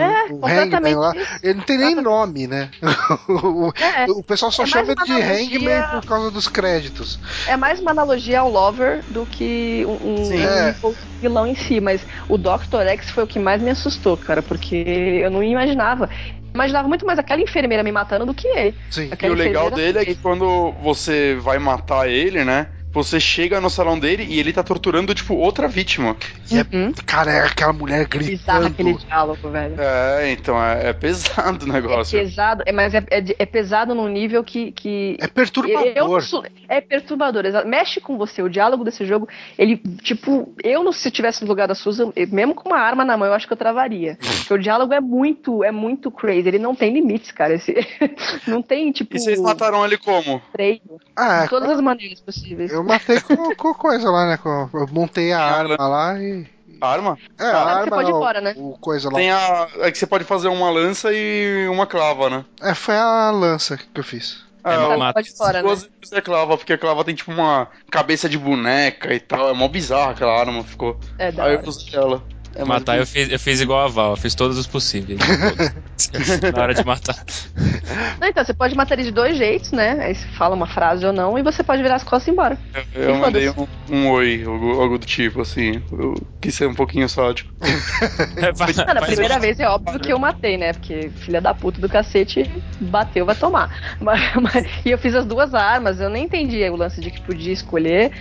É, o completamente Hangman lá. Ele não tem nem nome, né? o, É, o pessoal só É chama ele de analogia- Hangman por causa dos créditos. É mais uma analogia ao Lover do que um, um- Sim. É. um vilão em si, mas o Dr. X foi o que mais me assustou, cara, porque eu não imaginava. Imaginava muito mais aquela enfermeira me matando do que ele. Sim. E Aquela o legal dele é que quando você vai matar ele, né? Você chega no salão dele e ele tá torturando, tipo, outra vítima. Uhum. Cara, é aquela mulher Bizarro aquele gritando. diálogo, velho. É, então é, é pesado o É negócio. pesado, é, mas é, é é pesado num nível que. que É eu- eu perturbador. sou- é perturbador, exato. mexe com você. O diálogo desse jogo, ele, tipo, eu não, se eu tivesse no lugar da Susan, eu- mesmo com uma arma na mão, eu acho que eu travaria. Porque o diálogo é muito, é muito crazy. Ele não tem limites, cara. Esse, não tem, tipo, E vocês mataram ele como? treino. Ah, de todas as maneiras possíveis. eu matei com, com coisa lá, né? Com- eu montei a arma lá e. Arma? É, a você arma pode ir embora, né? o coisa lá. Tem a. É que você pode fazer uma lança e uma clava, né? É, foi a lança que eu fiz. É, o- mata. pode fora, né? duas é clava, porque a clava tem tipo uma cabeça de boneca e tal. É mó bizarra aquela arma, ficou. É, da Aí eu usei ela. É matar eu fiz, eu fiz igual a Val, eu fiz todos os possíveis. Todos. Na hora de matar. Não, então, você pode matar ele de dois jeitos, né? Aí você fala uma frase ou não, e você pode virar as costas e ir embora. Eu E mandei um, um oi, algo, algo do tipo, assim. Eu quis ser um pouquinho sádico. Ah, na Mas- primeira vez é óbvio que eu matei, né? Porque filha da puta do cacete bateu, vai tomar. Mas- mas- e eu fiz as duas armas, eu nem entendi o lance de que podia escolher.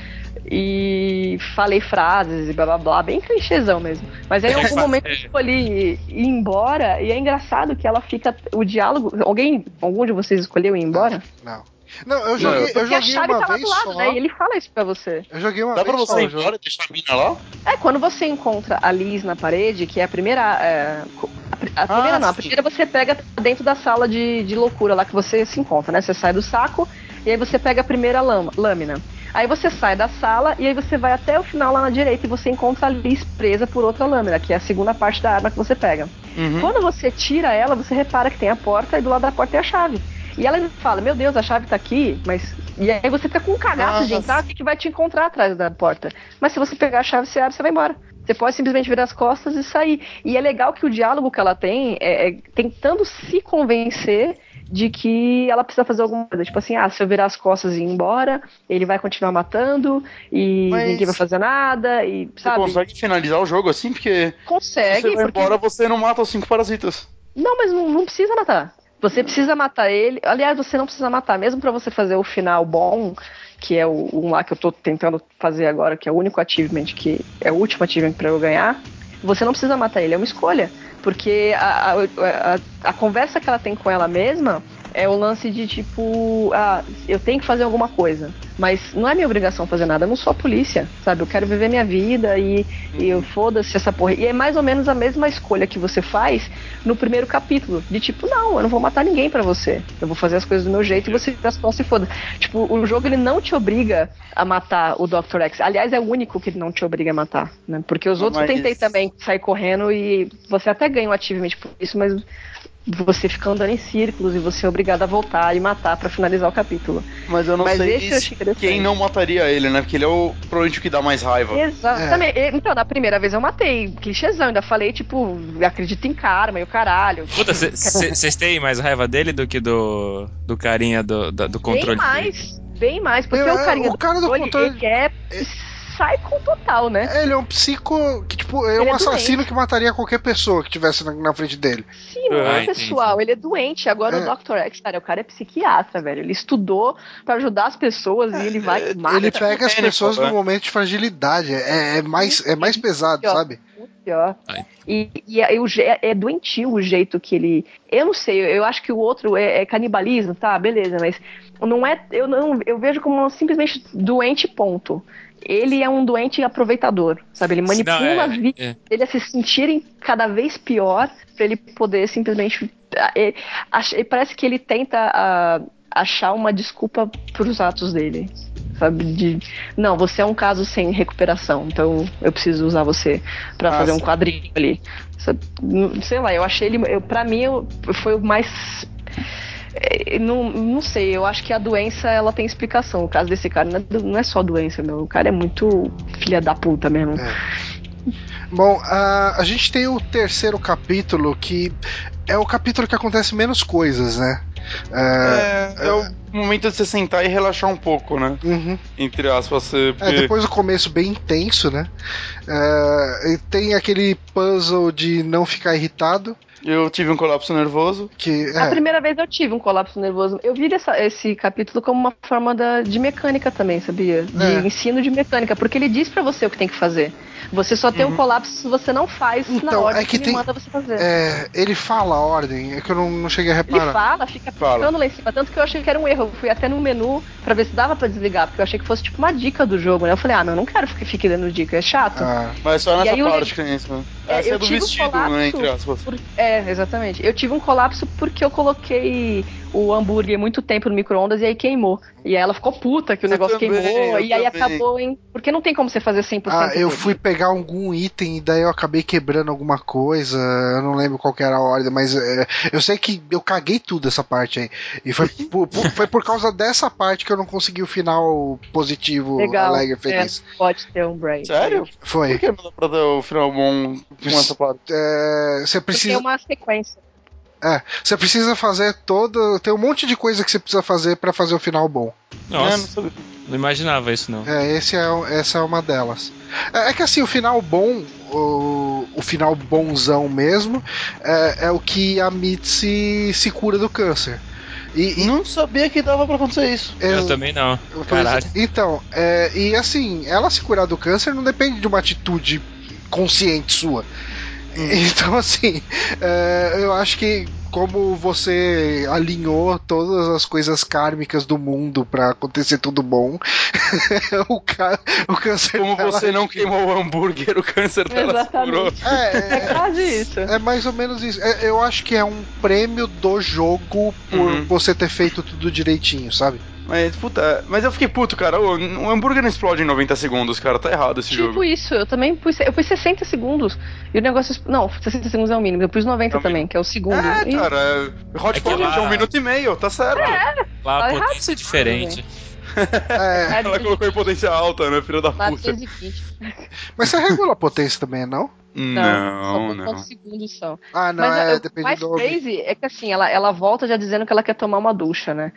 E falei frases e blá blá blá, bem clichêzão mesmo. Mas aí em algum momento eu escolhi ir embora, e é engraçado que ela fica. O diálogo. Alguém. Algum de vocês escolheu ir embora? Não. Não, eu joguei, eu Porque a joguei chave uma tá lá vez do lado, só. né? E ele fala isso pra você. Eu joguei uma Dá pra vez só você ir o jogo. embora e deixar a mina lá? É, quando você encontra a Liz na parede, que é a primeira. é, co- A primeira Ah, não, a primeira você pega dentro da sala de, de loucura lá que você se encontra, né? Você sai do saco e aí você pega a primeira lama, lâmina. Aí você sai da sala e aí você vai até o final lá na direita e você encontra a Liz presa por outra lâmina, que é a segunda parte da arma que você pega. Uhum. Quando você tira ela, você repara que tem a porta e do lado da porta tem a chave. E ela fala, meu Deus, a chave tá aqui, mas. E aí você fica com um cagaço de entrar, o que que vai te encontrar atrás da porta? Mas se você pegar a chave, você abre, você vai embora. Você pode simplesmente virar as costas e sair. E é legal que o diálogo que ela tem é, é tentando se convencer de que ela precisa fazer alguma coisa. Tipo assim, ah, se eu virar as costas e ir embora, ele vai continuar matando e Mas- ninguém vai fazer nada. E, Você sabe? consegue finalizar o jogo assim? Porque Consegue, se você vai porque embora, você não mata os cinco parasitas. não, mas não, não precisa matar. Você precisa matar ele. Aliás, você não precisa matar, mesmo pra você fazer o final bom, que é o um lá que eu tô tentando fazer agora, que é o único achievement que é o último achievement pra eu ganhar. Você não precisa matar ele, é uma escolha. Porque a, a, a, a conversa que ela tem com ela mesma é o lance de tipo, ah, eu tenho que fazer alguma coisa. Mas não é minha obrigação fazer nada, eu não sou a polícia, sabe? Eu quero viver minha vida e, e eu foda-se essa porra. E é mais ou menos a mesma escolha que você faz no primeiro capítulo. De tipo, não, eu não vou matar ninguém pra você. Eu vou fazer as coisas do meu jeito e você as costas se foda. Tipo, o jogo ele não te obriga a matar o Dr. X. Aliás, é o único que ele não te obriga a matar, né? Porque os outros Mas- eu tentei também sair correndo e você até ganha um achievement por isso, mas você fica andando em círculos e você é obrigado a voltar e matar pra finalizar o capítulo. Mas eu não Mas sei esse eu achei interessante. quem não mataria ele, né? Porque ele é o provavelmente o que dá mais raiva. Exatamente. E- Então, na primeira vez eu matei. Clichêzão, ainda falei, tipo, acredito em karma e o caralho. Puta, vocês têm mais raiva dele do que do, do carinha do, da- do controle? Bem mais, bem mais. Porque É, o carinha o cara do controle- ele é psycho total, né? Ele é um psico que, tipo, é Ele um é assassino doente. que mataria qualquer pessoa que tivesse na, na frente dele. Sim, não Ah, é pessoal, ele é doente. Agora É. o Dr. X, cara, o cara é psiquiatra, velho. Ele estudou pra ajudar as pessoas e ele vai e mata. ele pega as Ele, pessoas no é. momento de fragilidade. É, é mais, é mais pesado, sabe? muito pior. Ai. E, e é, o je- é doentio o jeito que ele. Eu não sei, eu acho que o outro é, é canibalismo, tá? Beleza, mas não é. Eu não. Eu vejo como simplesmente doente, ponto. Ele é um doente aproveitador, sabe? Ele manipula Não, é- as vidas é. dele a se sentirem cada vez pior pra ele poder simplesmente. ah, parece que ele tenta ah, achar uma desculpa pros atos dele. Sabe? De, não, você é um caso sem recuperação, então eu preciso usar você pra Ah, fazer um quadrinho ali. Não- Sei lá, eu achei ele. Eu, pra mim, eu, foi o mais. É, Não, não sei, eu acho que a doença ela tem explicação. O caso desse cara não é, não é só doença, meu. O cara é muito filha da puta mesmo. Bom, a, a gente tem o terceiro capítulo que é o capítulo que acontece menos coisas, né? É, É, é o momento de você sentar e relaxar um pouco, né? uhum. Entre aspas, você- É, depois do começo bem intenso, né? É, e tem aquele puzzle de não ficar irritado, eu tive um colapso nervoso. que A é, primeira vez eu tive um colapso nervoso. Eu vi essa- esse capítulo como uma forma da- de mecânica também, sabia? De É. ensino de mecânica, porque ele diz pra você o que tem que fazer. Você só tem um colapso se você não faz na Então, ordem é que que, ele tem- manda você fazer. é, ele fala a ordem, é que eu não, não cheguei a Ele reparar. fala, fica Fala. piscando lá em cima. Tanto que eu achei que era um erro. Eu fui até no menu pra ver se dava pra desligar, porque eu achei que fosse tipo uma dica do jogo, né? Eu falei, ah, não, eu não quero que fique dando dica, é chato. Ah, Mas só E nessa parte que é isso, né? É, Essa é eu do um vestido, colapso né? Entre aspas. por- É, exatamente. Eu tive um colapso porque eu coloquei o hambúrguer muito tempo no micro-ondas e aí queimou. E aí ela ficou puta que o Eu negócio também, queimou. E aí também. acabou em. Porque não tem como você fazer 100%. Ah, eu fui pegar algum item e daí eu acabei quebrando alguma coisa. Eu não lembro qual que era a ordem, mas é, eu sei que eu caguei tudo essa parte aí. E foi por, por- foi por causa dessa parte que eu não consegui o final positivo, Legal. alegre, feliz. É, pode ter um break. Sério? Por Foi. que não dá pra dar o final bom com essa parte? É, você Porque precisa. é uma sequência. É, você precisa fazer todo. Tem um monte de coisa que você precisa fazer pra fazer o final bom. É, não Nossa, sabia. não imaginava isso não. É, esse é, essa é uma delas. É, é que assim, o final bom, o, o final bonzão mesmo, é, é o que a Mitzi se cura do câncer. E, e- Não sabia que dava pra acontecer isso. é, Eu também não. Caralho. Então, é, e assim, ela se curar do câncer não depende de uma atitude consciente sua. Então, assim, é, eu acho que como você alinhou todas as coisas kármicas do mundo pra acontecer tudo bom. o, ca... o câncer Como dela- você não queimou o hambúrguer, o câncer dela curou. É, É é, quase isso. é mais ou menos isso. É, eu acho que é um prêmio do jogo por Uhum. você ter feito tudo direitinho, sabe? Mas, puta, mas eu fiquei puto, cara. O, o hambúrguer não explode em 90 segundos, cara. Tá errado esse Tipo jogo. isso, eu também pus, eu pus 60 segundos e o negócio. Não, 60 segundos é o mínimo, eu pus 90 É o também, que é o segundo. É, E- cara. Hot É Pot lá- é um minuto e meio, tá certo. Lá a Tá potência é diferente. É, É, Ela colocou em potência alta, né, filha da lá puta. 220. mas você regula a potência também, não? Não, só não. quantos segundos são. Ah, não, Mas é, o depende mais do. crazy é que assim, ela, ela volta já dizendo que ela quer tomar uma ducha, né?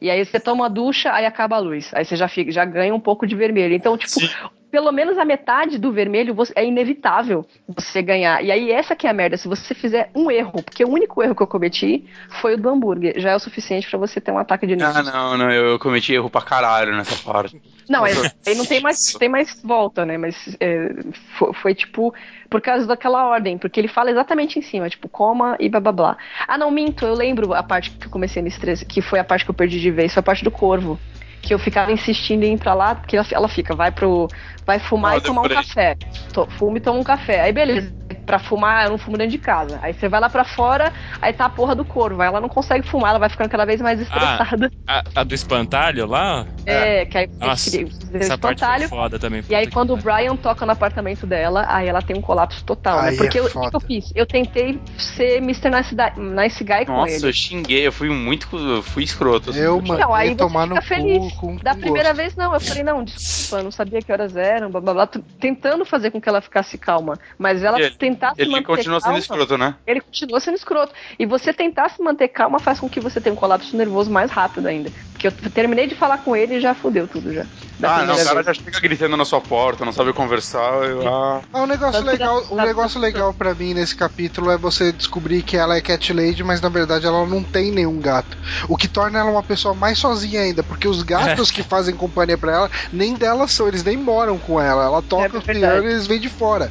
E aí você toma a ducha, aí acaba a luz. Aí você já, fica, já ganha um pouco de vermelho. Então, tipo, Sim. pelo menos a metade do vermelho você- é inevitável você ganhar. E aí essa que é a merda, se você fizer um erro, porque o único erro que eu cometi foi o do hambúrguer, já é o suficiente pra você ter um ataque de Ah, nervos. não, não, eu, eu cometi erro pra caralho nessa parte. Não, é- Nossa. aí não tem mais, tem mais volta, né? Mas é, foi, foi, tipo por causa daquela ordem, porque ele fala exatamente em cima, tipo, coma e blá blá blá. Ah, não, minto, eu lembro a parte que eu comecei nesse 13, que foi a parte que eu perdi de vez, foi a parte do corvo. Que eu ficava insistindo em ir pra lá, porque ela, ela fica, vai pro. Vai fumar Ah, e tomar um café. To, fuma e toma um café. Aí beleza. Pra fumar, eu não fumo dentro de casa. Aí você vai lá pra fora, aí tá a porra do corvo. Aí ela não consegue fumar, ela vai ficando cada vez mais estressada. A, a do espantalho lá, é, que aí Nossa, você cria- essa parte foi espantalho. foda também. E aí, quando o. Brian toca no apartamento dela, aí ela tem um colapso total, Aí né? Porque é eu- o que eu fiz? Eu tentei ser Mr. Nice, nice Guy com Nossa, ele. eu xinguei, eu fui muito. eu fui escroto. assim. Eu, mano, Não, aí tomar no fica feliz. cu com, Da com primeira gosto. vez, não. Eu falei, não, desculpa, eu não sabia que horas eram, blá blá blá. Tentando fazer com que ela ficasse calma. Mas ela ele- tentar se Ele manter continua sendo calma, escroto, né? Ele continua sendo escroto. E você tentar se manter calma faz com que você tenha um colapso nervoso mais rápido ainda. Porque eu terminei de falar com ele e já fudeu tudo já. Ah, não, o cara vez. já chega gritando na sua porta, não sabe conversar. Eu, ah, Ah, um negócio Tanto legal, um negócio legal para mim nesse capítulo é você descobrir que ela é Cat Lady, mas na verdade ela não tem nenhum gato. O que torna ela uma pessoa mais sozinha ainda, porque os gatos que fazem companhia pra ela, nem delas são, eles nem moram com ela. Ela toca É o verdade. piano e eles vêm de fora.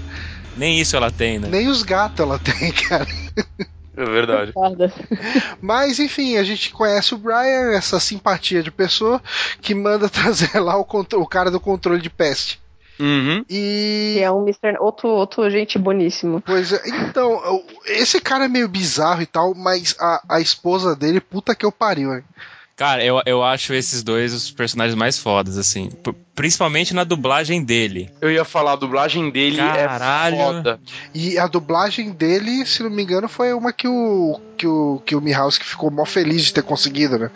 Nem isso ela tem, né? Nem os gatos ela tem, cara. é verdade. Mas enfim, a gente conhece o Brian, essa simpatia de pessoa que manda trazer lá o, o cara do controle de peste. Uhum. E Que é um Mr. Outro, outro gente boníssimo. Pois é, então, esse cara é meio bizarro e tal, mas a, a esposa dele, puta que eu pariu, hein? Cara, eu, eu acho esses dois os personagens mais fodas, assim. P- Principalmente na dublagem dele. Eu ia falar, a dublagem dele Caralho. é foda. E a dublagem dele, se não me engano, foi uma que o que o, que o Mihawk ficou mó feliz de ter conseguido, né?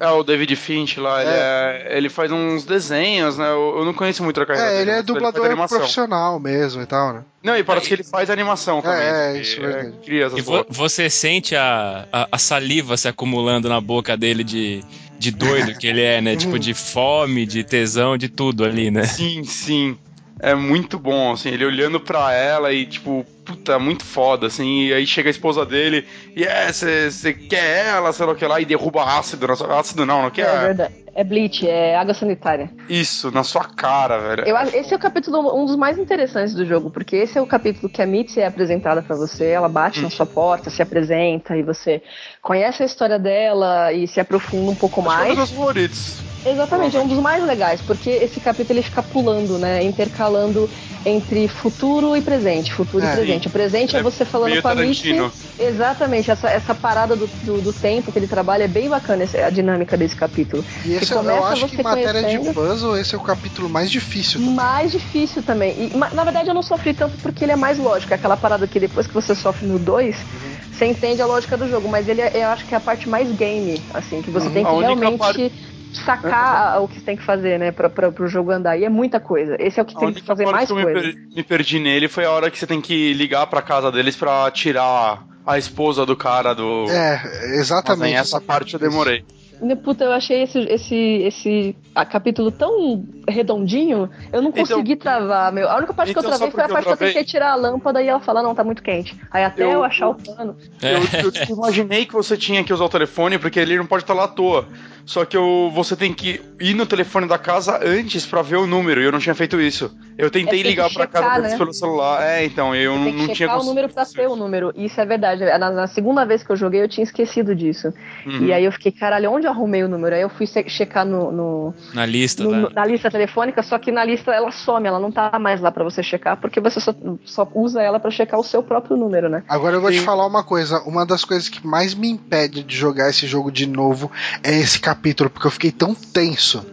É, o David Finch lá, ele, é- ele faz uns desenhos, né? Eu, eu não conheço muito a carreira É, dele. ele é dublador animação. profissional mesmo e tal, né? Não, e parece que ele faz animação também. é, Ele isso é cria essas E vo- você sente a, a, a saliva se acumulando na boca dele de, de doido que ele é, né? tipo, de fome, de tesão, de tudo ali, né? Sim, sim. É muito bom, assim, ele olhando pra ela e, tipo, puta, muito foda, assim, e aí chega a esposa dele e é, você quer ela, sei lá o que lá, e derruba ácido na sua. Ácido não, não É, quer? verdade. É bleach, é água sanitária. Isso, na sua cara, velho. Eu, esse é o capítulo um dos mais interessantes do jogo, porque esse é o capítulo que a Mitzi é apresentada pra você, ela bate na sua porta, se apresenta e você conhece a história dela e se aprofunda um pouco Acho que é um mais. dos favoritos. Exatamente, é um dos mais legais, porque esse capítulo ele fica pulando, né? Intercalando entre futuro e presente. Futuro É. e presente. O presente é, É você falando com a. Tarantino. Exatamente, essa, essa parada do, do, do tempo que ele trabalha é bem bacana essa- a dinâmica desse capítulo. E esse Que eu começa acho que em matéria de puzzle, esse é o capítulo mais difícil. também. Mais difícil também. E, na verdade, eu não sofri tanto porque ele é mais lógico. É aquela parada que depois que você sofre no 2, você entende a lógica do jogo. Mas ele é, eu acho que é a parte mais game, assim, que você Uhum. tem que realmente parte- sacar o que você tem que fazer, né, pra, pra, pro jogo andar. E é muita coisa. Esse é o que A tem que fazer mais que eu me, coisa. per- me perdi nele foi a hora que você tem que ligar pra casa deles pra tirar a esposa do cara do. É, Mas exatamente. aí essa parte eu demorei. Ne- Puta, eu achei esse, esse, esse a capítulo tão redondinho, eu não Então- consegui travar, meu. A única parte que Então, eu travei foi a que parte que eu tentei tirar a lâmpada e ela falar, não, tá muito quente. Aí até eu, Eu- achar o pano. É. Eu, eu, tipo, imaginei que você tinha que usar o telefone porque ele não pode estar lá à toa. Só que eu, você tem que ir no telefone da casa antes pra ver o número, e eu não tinha feito isso. Eu tentei É, ligar pra checar, casa né? pelo celular. É, então, eu Você não, tem que não tinha checar o conseguido número pra ter o número. Isso é verdade. Na, na segunda vez que eu joguei, eu tinha esquecido disso. Uhum. E aí eu fiquei, caralho, onde eu arrumei o número? Aí eu fui checar no, no- Na lista, no- né? na lista telefônica, só que na lista ela some, ela não tá mais lá pra você checar, porque você só, só usa ela pra checar o seu próprio número, né? Agora eu vou te falar uma coisa. Uma das coisas que mais me impede de jogar esse jogo de novo é esse capítulo, porque eu fiquei tão tenso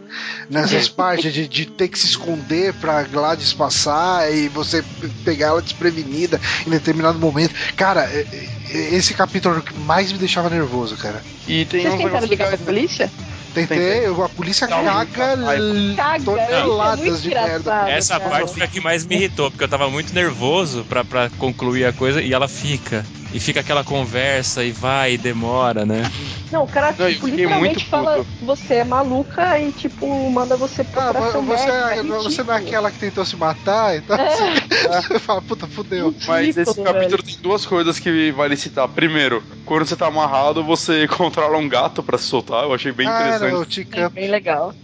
nessas partes de, de ter que se esconder pra Gladys passar e você pegar ela desprevenida em determinado momento. Cara, é- é- esse capítulo era o que mais me deixava nervoso, cara. E tem Vocês tentaram ligar pra legais, eu- a polícia Dá um caga raiva. Caga, toneladas é de merda. Essa cara. parte foi a que mais me irritou, porque eu tava muito nervoso pra, pra concluir a coisa e ela fica. E fica aquela conversa e vai e demora, né? Não, o cara Não, eu tipo, literalmente muito fala você é maluca e tipo manda você Ah, procurar seu você, médico. é- é você não é aquela que tentou se matar e tal. É. Você fala, puta, fudeu. Mas esse capítulo velho. tem duas coisas que vale citar. Primeiro, quando você tá amarrado, você controla um gato pra se soltar. Eu achei bem ah, interessante. O. É bem legal.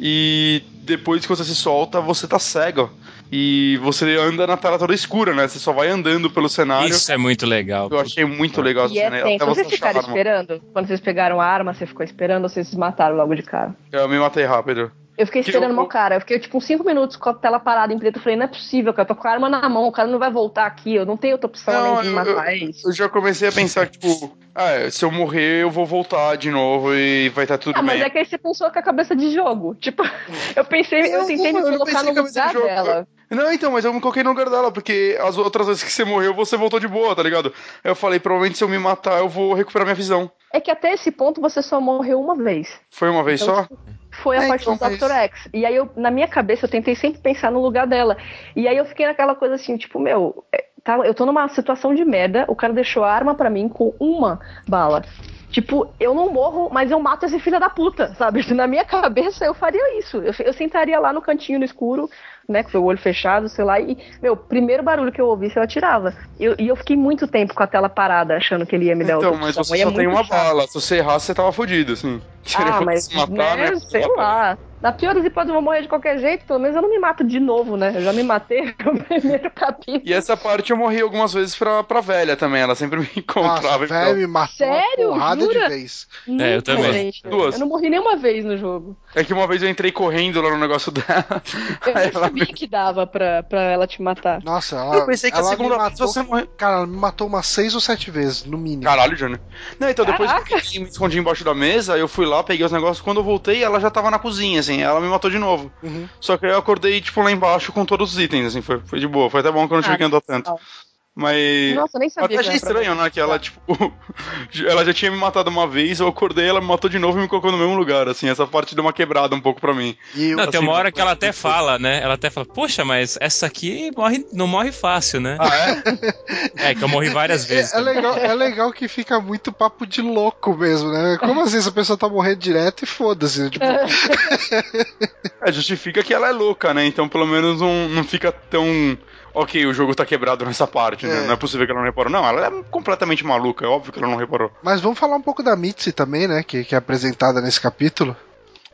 E depois que você se solta, você tá cego. E você anda na tela toda escura, né? Você só vai andando pelo cenário. Isso é muito legal. Eu achei muito legal essa é cena. Até você Vocês a ficaram esperando? Quando vocês pegaram a arma, você ficou esperando ou vocês se mataram logo de cara? Eu me matei rápido. Eu fiquei Que esperando eu- meu cara. Eu fiquei tipo uns 5 minutos com a tela parada em preto. Eu falei, não é possível, cara. Eu tô com a arma na mão, o cara não vai voltar aqui. Eu não tenho outra opção Não, além de eu- matar é isso. Eu já comecei a pensar, tipo, ah, se eu morrer, eu vou voltar de novo e vai estar tudo Ah, mas bem. é que aí você pensou com a cabeça de jogo. Tipo, eu pensei, eu Não, tentei me eu colocar no de lugar jogo. dela. Não, então, mas eu me coloquei no lugar dela, porque as outras vezes que você morreu, você voltou de boa, tá ligado? Eu falei, provavelmente se eu me matar, eu vou recuperar minha visão. É que até esse ponto você só morreu uma vez. Foi uma vez Então, só? Foi a É, parte então, do Dr. X. E aí, eu, na minha cabeça, eu tentei sempre pensar no lugar dela. E aí eu fiquei naquela coisa assim, tipo, meu, é, tá, eu tô numa situação de merda, o cara deixou a arma pra mim com uma bala. Tipo, eu não morro, mas eu mato esse filho da puta, sabe? Na minha cabeça eu faria isso. Eu, eu sentaria lá no cantinho no escuro, né, com o olho fechado, sei lá, e, meu, primeiro barulho que eu ouvisse eu atirava. Eu- e eu fiquei muito tempo com a tela parada, achando que ele ia me dar Então, mas você E é só tem uma chato. bala. Se você errasse, você tava fudido, assim. Se ele Ah, mas, se matar, né, né? sei lá. Na pior das hipóteses, eu vou morrer de qualquer jeito. Pelo menos eu não me mato de novo, né? Eu já me matei no primeiro capítulo. E essa parte eu morri algumas vezes pra, pra velha também. Ela sempre me encontrava. Nossa, e velho, tal. me matou Sério? uma porrada Jura? de vez. É, eu também. gente. Duas. Eu não morri nenhuma vez no jogo. É que uma vez eu entrei correndo lá no negócio dela. Eu Aí nem ela sabia que dava pra, pra ela te matar. Nossa, ela, Eu pensei que a segunda me vez matou, você morreu. Cara, ela me matou umas seis ou sete vezes, no mínimo. Caralho, Johnny. Não, então depois que eu me escondi embaixo da mesa, eu fui lá, peguei os negócios. Quando eu voltei, ela já tava na cozinha, assim. Ela me matou de novo. Uhum. Só que aí eu acordei, tipo, lá embaixo com todos os itens, assim. Foi, foi de boa. Foi até bom que eu não tive Ah, que andar tanto. legal. Mas. Nossa, eu nem sabia. Até achei estranho, né? Que ela, tipo. ela já tinha me matado uma vez, eu acordei, ela me matou de novo e me colocou no mesmo lugar, assim. Essa parte deu uma quebrada um pouco pra mim. E eu, Não, tem uma assim, hora que ela até fala, né? Ela até fala, poxa, mas essa aqui morre, não morre fácil, né? Ah, é? É, que eu morri várias vezes. É, é legal, é legal que fica muito papo de louco mesmo, né? Como assim essa pessoa tá morrendo direto e foda-se? Tipo, É, justifica que ela é louca, né? Então pelo menos não, não fica tão. Ok, o jogo tá quebrado nessa parte, né? É. Não é possível que ela não reparou. Não, ela é completamente maluca, é óbvio que ela não reparou. Mas vamos falar um pouco da Mitzi também, né? Que, que é apresentada nesse capítulo.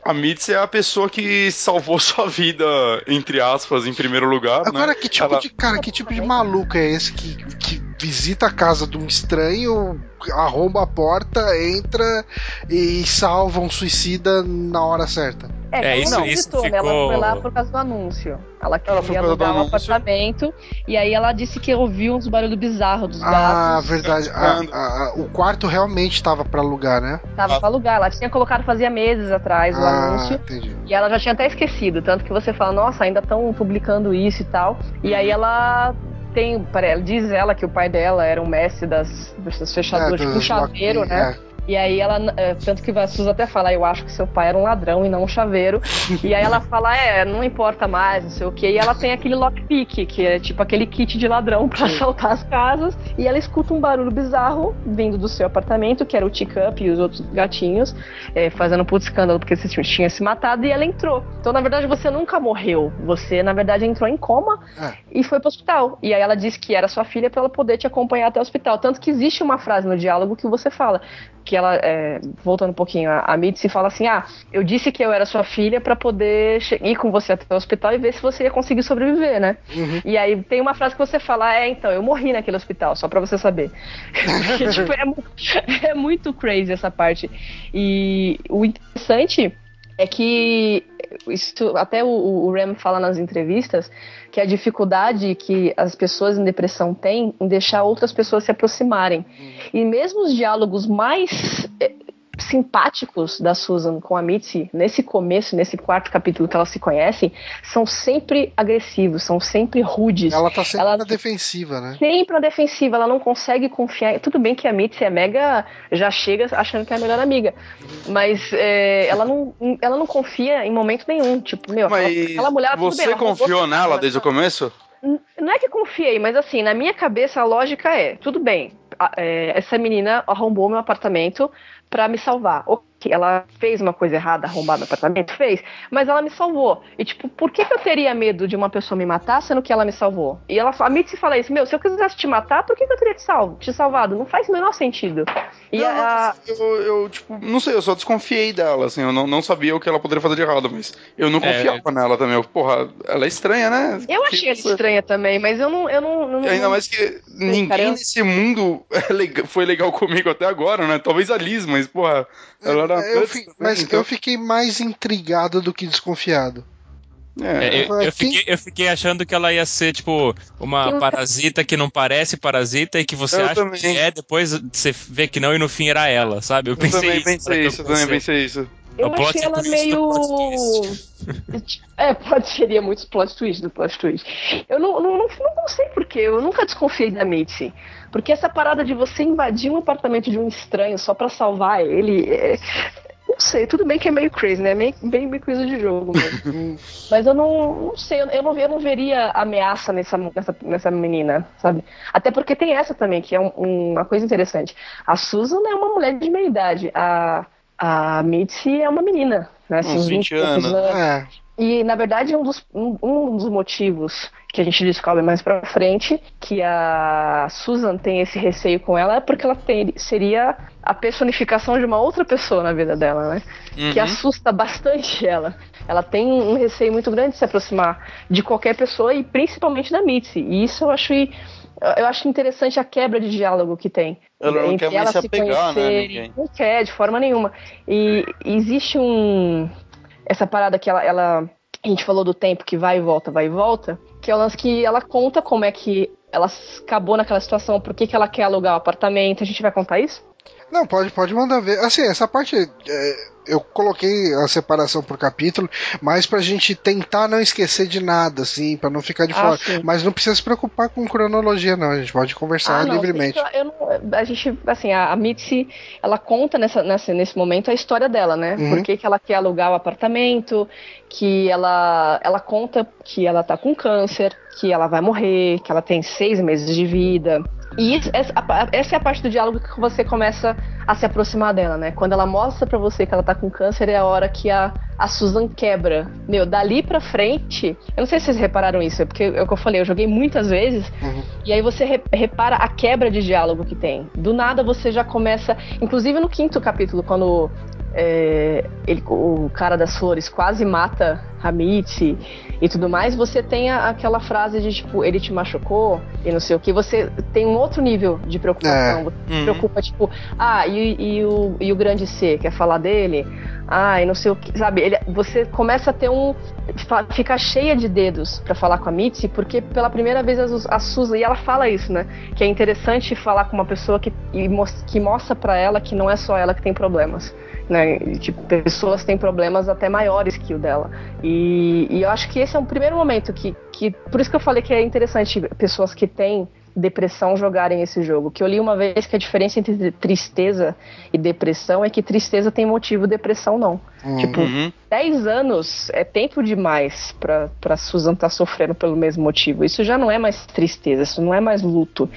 A Mitzi é a pessoa que salvou sua vida, entre aspas, em primeiro lugar. Agora, né? que tipo Ela- de cara, que tipo de maluco é esse que, que visita a casa de um estranho, arromba a porta, entra e salva um suicida na hora certa? É, É, ela isso- não isso visitou, né? Ela ficou- foi lá por causa do anúncio. Ela Ela foi queria do alugar um apartamento. E aí ela disse que ouviu uns barulhos bizarros dos Ah, gatos. verdade. A- a- a- o quarto realmente estava pra alugar, né? Tava pra alugar. Ela tinha colocado fazia meses atrás o Ah, anúncio. entendi. E ela já tinha até esquecido, tanto que você fala, nossa, ainda estão publicando isso e tal. E aí ela tem, diz ela que o pai dela era um mestre das, das fechaduras, É, tipo chaveiro, lock- né? é. E aí ela, é, tanto que a Suzy até fala, eu acho que seu pai era um ladrão e não um chaveiro. e aí ela fala, é, não importa mais, não sei o quê. E ela tem aquele lockpick, que é tipo aquele kit de ladrão pra assaltar as casas. E ela escuta um barulho bizarro vindo do seu apartamento, que era o Teacup e os outros gatinhos, é, fazendo um puto escândalo porque você tinha se matado e ela entrou. Então, na verdade, você nunca morreu. Você, na verdade, entrou em coma É. e foi pro hospital. E aí ela disse que era sua filha pra ela poder te acompanhar até o hospital. Tanto que existe uma frase no diálogo que você fala: que ela, é, voltando um pouquinho, a, a Mitzi fala assim: Ah, eu disse que eu era sua filha para poder ir com você até o hospital e ver se você ia conseguir sobreviver, né? E aí tem uma frase que você fala: É, então, eu morri naquele hospital, só pra você saber. Porque, tipo, é, é muito crazy essa parte. E o interessante é que isso até o, o Ram fala nas entrevistas que a dificuldade que as pessoas em depressão têm em deixar outras pessoas se aproximarem. E mesmo os diálogos mais eh, simpáticos da Susan com a Mitzi, nesse começo, nesse quarto capítulo que elas se conhecem, são sempre agressivos, são sempre rudes. Ela tá sempre Ela- na defensiva, né? Sempre na defensiva, ela não consegue confiar. Tudo bem que a Mitzi é mega. já chega achando que é a melhor amiga. Mas é, ela, não, ela não confia em momento nenhum. Tipo, meu, Mas aquela, aquela mulher. tudo você bem, confiou nela desde o começo? N- Não é que confiei, mas assim, na minha cabeça a lógica é: tudo bem, é, essa menina arrombou meu apartamento pra me salvar. Ok, ela fez uma coisa errada, arrombar meu apartamento? Fez, mas ela me salvou. E tipo, por que, que eu teria medo de uma pessoa me matar sendo que ela me salvou? E ela, a Mitzi fala isso: meu, se eu quisesse te matar, por que, que eu teria te, salvo, te salvado? Não faz o menor sentido. E Não, a, eu, eu, tipo, não sei, eu só desconfiei dela, assim, eu não, não sabia o que ela poderia fazer de errado, mas eu não É. confiava nela também. Eu, porra, ela é estranha, né? eu Que achei ela você- estranha também, mas eu não. Eu não, não Ainda não- mais que ninguém cara, eu- nesse mundo é foi legal comigo até agora, né? Talvez a Liz, mas, porra, ela era. Eu fi- também, mas então- eu fiquei mais intrigado do que desconfiado. É, É, eu, eu fiquei, eu fiquei achando que ela ia ser, tipo, uma parasita que não parece parasita e que você Eu acha também. que é, depois você vê que não e no fim era ela, sabe? Eu pensei também isso. pensei isso, eu também pensei isso. Eu O achei ela meio. É, pode seria muitos plot twist do plot twist. Eu não, não, não, não sei porquê, eu nunca desconfiei da Mitzi. Porque essa parada de você invadir um apartamento de um estranho só pra salvar ele. é- Não sei, tudo bem que é meio crazy, né? Meio, bem, meio coisa de jogo mesmo. Mas eu não, não sei, eu não, eu não veria ameaça nessa, nessa, nessa menina, sabe? Até porque tem essa também, que é um- uma coisa interessante. A Susan é uma mulher de meia idade. A, a Mitzi é uma menina, né? Uns 20 e poucos anos. É, e, na verdade, um dos, um, um dos motivos que a gente descobre mais pra frente que a Susan tem esse receio com ela é porque ela tem, seria a personificação de uma outra pessoa na vida dela, né? Que Uhum. assusta bastante ela. Ela tem um receio muito grande de se aproximar de qualquer pessoa e principalmente da Mitzi. E isso eu acho eu acho interessante a quebra de diálogo que tem. Ela não entre quer mais se apegar, né, conhecerem. ninguém. Não quer, de forma nenhuma. E existe um. Essa parada que ela, ela. A gente falou do tempo que vai e volta, vai e volta. Que é o lance que ela conta como é que ela acabou naquela situação, por que, que ela quer alugar o apartamento. A gente vai contar isso? Não, pode, pode mandar ver. Assim, essa parte é, eu coloquei a separação por capítulo, mas pra gente tentar não esquecer de nada, assim, pra não ficar de Ah, fora. Mas não precisa se preocupar com cronologia, não. A gente pode conversar Ah, não, livremente. eu a gente, assim, a, a Mitzi, ela conta nessa, nessa, nesse momento a história dela, né? Uhum. Por que, que ela quer alugar o apartamento, que ela, ela conta que ela tá com câncer, que ela vai morrer, que ela tem seis meses de vida. E isso- essa, é a parte do diálogo que você começa a se aproximar dela, né? Quando ela mostra pra você que ela tá com câncer, é a hora que a, a Susan quebra. Meu, dali pra frente, eu não sei se vocês repararam isso, é porque é o que eu falei, eu joguei muitas vezes, e aí você re- repara a quebra de diálogo que tem. Do nada você já começa. Inclusive no quinto capítulo, quando é, ele- o cara das flores quase mata a Mitzi e tudo mais, você tem a- aquela frase de tipo, ele te machucou e não sei o que. Você tem um outro nível de preocupação. Você se Uhum. preocupa, tipo, ah, e, e o, e o grande C, quer falar dele? Ah, e não sei o que. Sabe, ele- você começa a ter um. Ficar cheia de dedos pra falar com a Mitzi, porque pela primeira vez a, a Susan, e ela fala isso, né? Que é interessante falar com uma pessoa que, e que mostra pra ela que não é só ela que tem problemas. Né? Tipo, pessoas têm problemas até maiores que o dela. E, e eu acho que esse é um primeiro momento que, que. Por isso que eu falei que é interessante pessoas que têm depressão jogarem esse jogo. Que eu li uma vez que a diferença entre tristeza e depressão é que tristeza tem motivo, depressão não. Tipo, Uhum. 10 anos é tempo demais pra, pra Susan estar sofrendo pelo mesmo motivo. Isso já não é mais tristeza, isso não é mais luto.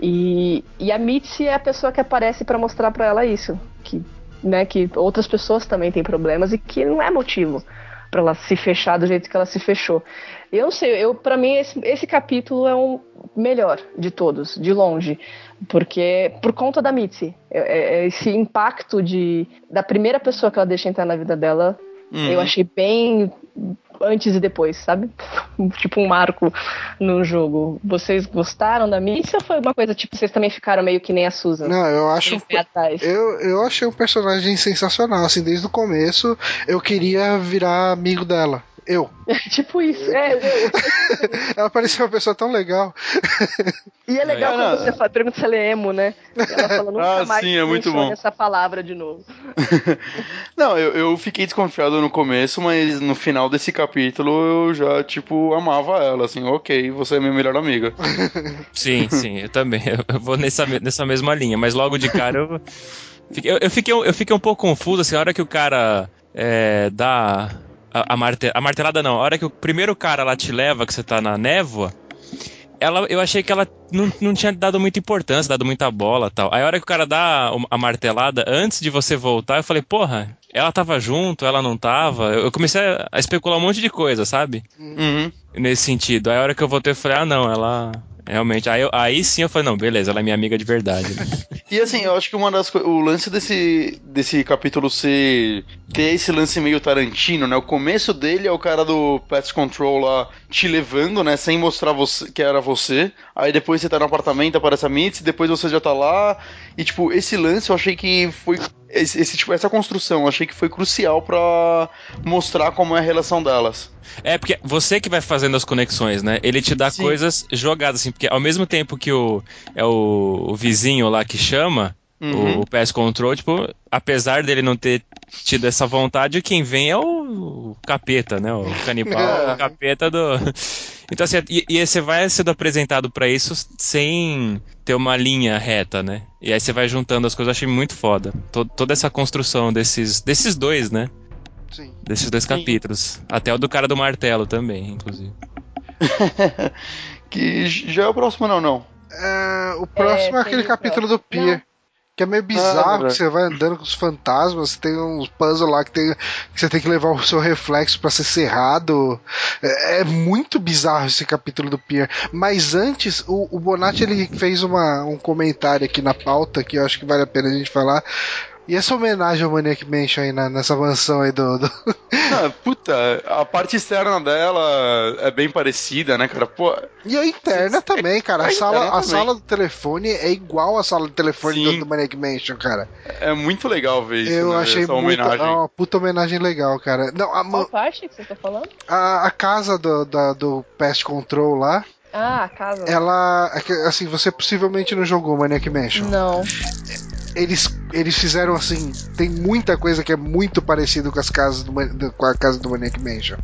E, e a Mitzi é a pessoa que aparece pra mostrar pra ela isso. Que, né, que outras pessoas também têm problemas e que não é motivo. pra ela se fechar do jeito que ela se fechou. Eu não sei, eu para mim esse, esse capítulo é o melhor de todos, de longe. Porque, por conta da Mitzi, é- é- é esse impacto de da primeira pessoa que ela deixa entrar na vida dela, Uhum. eu achei bem antes e depois, sabe? tipo um marco no jogo. Vocês gostaram da Mitzi ou foi uma coisa tipo, vocês também ficaram meio que nem a Susan? Não, eu acho. Eu, eu achei um personagem sensacional, assim, desde o começo eu queria virar amigo dela. Eu. tipo isso. É, eu- Ela parecia uma pessoa tão legal. E é legal É, quando não. você fala, pergunta se ela é emo, né? Ela fala, nunca Ah, mais sim, é muito bom. essa palavra de novo. Não, eu, eu fiquei desconfiado no começo, mas no final desse capítulo eu já, tipo, amava ela, assim, ok, você é minha melhor amiga. Sim, sim, eu também. Eu vou nessa, nessa mesma linha, mas logo de cara eu. Eu, eu fiquei, um- eu fiquei um pouco confuso, assim, a hora que o cara é, dá. A, a, marte- a martelada não, a hora que o primeiro cara lá te leva, que você tá na névoa. Ela, eu achei que ela não, não tinha dado muita importância, dado muita bola tal. Aí a hora que o cara dá a martelada, antes de você voltar, eu falei, porra, ela tava junto, ela não tava. Eu comecei a, a especular um monte de coisa, sabe? Uhum. nesse sentido. Aí a hora que eu voltei, eu falei, ah, não, ela. Realmente. Aí, aí sim eu falei, não, beleza, ela é minha amiga de verdade. né? E assim, eu acho que uma das o lance desse, desse capítulo ser ter esse lance meio Tarantino, né? O começo dele é o cara do Pest Control lá te levando, né? Sem mostrar você, que era você. Aí depois você tá no apartamento, aparece a Mitzi, depois você já tá lá. E tipo, esse lance eu achei que foi. Esse, esse, tipo, essa construção eu achei que foi crucial pra mostrar como é a relação delas. É, porque você que vai fazendo as conexões, né? Ele te dá Sim. coisas jogadas, assim, porque ao mesmo tempo que o, é o, o vizinho lá que chama, Uhum. o, o PS Control, tipo, apesar dele não ter tido essa vontade, quem vem é o, o capeta, né? O canibal, É. o capeta do. Então, assim, e, e aí você vai sendo apresentado pra isso sem ter uma linha reta, né? E aí você vai juntando as coisas, eu achei muito foda. To- toda essa construção desses, desses dois, né? Sim. Desses dois Sim. capítulos. Até o do cara do martelo também, inclusive. que já é o próximo, não, não. É, o próximo é, É, aquele capítulo do próximo. Pier. Que é meio bizarro, Ah, que você vai andando com os fantasmas, tem uns puzzles lá que, tem, que você tem que levar o seu reflexo pra ser cerrado. É, é muito bizarro esse capítulo do Pier. Mas antes, o, o Bonatti ele fez uma, um comentário aqui na pauta que eu acho que vale a pena a gente falar. E essa homenagem ao Maniac Mansion aí na- nessa mansão aí do. do- Ah, puta, a parte externa dela é bem parecida, né, cara? Pô, E a interna também, cara. A, A sala, a também. sala do telefone é igual à sala do telefone do, Sim. do Maniac Mansion, cara. é muito legal ver isso. Eu né, achei essa muito. homenagem. É uma puta homenagem legal, cara. Não, a, Qual parte que você tá falando? a, a casa do, da- do Pest Control lá, Ah, a casa. ela. é Assim, você possivelmente não jogou Maniac Mansion. Não. Eles, eles fizeram assim. Tem muita coisa que é muito parecido com as casas do, com a casa do Maniac Mansion.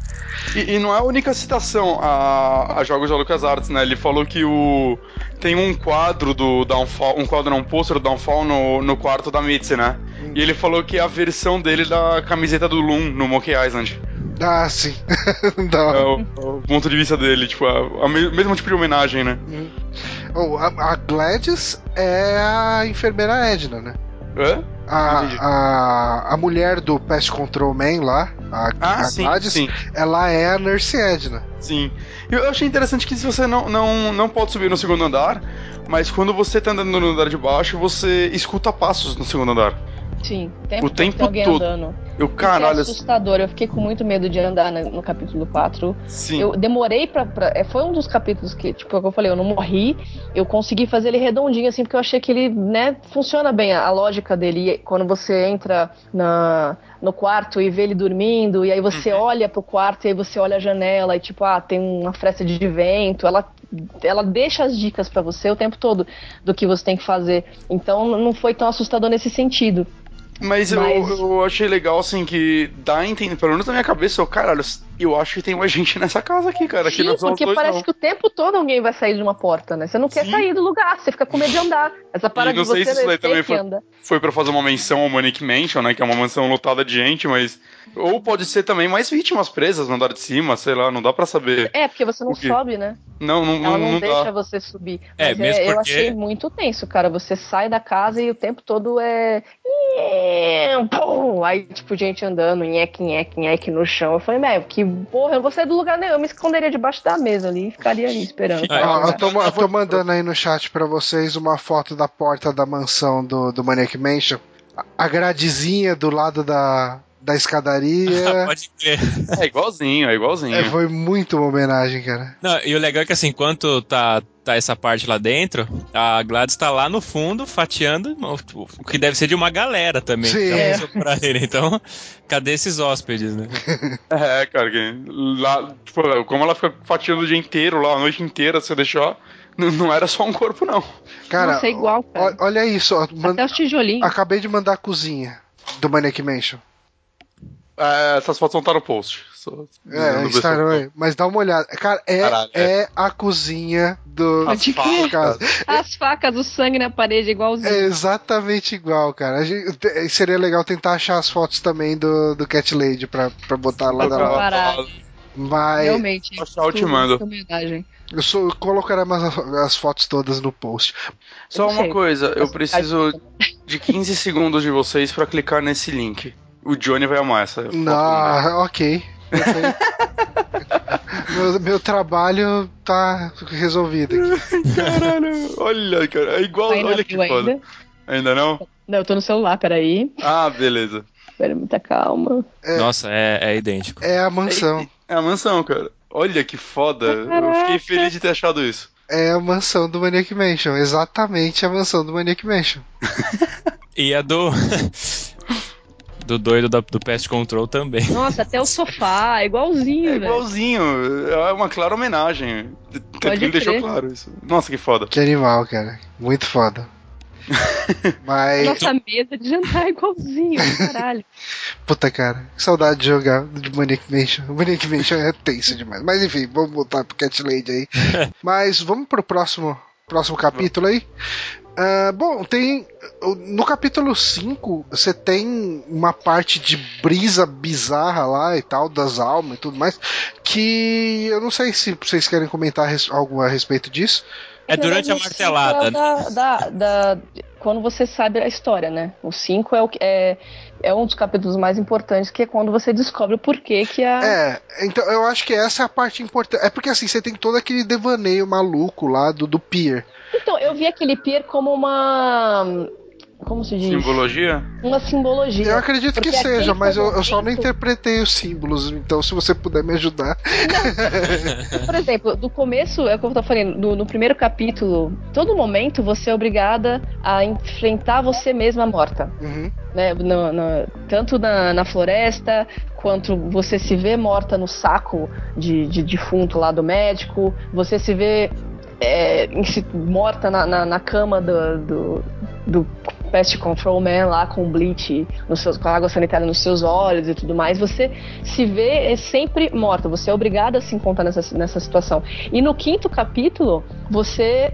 E, e não é a única citação a, a jogos da LucasArts, né? Ele falou que o tem um quadro do Downfall, um quadro não, um pôster do Downfall no, no quarto da Mitzi, né? E ele falou que é a versão dele da camiseta do Loon no Monkey Island. Ah, sim. da. É o, o ponto de vista dele, tipo, a, a me- mesmo tipo de homenagem, né? Oh, a, a Gladys é a enfermeira Edna, né? Hã? A, a, a mulher do Pest Control Man lá, a, Ah, a sim, Gladys, sim. ela é a Nurse Edna. Sim. Eu achei interessante que se você não, não, não pode subir no segundo andar, mas quando você tá andando no andar de baixo, você escuta passos no segundo andar. Sim. O tempo tem alguém todo. andando. Eu, é caralho, assustador. Eu fiquei com muito medo de andar no capítulo 4. sim. Eu demorei pra, pra- é, Foi um dos capítulos que, tipo, como eu falei, eu não morri. Eu consegui fazer ele redondinho, assim, porque eu achei que ele, né, funciona bem a, a lógica dele. Quando você entra na, no quarto e vê ele dormindo, e aí você Uhum. olha pro quarto e aí você olha a janela e, tipo, ah, tem uma fresta de vento. Ela. Ela deixa as dicas pra você o tempo todo do que você tem que fazer. Então não foi tão assustador nesse sentido. Mas, eu- Mas- Eu, achei legal, assim, que dá a entender, pelo menos na minha cabeça, eu, caralho, eu acho que tem mais gente nessa casa aqui, cara. Sim, não os porque dois, parece não. que o tempo todo alguém vai sair de uma porta, né? Você não quer Sim. sair do lugar, você fica com medo de andar. Essa parada não de sei você se isso daí também que foi-. Foi pra fazer uma menção ao Manic Mansion, né? Que é uma mansão lotada de gente, mas. Ou pode ser também mais vítimas presas no andar de cima, sei lá, não dá pra saber. É, porque você não sobe, né? Não, não, Ela não, não, não deixa dá. você subir. É, Mas mesmo eu porque- achei muito tenso, cara. Você sai da casa e o tempo todo é. Pum! Aí, tipo, gente andando, nheque, nheque, nheque no chão. Eu falei, meu, que porra, eu não vou sair do lugar nenhum. Eu me esconderia debaixo da mesa ali e ficaria ali esperando. Ó, eu, tô, eu tô mandando aí no chat pra vocês uma foto da porta da mansão do, do Maniac Mansion. A- A gradezinha do lado da, da escadaria. Pode crer. É igualzinho, é igualzinho. É, foi muito uma homenagem, cara. Não, e o legal é que assim, enquanto tá, tá essa parte lá dentro, a Gladys tá lá no fundo fatiando o que deve ser de uma galera também. Sim. É. né? Então, cadê esses hóspedes, né? É, cara, que lá, tipo, como ela fica fatiando o dia inteiro lá, a noite inteira, você deixou, não, não era só um corpo, não. Cara, Nossa, é igual, cara. olha isso, ó, Até os tijolinhos. acabei de mandar a cozinha do Maniac Mansion. É, essas fotos vão estar no post. Só- É, estarão pessoal. aí. Mas dá uma olhada. Cara, é, Caralho, é a cozinha do As do caso. As facas, o sangue na parede, igualzinho. É exatamente igual, cara. A gente- te- seria legal tentar achar as fotos também do, do Cat Lady pra, pra botar lá hora. comparar. Mas Realmente. Achar, eu te mando. eu, sou, eu colocarei mais as, as fotos todas no post. Só uma coisa, eu preciso de 15 segundos de vocês pra clicar nesse link. O Johnny vai amar essa. Não, ok. Perfeito. meu, meu trabalho tá resolvido aqui. Caralho, olha, cara, é igual, Ainda olha que foda. ainda? Ainda não? Não, eu tô no celular, peraí. Ah, beleza. Pera, muita calma. É. Nossa, é, é idêntico. É a mansão. É a mansão, cara. Olha que foda. Eu fiquei Caraca. feliz de ter achado isso. É a mansão do Maniac Mansion. Exatamente a mansão do Maniac Mansion. E a do. do doido da- do Pest Control também. Nossa, até o sofá, é igualzinho, É velho. igualzinho, é uma clara homenagem. Pode Ele deixou claro isso. Nossa, que foda. Que animal, cara. Muito foda. Mas, Nossa mesa de jantar é igualzinho, caralho. puta cara, que saudade de jogar de Maniac Mansion. O Maniac Mansion é tenso demais. Mas enfim, vamos voltar pro Cat Lady aí. Mas vamos pro próximo, próximo capítulo aí. Ah, bom, tem. No capítulo 5, você tem uma parte de brisa bizarra lá e tal, das almas e tudo mais. Que eu não sei se vocês querem comentar res- algo a respeito disso. É durante a martelada, é da, da, da- quando você sabe a história, né? O 5 é, o que- é, é um dos capítulos mais importantes, que é quando você descobre o porquê que a. É, então eu acho que essa é a parte importante. É porque assim, você tem todo aquele devaneio maluco lá do, do Pier. Então, eu vi aquele pier como uma. Como se diz? Simbologia? Uma simbologia. Eu acredito que seja, mas eu, eu só não interpretei os símbolos, então se você puder me ajudar. Por exemplo, do começo, é o que eu tô falando, no, no primeiro capítulo, todo momento você é obrigada a enfrentar você mesma morta. Uhum. né, no- no- tanto na, na floresta, quanto você se vê morta no saco de, de defunto lá do médico, você se vê é, morta na, na, na cama do, do, do Pest Control Man lá com bleach, com água sanitária nos seus olhos e tudo mais, você se vê sempre morta, você é obrigada a se encontrar nessa, nessa situação. E no quinto capítulo, você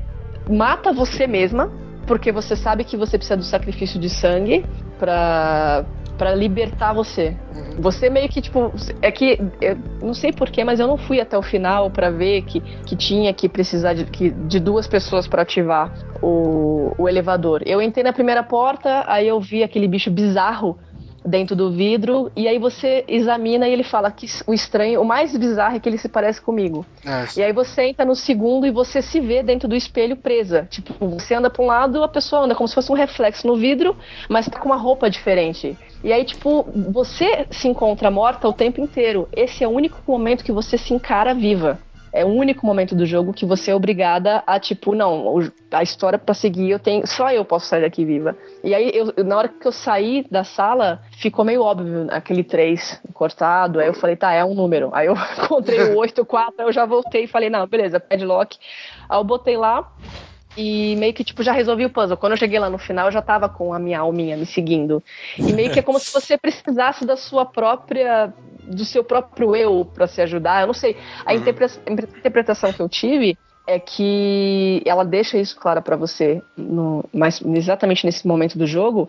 mata você mesma, porque você sabe que você precisa do sacrifício de sangue pra, pra libertar você. Uhum. Você meio que, tipo, é que, eu não sei porquê, mas eu não fui até o final pra ver que, que tinha que precisar de, que, de duas pessoas pra ativar o, o elevador. Eu entrei na primeira porta, aí eu vi aquele bicho bizarro dentro do vidro, e aí você examina e ele fala que o estranho, o mais bizarro é que ele se parece comigo. É, E aí você entra no segundo e você se vê dentro do espelho presa. Tipo, você anda pra um lado, a pessoa anda como se fosse um reflexo no vidro, mas tá com uma roupa diferente. E aí, tipo, você se encontra morta o tempo inteiro. Esse é o único momento que você se encara viva. É o único momento do jogo que você é obrigada a, tipo, não, a história pra seguir, eu tenho. Só eu posso sair daqui viva. E aí, eu- na hora que eu saí da sala, ficou meio óbvio aquele 3 cortado. Aí eu falei, tá, é um número. Aí eu encontrei o 8, 4, aí eu já voltei e falei, não, beleza, padlock. Aí eu botei lá e meio que, tipo, já resolvi o puzzle. Quando eu cheguei lá no final, eu já tava com a minha alminha me seguindo. E meio que é como se você precisasse da sua própria. Do seu próprio eu pra se ajudar. Eu não sei. A a interpretação que eu tive é que ela deixa isso claro pra você, no, mas exatamente nesse momento do jogo,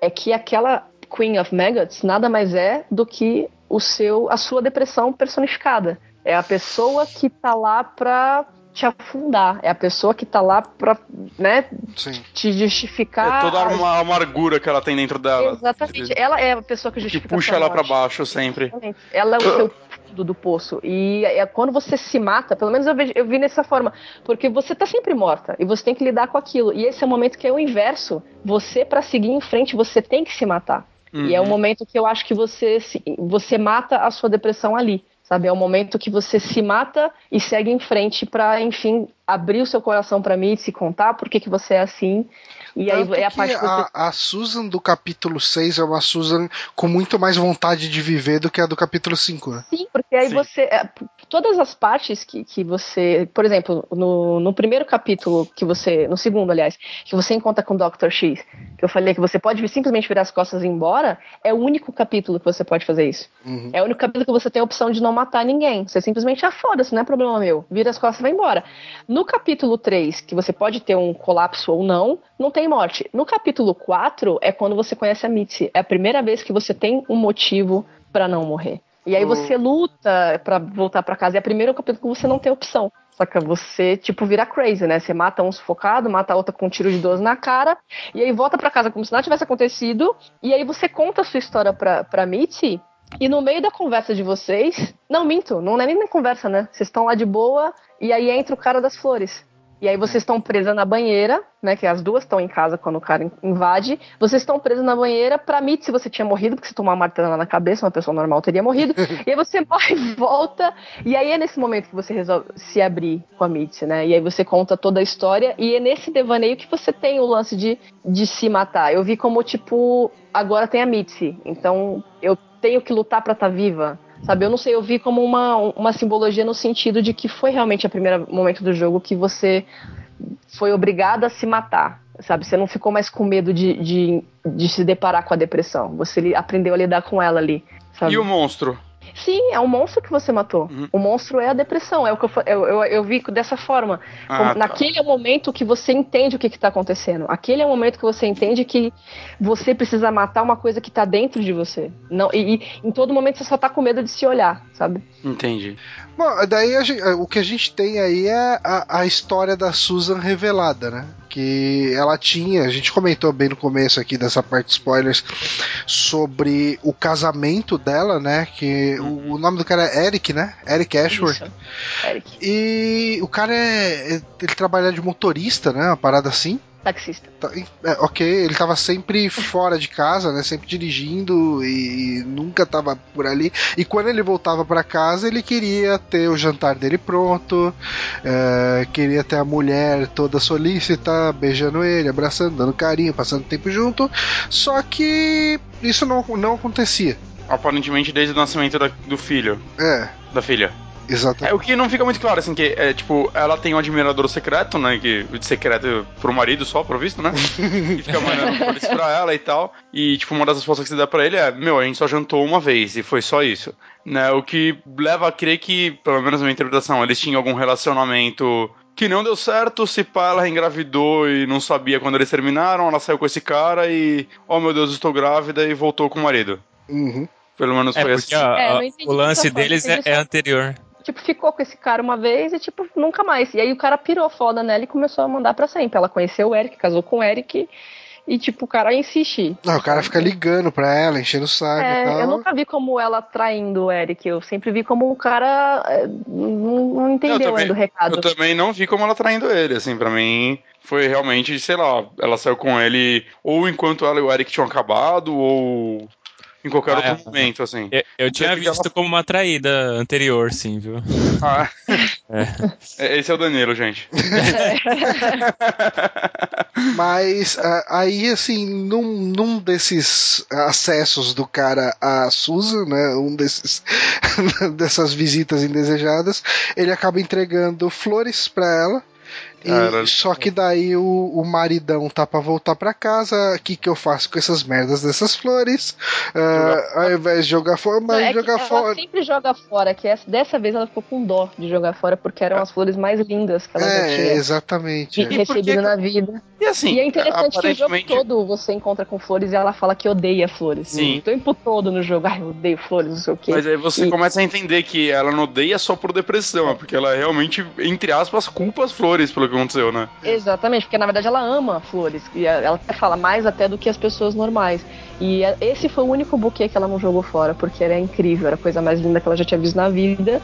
é que aquela Queen of Maggots nada mais é do que o seu, a sua depressão personificada. É a pessoa que tá lá pra te afundar. É a pessoa que tá lá pra, né, Sim. te justificar. É toda a- uma amargura que ela tem dentro dela. Exatamente. Ela é a pessoa que Que justifica puxa a sua ela pra morte. baixo sempre. Exatamente. Ela é o seu fundo do poço. E é quando você se mata, pelo menos eu, vejo- eu vi dessa forma, porque você tá sempre morta e você tem que lidar com aquilo. E esse é o momento que é o inverso. Você, pra seguir em frente, você tem que se matar. E é o Uhum. momento que eu acho que você, se- você mata a sua depressão ali. Sabe, é o momento que você se mata e segue em frente pra, enfim, abrir o seu coração pra mim, se contar por que, que você é assim. E aí Tanto é a parte que você a, a Susan do capítulo 6 é uma Susan com muito mais vontade de viver do que a do capítulo 5, né? Sim, porque aí Sim. você. é, Todas as partes que, que você. Por exemplo, no, no primeiro capítulo que você. No segundo, aliás, que você encontra com o Dr. X, que eu falei que você pode simplesmente virar as costas e ir embora, é o único capítulo que você pode fazer isso. Uhum. É o único capítulo que você tem a opção de não matar ninguém. Você simplesmente, ah, foda-se, não é problema meu. Vira as costas e vai embora. No capítulo 3, que você pode ter um colapso ou não, não tem morte. No capítulo 4 é quando você conhece a Mitzi. É a primeira vez que você tem um motivo pra não morrer. E aí O- você luta pra voltar pra casa. É o primeiro capítulo que você não tem opção. Saca? Você, tipo, vira crazy, né? Você mata um sufocado, mata a outra com um tiro de 12 na cara, e aí volta pra casa como se nada tivesse acontecido, e aí você conta a sua história pra, pra Mitzi, e no meio da conversa de vocês. Não, minto, não é nem na conversa, né? Vocês estão lá de boa, e aí entra o cara das flores. E aí vocês estão presas na banheira, né? Que as duas estão em casa quando o cara in- invade. Vocês estão presas na banheira pra Mitzi se você tinha morrido, porque se tomar uma martelada na cabeça, uma pessoa normal teria morrido. e aí você morre e volta. E aí é nesse momento que você resolve se abrir com a Mitzi, né? E aí você conta toda a história. E é nesse devaneio que você tem o lance de, de se matar. Eu vi como, tipo, agora tem a Mitzi. Então eu tenho que lutar pra estar viva. Sabe, eu não sei, eu vi como uma, uma simbologia no sentido de que foi realmente o primeiro momento do jogo que você foi obrigado a se matar, sabe? Você não ficou mais com medo de, de, de se deparar com a depressão. Você aprendeu a lidar com ela ali, sabe? E o monstro? Sim, é um monstro que você matou. Uhum. O monstro é a depressão. É o que eu, eu, eu, eu vi dessa forma. Ah, Como- tá. Naquele é o momento que você entende o que está acontecendo. Aquele é o momento que você entende que você precisa matar uma coisa que tá dentro de você. Não, e, e em todo momento você só tá com medo de se olhar, sabe? Entendi. Bom, daí a gen- o que a gente tem aí é a, a história da Susan revelada, né? Que ela tinha, a gente comentou bem no começo aqui dessa parte de spoilers sobre o casamento dela, né? Que o, o nome do cara é Eric, né? Eric Ashworth. Isso. Eric, E o cara é. Ele trabalha de motorista, né? Uma parada assim. taxista. Tá, é, ok, ele tava sempre fora de casa, né? Sempre dirigindo e nunca tava por ali. E quando ele voltava para casa, ele queria ter o jantar dele pronto, é, queria ter a mulher toda solícita, beijando ele, abraçando, dando carinho, passando tempo junto. Só que isso não, não acontecia. Aparentemente desde o nascimento da- do filho. É, Da filha. exatamente. É, o que não fica muito claro, assim, que é tipo, ela tem um admirador secreto, né? Que de secreto pro marido só, pro visto, né? e fica mandando flores pra ela e tal. E, tipo, uma das respostas que você dá pra ele é: Meu, a gente só jantou uma vez e foi só isso. Né? O que leva a crer que, pelo menos na minha interpretação, eles tinham algum relacionamento. Que não deu certo, se pá, ela engravidou e não sabia quando eles terminaram, ela saiu com esse cara e, oh meu Deus, estou grávida e voltou com o marido. Uhum. Pelo menos É foi porque assim. ó, É, entendi o lance deles é, é anterior. Tipo, ficou com esse cara uma vez e, tipo, nunca mais. E aí o cara pirou foda nela e começou a mandar pra sempre. Ela conheceu o Eric, casou com o Eric e, tipo, o cara insiste. Não, o cara fica ligando pra ela, enchendo o saco e É, tal. eu nunca vi como ela traindo o Eric. Eu sempre vi como o cara é, não, não entendeu Eu também- ainda o recado. Eu também não vi como ela traindo ele, assim, pra mim foi realmente, sei lá, ela saiu com ele ou enquanto ela e o Eric tinham acabado, ou em qualquer Ah, outro é. momento, assim. Eu, eu tinha visto como uma traída anterior, sim, viu? Ah, é, Esse é o Danilo, gente. Mas ah, aí, assim, num, num desses acessos do cara a Susan, né? Um desses dessas visitas indesejadas, ele acaba entregando flores pra ela. E- só que daí o, o maridão tá pra voltar pra casa. O que, que eu faço com essas merdas dessas flores? Ah, ao invés de jogar fora, mas é jogar ela fora. sempre joga fora, que essa- dessa vez ela ficou com dó de jogar fora, porque eram as flores mais lindas que ela já É, tinha exatamente. e é. recebido que- na vida. E assim, e é interessante que o jogo aparentemente. todo você encontra com flores e ela fala que odeia flores. Sim. O tempo todo no jogo, ai, eu odeio flores, não sei o quê. Mas aí você E- começa a entender que ela não odeia só por depressão, é porque ela realmente, entre aspas, culpa as flores pelo que aconteceu, né? Exatamente, porque na verdade ela ama flores. E ela fala mais até do que as pessoas normais. E a- esse foi o único buquê que ela não jogou fora, porque era incrível, era a coisa mais linda que ela já tinha visto na vida.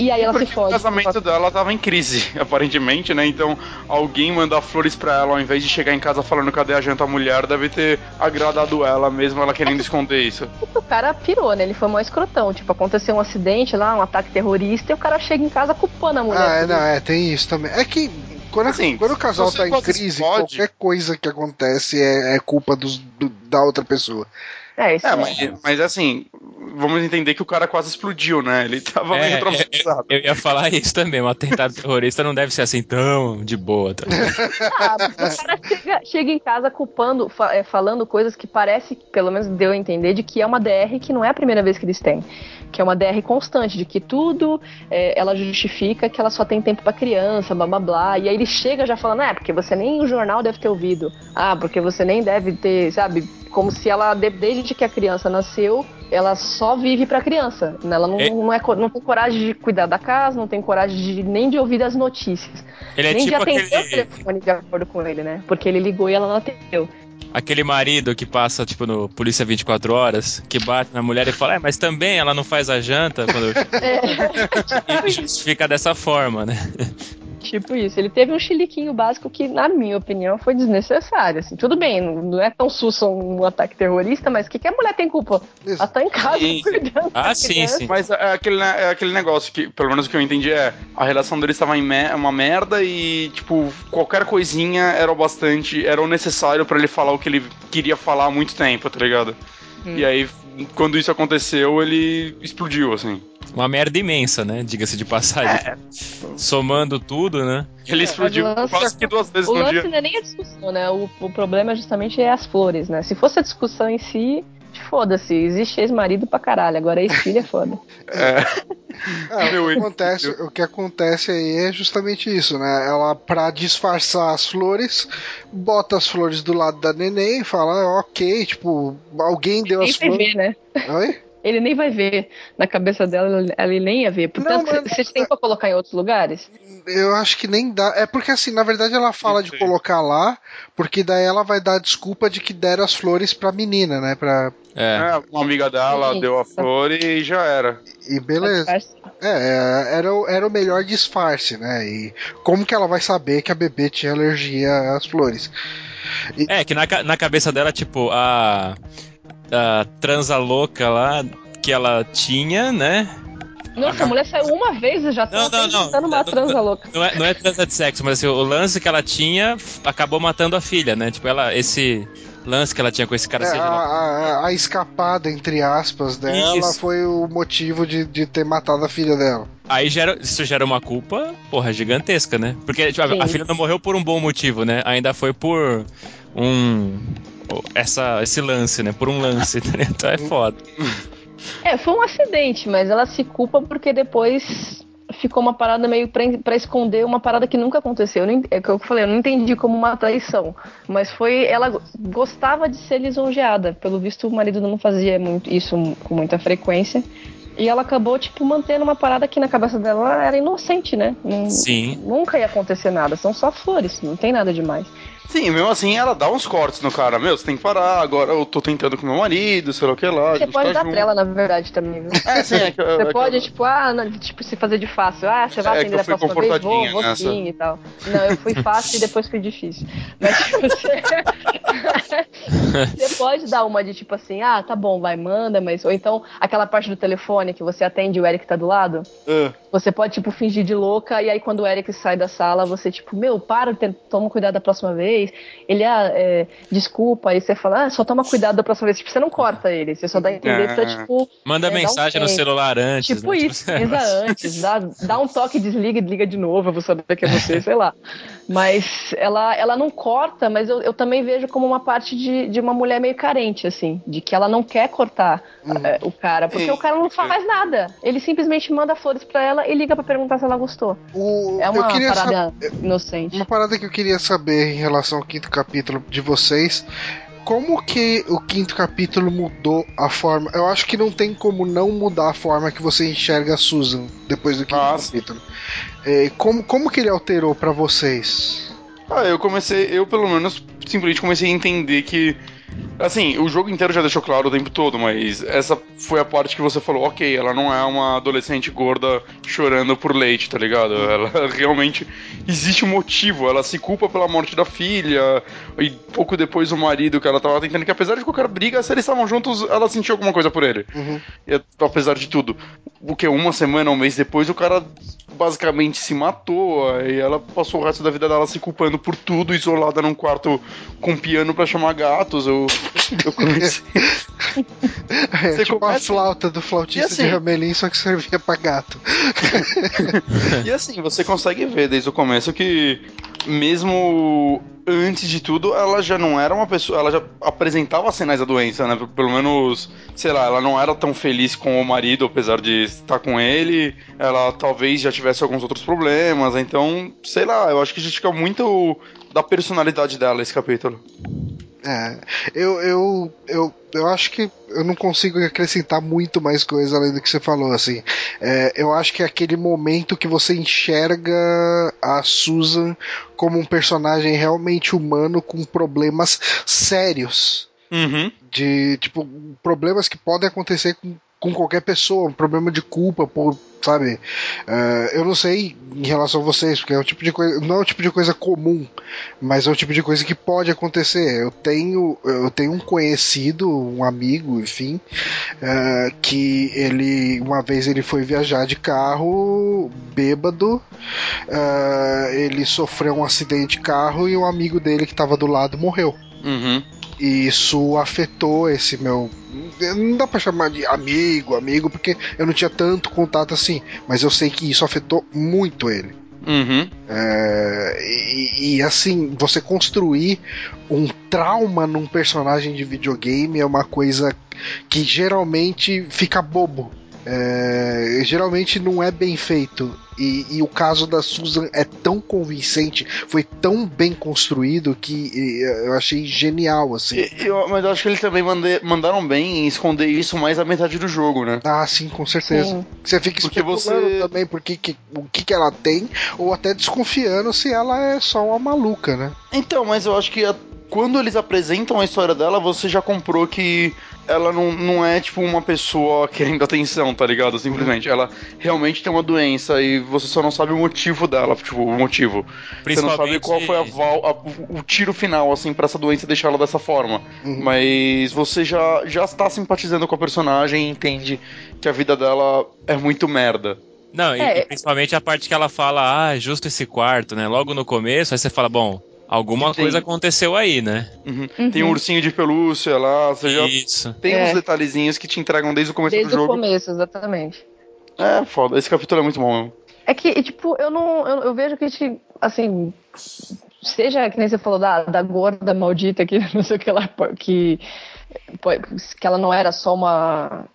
E aí ela Porque se fode. o casamento dela tava em crise, aparentemente, né? Então, alguém mandar flores pra ela ao invés de chegar em casa falando cadê a janta mulher, deve ter agradado ela mesmo, ela querendo esconder isso. O cara pirou, né? Ele foi mó escrotão. Tipo, aconteceu um acidente lá, um ataque terrorista, e o cara chega em casa culpando a mulher. Ah, é, não, é, tem isso também. É que quando, Assim, quando o casal tá em crise, explode- qualquer coisa que acontece é, é culpa dos- do- da outra pessoa. É, isso É, é. mas, mas assim, vamos entender que o cara quase explodiu, né? Ele tava É, meio é, traumatizado. Eu ia falar isso também, um atentado terrorista não deve ser assim tão de boa. Tá? Ah, o cara chega, chega em casa culpando, fa- é, falando coisas que parece, pelo menos deu a entender, de que é uma DR que não é a primeira vez que eles têm. Que é uma DR constante, de que tudo é, ela justifica que ela só tem tempo pra criança, blá blá blá. E aí ele chega já falando, é, porque você nem o jornal deve ter ouvido. Ah, porque você nem deve ter, sabe? Como se ela, de- desde que a criança nasceu, ela só vive pra criança. né? Ela não, É. não, é, não tem coragem de cuidar da casa, não tem coragem de, nem de ouvir as notícias. Ele é nem de tipo atender o aquele, telefone de acordo com ele, né? Porque ele ligou e ela não atendeu. aquele marido que passa, tipo, no Polícia 24 Horas, que bate na mulher e fala, é, mas também ela não faz a janta quando... e justifica dessa forma, né? Tipo isso. Ele teve um chiliquinho básico que, na minha opinião, foi desnecessário. Assim. Tudo bem, não, não é tão sussa um ataque terrorista, mas o que, que a mulher tem culpa? Ela tá em casa Sim, cuidando da Ah, sim, criança. sim. Mas é aquele, é aquele negócio que, pelo menos o que eu entendi, é a relação deles estava em me- uma merda e, tipo, qualquer coisinha era o bastante, era o necessário pra ele falar o que ele queria falar há muito tempo, tá ligado? Hum. E aí, quando isso aconteceu, ele explodiu, assim. Uma merda imensa, né? Diga-se de passagem. Somando tudo, né? Ele explodiu o lance- quase que duas vezes O no lance dia. não é nem a discussão, né? O, o problema justamente é as flores, né? Se fosse a discussão em si, foda-se. Existe ex-marido pra caralho. Agora ex-filho é foda. É, É, o, que acontece, o que acontece aí é justamente isso, né? Ela, pra disfarçar as flores, bota as flores do lado da neném e fala, ok, tipo, alguém deu Nem as flores. ver, né? Oi? Ele nem vai ver. Na cabeça dela, ele nem ia ver. Portanto, Não, mas- vocês têm pra colocar em outros lugares? Eu acho que nem dá. É porque assim, na verdade ela fala de colocar lá, porque daí ela vai dar a desculpa de que deram as flores pra menina, né? Pra... É. é, uma amiga dela Sim. deu a flor e já era. E beleza. É, é, era, o- era o melhor disfarce, né? E como que ela vai saber que a bebê tinha alergia às flores? É, que na, na cabeça dela, tipo, a, a transa louca lá que ela tinha, né? Nossa, a mulher saiu uma vez e já tá Não, não, não. tentando uma Não, transa louca. Não é, não é transa de sexo, mas assim, o lance que ela tinha acabou matando a filha, né? Tipo, ela, esse lance que ela tinha com esse cara É, seja a, a- a escapada, entre aspas, dela Isso. foi o motivo de, de ter matado a filha dela. Aí gera, isso gera uma culpa, porra, gigantesca, né? Porque tipo, a, a filha não morreu por um bom motivo, né? Ainda foi por um. Essa, esse lance, né? Por um lance, né? Então é foda. É, foi um acidente, mas ela se culpa porque depois ficou uma parada meio pra esconder uma parada que nunca aconteceu. Eu é o que eu falei, eu não entendi como uma traição. Mas foi. Ela gostava de ser lisonjeada. Pelo visto, o marido não fazia muito, isso com muita frequência. E ela acabou, tipo, mantendo uma parada que na cabeça dela era inocente, né? Não- Sim. Nunca ia acontecer nada, são só flores, não tem nada demais. Sim, mesmo assim ela dá uns cortes no cara. Meu, você tem que parar, agora eu tô tentando com meu marido, sei lá o que lá. Você pode tá dar junto. trela, na verdade, também, viu? É, sim, é que, Você é que- pode, tipo, ah, não, tipo, se fazer de fácil. Ah, você vai É que atender a próxima vez? Vou, vou nessa. sim e tal. Não, eu fui fácil e depois fui difícil. Mas tipo, você... você pode dar uma de tipo assim, ah, tá bom, vai, manda, mas. Ou então aquela parte do telefone que você atende e o Eric tá do lado. É. Você pode, tipo, fingir de louca, e aí quando o Eric sai da sala, você, tipo, meu, para, toma cuidado da próxima vez. Ele, ah, é, desculpa, aí você fala, ah, só toma cuidado da próxima vez. Tipo, você não corta ele, você só dá a entender pra, É. tipo, Manda É, dá um mensagem no celular antes. Tipo né? isso, avisa antes, dá, dá um toque, desliga e liga de novo, eu vou saber que é você, sei lá. Mas ela, ela não corta, mas eu, eu também vejo como uma parte de, de uma mulher meio carente, assim. De que ela não quer cortar é, o cara, porque Sim. o cara não faz nada. Ele simplesmente manda flores pra ela e liga pra perguntar se ela gostou. O- É uma parada saber- inocente. Uma parada que eu queria saber em relação ao quinto capítulo de vocês. Como que o quinto capítulo mudou a forma? Eu acho que não tem como não mudar a forma que você enxerga a Susan depois do quinto Ah, sim. capítulo. É, como, como que ele alterou pra vocês? Ah, eu comecei, eu pelo menos simplesmente comecei a entender que. Assim, o jogo inteiro já deixou claro o tempo todo, mas essa foi a parte que você falou, ok, ela não é uma adolescente gorda chorando por leite, tá ligado? Ela realmente existe um motivo, ela se culpa pela morte da filha, e pouco depois o marido que ela tava tentando, que apesar de qualquer briga, se eles estavam juntos, ela sentiu alguma coisa por ele. Uhum. E, apesar de tudo, o que uma semana, um mês depois, o cara basicamente se matou e ela passou o resto da vida dela se culpando por tudo, isolada num quarto com piano pra chamar gatos. Eu, eu comecei. É, Você tipo a começa- flauta do flautista E assim- de Ramelin, só que servia pra gato. e assim, você consegue ver desde o começo que, mesmo antes de tudo, ela já não era uma pessoa. Ela já apresentava sinais da doença, né? Pelo menos, sei lá, ela não era tão feliz com o marido, apesar de estar com ele. Ela talvez já tivesse alguns outros problemas. Então, sei lá, eu acho que justifica muito da personalidade dela esse capítulo. É, eu, eu, eu, eu acho que eu não consigo acrescentar muito mais coisa além do que você falou, assim. É, eu acho que é aquele momento que você enxerga a Susan como um personagem realmente humano com problemas sérios. Uhum. De, tipo, problemas que podem acontecer com, com qualquer pessoa, um problema de culpa, por, sabe? É, eu não sei em relação a vocês, porque é um tipo de coisa, não é um tipo de coisa comum, mas é um tipo de coisa que pode acontecer. Eu tenho, eu tenho um conhecido, um amigo, enfim, é, que ele, uma vez ele foi viajar de carro, bêbado, é, ele sofreu um acidente de carro e um amigo dele que estava do lado morreu. Uhum. E isso afetou esse meu. Não dá pra chamar de amigo, amigo, porque eu não tinha tanto contato assim. Mas eu sei que isso afetou muito ele. Uhum. É, e, e, assim, você construir um trauma num personagem de videogame é uma coisa que geralmente fica bobo. É, geralmente não é bem feito. E, e o caso da Susan é tão convincente, foi tão bem construído que e, eu achei genial, assim. E- eu- mas eu acho que eles também mande- mandaram bem em esconder isso mais a metade do jogo, né? Ah, sim, com certeza. Sim. Você fica Porque especulando você- também por que, que- o que, que ela tem, ou até desconfiando se ela é só uma maluca, né? Então, mas eu acho que a- quando eles apresentam a história dela, você já comprou que ela não, não é tipo uma pessoa querendo atenção, tá ligado? Simplesmente. Ela realmente tem uma doença e você só não sabe o motivo dela, tipo, o motivo. Você não sabe qual foi a val- a- o, o tiro final, assim, pra essa doença deixar ela dessa forma. Uhum. Mas você já, já está simpatizando com a personagem e entende que a vida dela é muito merda. Não, e, É. e principalmente a parte que ela fala, ah, justo esse quarto, né? Logo no começo, aí você fala, bom, alguma Tem- coisa aconteceu aí, né? Uhum. Uhum. Tem um ursinho de pelúcia lá, você já Isso. tem É. uns detalhezinhos que te entregam desde o começo Desde do o jogo. começo, exatamente. É, foda. Esse capítulo é muito bom mesmo. É que, tipo, eu não. Eu, eu vejo que, tipo, assim. Seja que nem você falou da, da gorda maldita que não sei o que lá. Que, que ela não era só uma.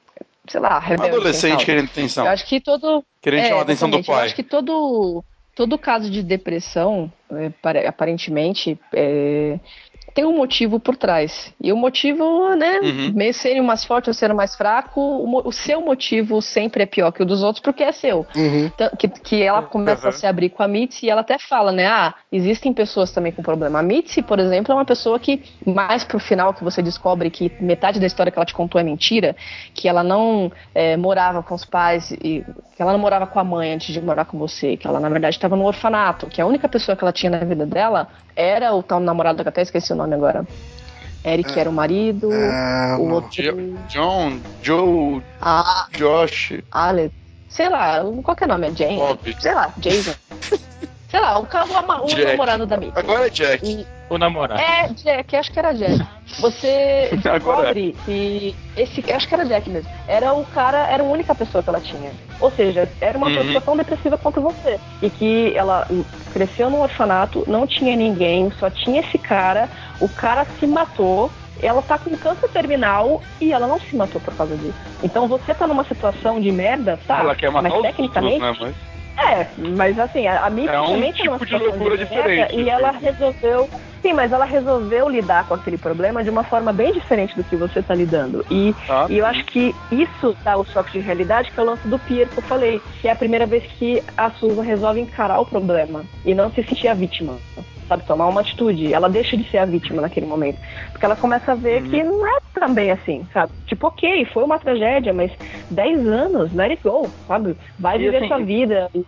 Sei lá, rebelde. Adolescente querendo atenção. Eu acho que todo. Querendo é, chamar a atenção do exatamente. Eu pai. acho que todo, todo caso de depressão, é, pare- aparentemente, é, tem um motivo por trás. E o motivo, né, Uhum. meio serem mais forte ou ser mais fraco, o, o seu motivo sempre é pior que o dos outros porque é seu. Uhum. Então, Que, que ela começa a se abrir com a Mitzi e ela até fala, né? Ah, existem pessoas também com problema. A Mitzi, por exemplo, é uma pessoa que, mais pro final, que você descobre que metade da história que ela te contou é mentira, que ela não é, morava com os pais e que ela não morava com a mãe antes de morar com você, que ela na verdade estava no orfanato, que a única pessoa que ela tinha na vida dela era o tal namorado que eu até esqueci o nome agora. Eric era o marido, Ah, o outro. John, Joe, Ah, Josh. Alex. Sei lá, qual que é o nome? É Jane? Bob. Sei lá, Jason. sei lá, o, o Jack. namorado da Mitzi. Agora é Jack. E, O namorado. É, Jack, acho que era Jack. Você Agora descobre que esse, acho que era Jack mesmo. Era o cara, era a única pessoa que ela tinha. Ou seja, era uma Uhum. pessoa tão depressiva quanto você. E que ela cresceu num orfanato, não tinha ninguém, só tinha esse cara. O cara se matou. Ela tá com câncer terminal e ela não se matou por causa disso. Então você tá numa situação de merda, tá? Ela quer matar mas os tecnicamente, outros, né? Mas... é, mas assim, a, a Misty É um também tá numa tipo de loucura merda, diferente, E ela resolveu. Sim, mas ela resolveu lidar com aquele problema de uma forma bem diferente do que você tá lidando. E, Ah, e eu acho que isso dá o choque de realidade, que é o lance do Pier que eu falei. Que é a primeira vez que a Susan resolve encarar o problema e não se sentir a vítima. Sabe, tomar uma atitude. Ela deixa de ser a vítima naquele momento. Porque ela começa a ver Uhum. que não é também assim, sabe? Tipo, ok, foi uma tragédia, mas 10 anos, let it go, sabe? Vai E viver assim, sua vida. E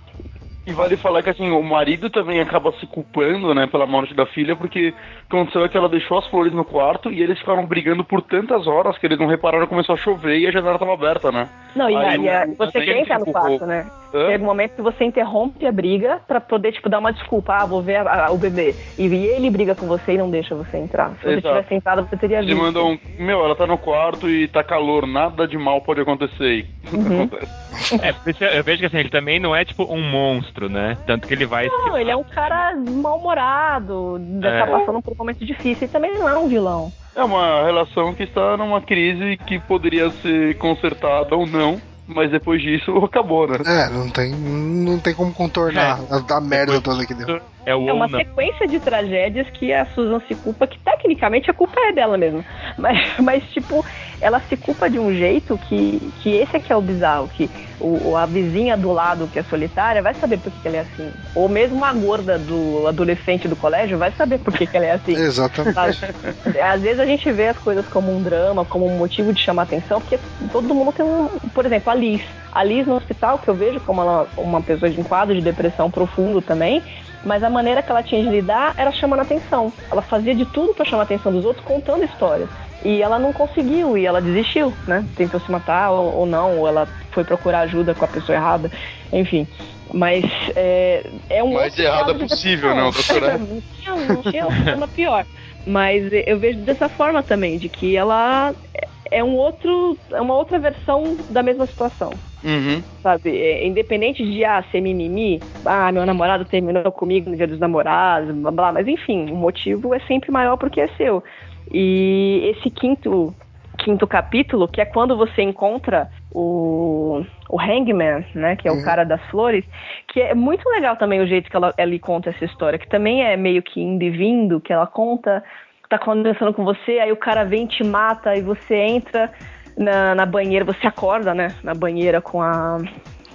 vale falar que assim, o marido também acaba se culpando, né, pela morte da filha, porque aconteceu é que ela deixou as flores no quarto e eles ficaram brigando por tantas horas que eles não repararam começou a chover e a janela tava aberta, né? Não, e, Aí e a- você quer entrar no quarto, né? Hã? Tem um momento que você interrompe a briga pra poder, tipo, dar uma desculpa. Ah, vou ver a- a- o bebê. E ele briga com você e não deixa você entrar. Se você Exato. tivesse entrado, você teria Ele visto. manda um. Meu, ela tá no quarto e tá calor, nada de mal pode acontecer. E Uhum. Acontece. É, eu vejo que assim, ele também não é tipo um monstro, né? Tanto que ele vai. Não, ele é um cara mal-humorado, É. tá passando por um momento difícil. E também não é um vilão. É uma relação que está numa crise que poderia ser consertada ou não, mas depois disso acabou, né? É, não tem, não tem como contornar a, a merda toda que deu. É o É uma sequência de tragédias que a Susan se culpa, que tecnicamente a culpa é dela mesmo. Mas, mas tipo, ela se culpa de um jeito que, que esse aqui é o bizarro, que o, a vizinha do lado que é solitária vai saber por que, que ela é assim. Ou mesmo a gorda do adolescente do colégio vai saber por que, que ela é assim. Exatamente. Sabe? Às vezes a gente vê as coisas como um drama, como um motivo de chamar atenção, porque todo mundo tem um. Por exemplo, a Liz. A Liz no hospital, que eu vejo como ela, uma pessoa de um quadro de depressão profundo também, mas a maneira que ela tinha de lidar era chamando atenção. Ela fazia de tudo para chamar a atenção dos outros, contando histórias. E ela não conseguiu, e ela desistiu, né? Tentou se matar ou, ou não, ou ela foi procurar ajuda com a pessoa errada, enfim. Mas é, é um Mais errada possível, não, doutora? não tinha, não tinha uma pior. Mas eu vejo dessa forma também, de que ela é um outro, é uma outra versão da mesma situação. Uhum. Sabe, É, independente de ah, ser mimimi, ah, meu namorado terminou comigo no dia dos namorados, blá blá, mas enfim, o motivo é sempre maior porque é seu. E esse quinto quinto capítulo, que é quando você encontra o, o Hangman, né, que é o Uhum. cara das flores, que é muito legal também o jeito que ela, ela conta essa história, que também é meio que indo e vindo, que ela conta, tá conversando com você, aí o cara vem te mata, e você entra na, na banheira, você acorda, né, na banheira com a,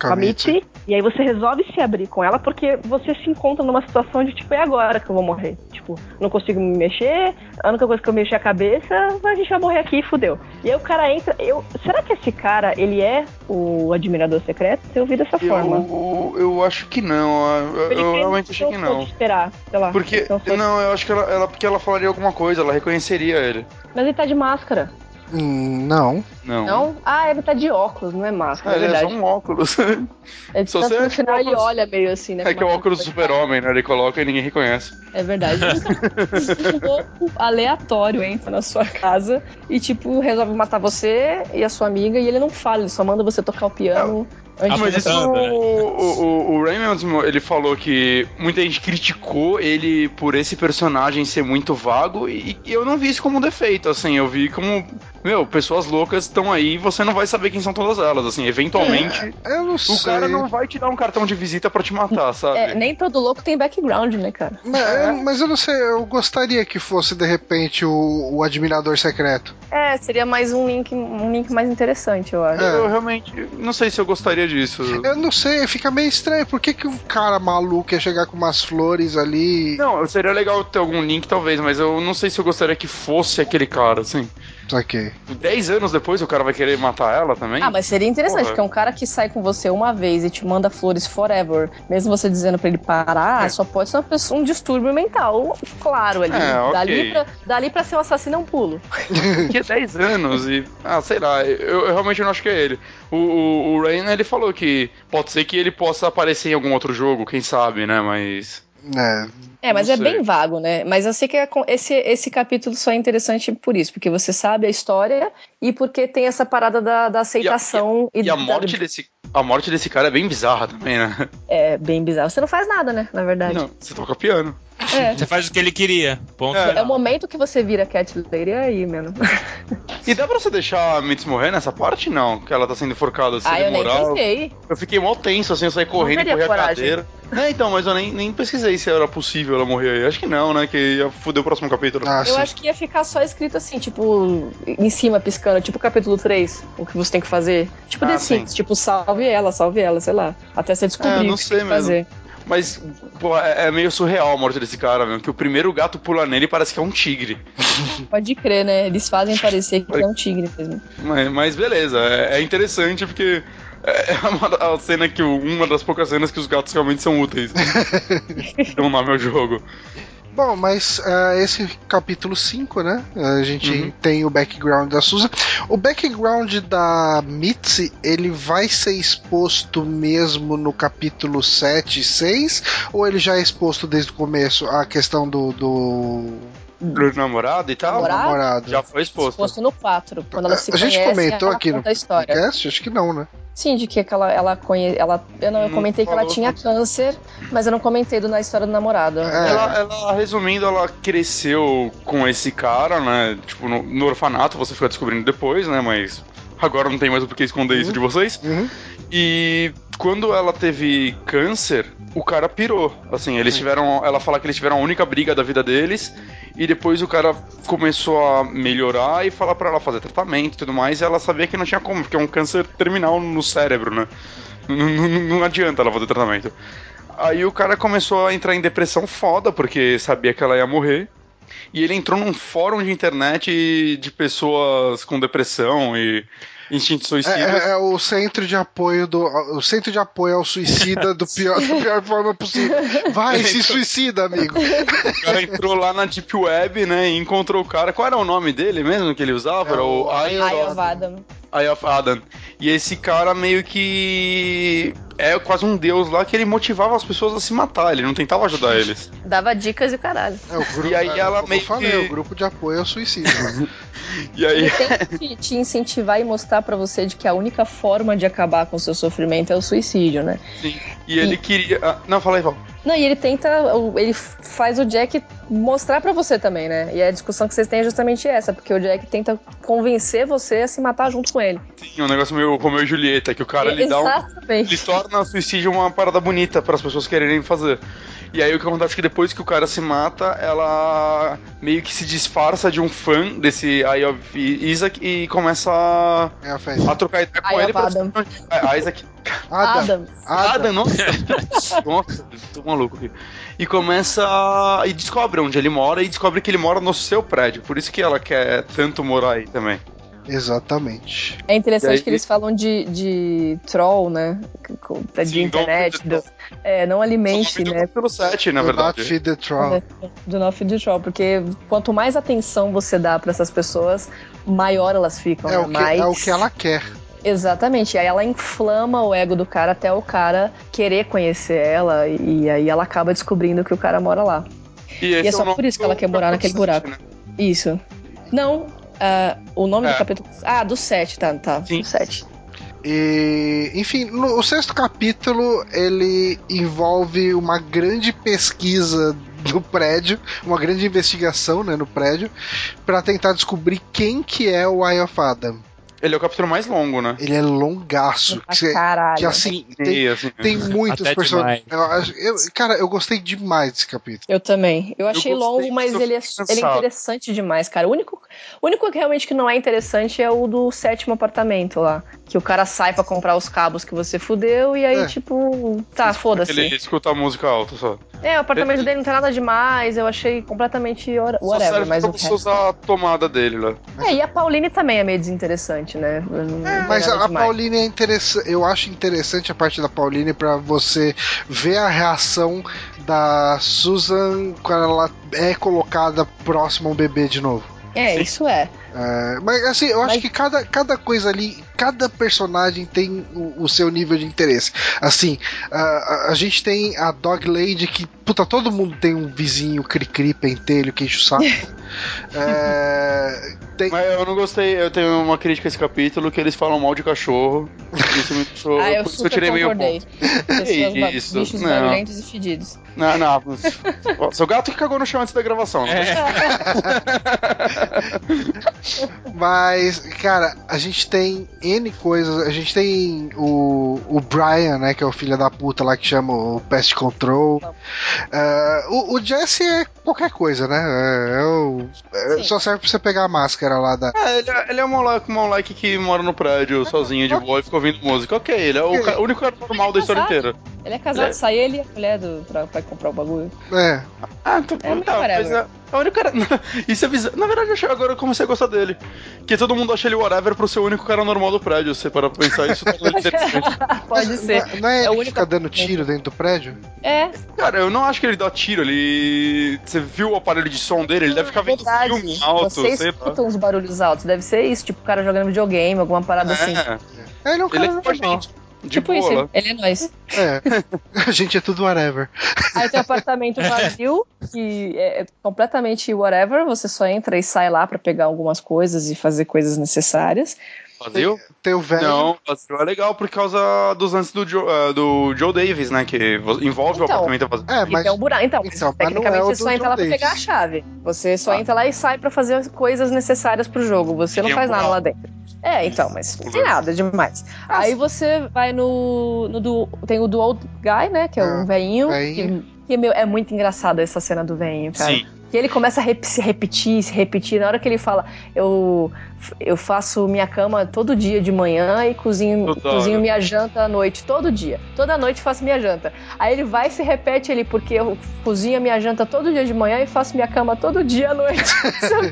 com a e aí você resolve se abrir com ela porque você se encontra numa situação de tipo, é agora que eu vou morrer. Tipo, não consigo me mexer, a única coisa que eu mexer a cabeça, a gente vai morrer aqui e fudeu. E aí o cara entra, eu. Será que esse cara, ele é o admirador secreto? Eu vi dessa forma. Eu, eu acho que não. Eu, eu realmente achei que eu não. esperar, sei lá. Porque. Então, Não, eu acho que ela, ela- porque ela falaria alguma coisa, ela reconheceria ele. Mas ele tá de máscara. Hum, não. Não. Não? Ah, ele tá de óculos, não é máscara, Ah, é ele é só verdade. um óculos. É, só tanto você no é final ele óculos- olha meio assim, né? É que é o uma óculos do super-homem, né? Ele coloca e ninguém reconhece. É verdade. um louco aleatório entra na sua casa e, tipo, resolve matar você e a sua amiga e ele não fala, ele só manda você tocar o piano Ah, mas isso né? o, o, o Raymond, ele falou que muita gente criticou ele por esse personagem ser muito vago e, e eu não vi isso como um defeito, assim, eu vi como, meu, pessoas loucas estão aí e você não vai saber quem são todas elas, assim, eventualmente Eu não sei. o cara não vai te dar um cartão de visita pra te matar, sabe? É, nem todo louco tem background, né, cara? Mas, eu- mas eu não sei, eu gostaria que fosse de repente o, o admirador secreto. É, seria mais um link, um link mais interessante, eu acho. É. Eu realmente não sei se eu gostaria disso. Eu não sei, fica meio estranho. Por que, que um cara maluco ia chegar com umas flores ali? Não, seria legal ter algum link, talvez, mas eu não sei se eu gostaria que fosse aquele cara, assim. Ok. Dez anos depois o cara vai querer matar ela também? Ah, mas seria interessante, Porra. porque um cara que sai com você uma vez e te manda flores forever, mesmo você dizendo pra ele parar, É. só pode ser uma pessoa, um distúrbio mental, claro, ali. É, ok. dali, pra, dali pra ser um assassino é um pulo. que é 10 anos e. Ah, sei lá, eu, eu realmente não acho que é ele. O, o, o Rain, ele falou que pode ser que ele possa aparecer em algum outro jogo, quem sabe, né? Mas. É, É, mas é sei. bem vago, né? Mas eu sei que é esse, esse capítulo só é interessante por isso, porque você sabe a história e porque tem essa parada da, da aceitação E a da- morte desse, a morte desse cara é bem bizarra também, né? é bem bizarro. Você não faz nada, né? Na verdade. Não, você toca piano. É. Você faz o que ele queria. Ponto. É. É o momento que você vira Cat Lady é aí, mano. E dá pra você deixar a Mitz morrer nessa parte? Não, que ela tá sendo enforcada sem Ah, eu nem demorar. pensei. Eu fiquei mó tenso, assim, eu saí correndo e corri a cadeira. É, então, mas eu nem, nem pesquisei se era possível ela morrer aí. Acho que não, né? Que ia foder o próximo capítulo. ah, Eu sim. acho que ia ficar só escrito assim, tipo, em cima, piscando, tipo capítulo 3, o que você tem que fazer. Tipo Ah, The. Sims, tipo, salve ela, salve ela, sei lá. Até você descobrir É, não o que sei tem que mesmo. fazer. Mas, pô, é, é meio surreal a morte desse cara, mesmo. Que o primeiro gato pula nele e parece que é um tigre. Pode crer, né? Eles fazem parecer que é um tigre mesmo. Mas, mas beleza, é, é interessante porque é uma a cena que uma das poucas cenas que os gatos realmente são úteis. Dão nome ao jogo. Bom, mas ah, esse capítulo 5, né? A gente Uhum. tem o background da Susan. O background da Mitzi, ele vai ser exposto mesmo no capítulo 7 e 6? Ou ele já é exposto desde o começo? A questão do, do Pro namorado e tal. Namorado? namorado? Já foi exposto. Exposto no 4, quando ela se a gente conhece, comentou aqui no história. podcast? Acho que não, né? Sim, de que ela, ela conhe... ela Eu não, eu Não comentei que ela falou. tinha câncer, mas eu não comentei do, na história do namorado. É. Ela, ela, resumindo, ela cresceu com esse cara, né? Tipo, no, no orfanato, você fica descobrindo depois, né? Mas agora não tem mais o porquê esconder isso de vocês. Uhum. E quando ela teve câncer, o cara pirou. Assim, eles tiveram. Ela fala que eles tiveram a única briga da vida deles. E depois o cara começou a melhorar e falar pra ela fazer tratamento e tudo mais. E ela sabia que não tinha como, porque é um câncer terminal no cérebro, né? Não, não- não adianta ela fazer tratamento. Aí o cara começou a entrar em depressão foda, porque sabia que ela ia morrer. E ele entrou num fórum de internet de pessoas com depressão e instinto É, suicida. é- é o centro de apoio do. O centro de apoio ao suicida do pior, da pior forma possível. Vai, se suicida, amigo. O cara entrou lá na Deep Web, né, e encontrou o cara. Qual era o nome dele mesmo que ele usava? É era o of Adam. Eye of Adam. E esse cara meio que é quase um deus lá que ele motivava as pessoas a se matar, ele não tentava ajudar eles. Dava dicas e o caralho. É o grupo, E aí é, ela como meio eu falei, que- o grupo de apoio ao suicídio. E aí Ele tenta te, te incentivar e mostrar pra você de que a única forma de acabar com o seu sofrimento é o suicídio, né? sim, e ele queria, ah, não, fala aí, fala. Não, e ele tenta, ele faz o Jack mostrar pra você também, né? E a discussão que vocês têm é justamente essa, porque o Jack tenta convencer você a se matar junto com ele. Sim, um negócio meio Romeu e Julieta, que o cara lhe dá um, ele torna o suicídio uma parada bonita para as pessoas quererem fazer. E aí o que acontece é que depois que o cara se mata, ela meio que se disfarça de um fã desse Eye of Isaac e começa a, É a a trocar ideia com Eye ele pra onde- é, Isaac. Adam. Adam. Adam, Adam. nossa. nossa, tô maluco aqui. E começa. a- E descobre onde ele mora e descobre que ele mora no seu prédio. Por isso que ela quer tanto morar aí também. Exatamente. É interessante aí- que eles falam de, de troll, né? De Sim, internet. Do, é, não alimente, né? Pelo 7, na Do Not verdade. feed the troll. Do not feed the troll, porque quanto mais atenção você dá pra essas pessoas, maior elas ficam. É né? o, que, mais... é o que ela quer. Exatamente. E aí ela inflama o ego do cara até o cara querer conhecer ela. E aí ela acaba descobrindo que o cara mora lá. E, E é só o nome por isso que ela quer morar naquele buraco. né? Isso. Não. Ah, o nome É. do capítulo. Ah, do 7, tá, tá. Sim. Do 7. E, enfim, no- o sexto capítulo ele envolve uma grande pesquisa no prédio, uma grande investigação né, no prédio, para tentar descobrir quem que é o Eye of Adam. Ele é o capítulo mais longo, né? Ele é longaço, Ah, que, caralho. que assim tem, assim, tem muitos Até personagens. Eu eu- Cara, eu gostei demais desse capítulo. Eu também. Eu achei gostei, longo, mas eu ele é, ele é interessante demais, cara. O único, o único que realmente que não é interessante é o do sétimo apartamento lá. Que o cara sai pra comprar os cabos que você fudeu e aí, É. tipo, tá, foda-se. Ele escuta a música alta só. É, o apartamento dele não tem nada demais, eu achei completamente ora- Só whatever, serve mas pra você resto... usar a tomada dele lá. É, e a Pauline também é meio desinteressante, né? Não É, tem mas a, a. Pauline é interessante. Eu acho interessante a parte da Pauline pra você ver a reação da Susan quando ela é colocada próxima ao bebê de novo. É, Sim. isso é. É, mas assim, eu acho Mas- que cada, cada coisa ali, cada personagem tem o, o seu nível de interesse. Assim, a, a, gente tem a Dog Lady que, puta, todo mundo tem um vizinho cri-cri, pentelho, que enche o saco. É, tem, Mas eu não gostei, eu tenho uma crítica a esse capítulo que eles falam mal de cachorro. Isso me deixou. Ah, eu eu tirei meio ponto. Pessoas Isso, bichos não. barulhentos e fedidos. Não, não. Seu gato que cagou no chão antes da gravação. não Mas, cara, a gente tem N coisas. A gente tem o, o Brian, né? Que é o filho da puta lá que chama o Pest Control. É, o, o Jesse é qualquer coisa, né? É, é o- é, só serve pra você pegar a máscara lá da. É, ele, é- ele é um moleque, um moleque que mora no prédio sozinho de boa e fica ouvindo música. Ok, ele é o, ca- o único cara normal da história inteira. Ele é casado, É. sai ele e a mulher do, pra, pra comprar o bagulho. É. Ah, então, É whatever. mas é, é o único cara. Isso é bizarro. Na verdade, eu achei- agora eu comecei a gostar dele. Que todo mundo acha ele whatever pro ser o único cara normal do prédio. Você para pra pensar isso, tá interessante. Pode ser. Não, não é, É ele que fica dando tiro dentro do prédio? É, Cara, eu não acho que ele dá tiro, ele. Você viu o aparelho de som dele? Ele deve ficar vendo verdade. filme alto, Você escuta uns barulhos altos. Deve ser isso, tipo o cara jogando videogame, alguma parada assim. É, É, ele é um ele cara é tipo a normal. De Tipo boa. isso, lá. ele é nós. É. A gente é tudo whatever. Aí tem o apartamento vazio, que é completamente whatever, você só entra e sai lá pra pegar algumas coisas e fazer coisas necessárias. Vazio? Tem o velho. Não, vazio é legal por causa dos lances do Joe, ah, do Joe Davis, né? Que vo- envolve o Então. apartamento vazio. É, mas. tem um buraco. Então, Então, é tecnicamente o você só entra lá pra Davis. pegar a chave. Você só Ah. entra lá e sai pra fazer as coisas necessárias pro jogo. Você não Tem faz nada lá dentro. É, então, mas não tem nada demais. Ah, Aí você vai no. no do, tem o do Old Guy, né? Que é Ah, um veinho. veinho. Que, que, meu, é muito engraçado essa cena do veinho, cara. Sim. Que ele começa a rep- se repetir, se repetir. Na hora que ele fala, eu, eu faço minha cama todo dia de manhã e cozinho, cozinho minha janta à noite, todo dia. Toda noite faço minha janta. Aí ele vai e se repete ali, porque eu cozinho minha janta todo dia de manhã e faço minha cama todo dia à noite.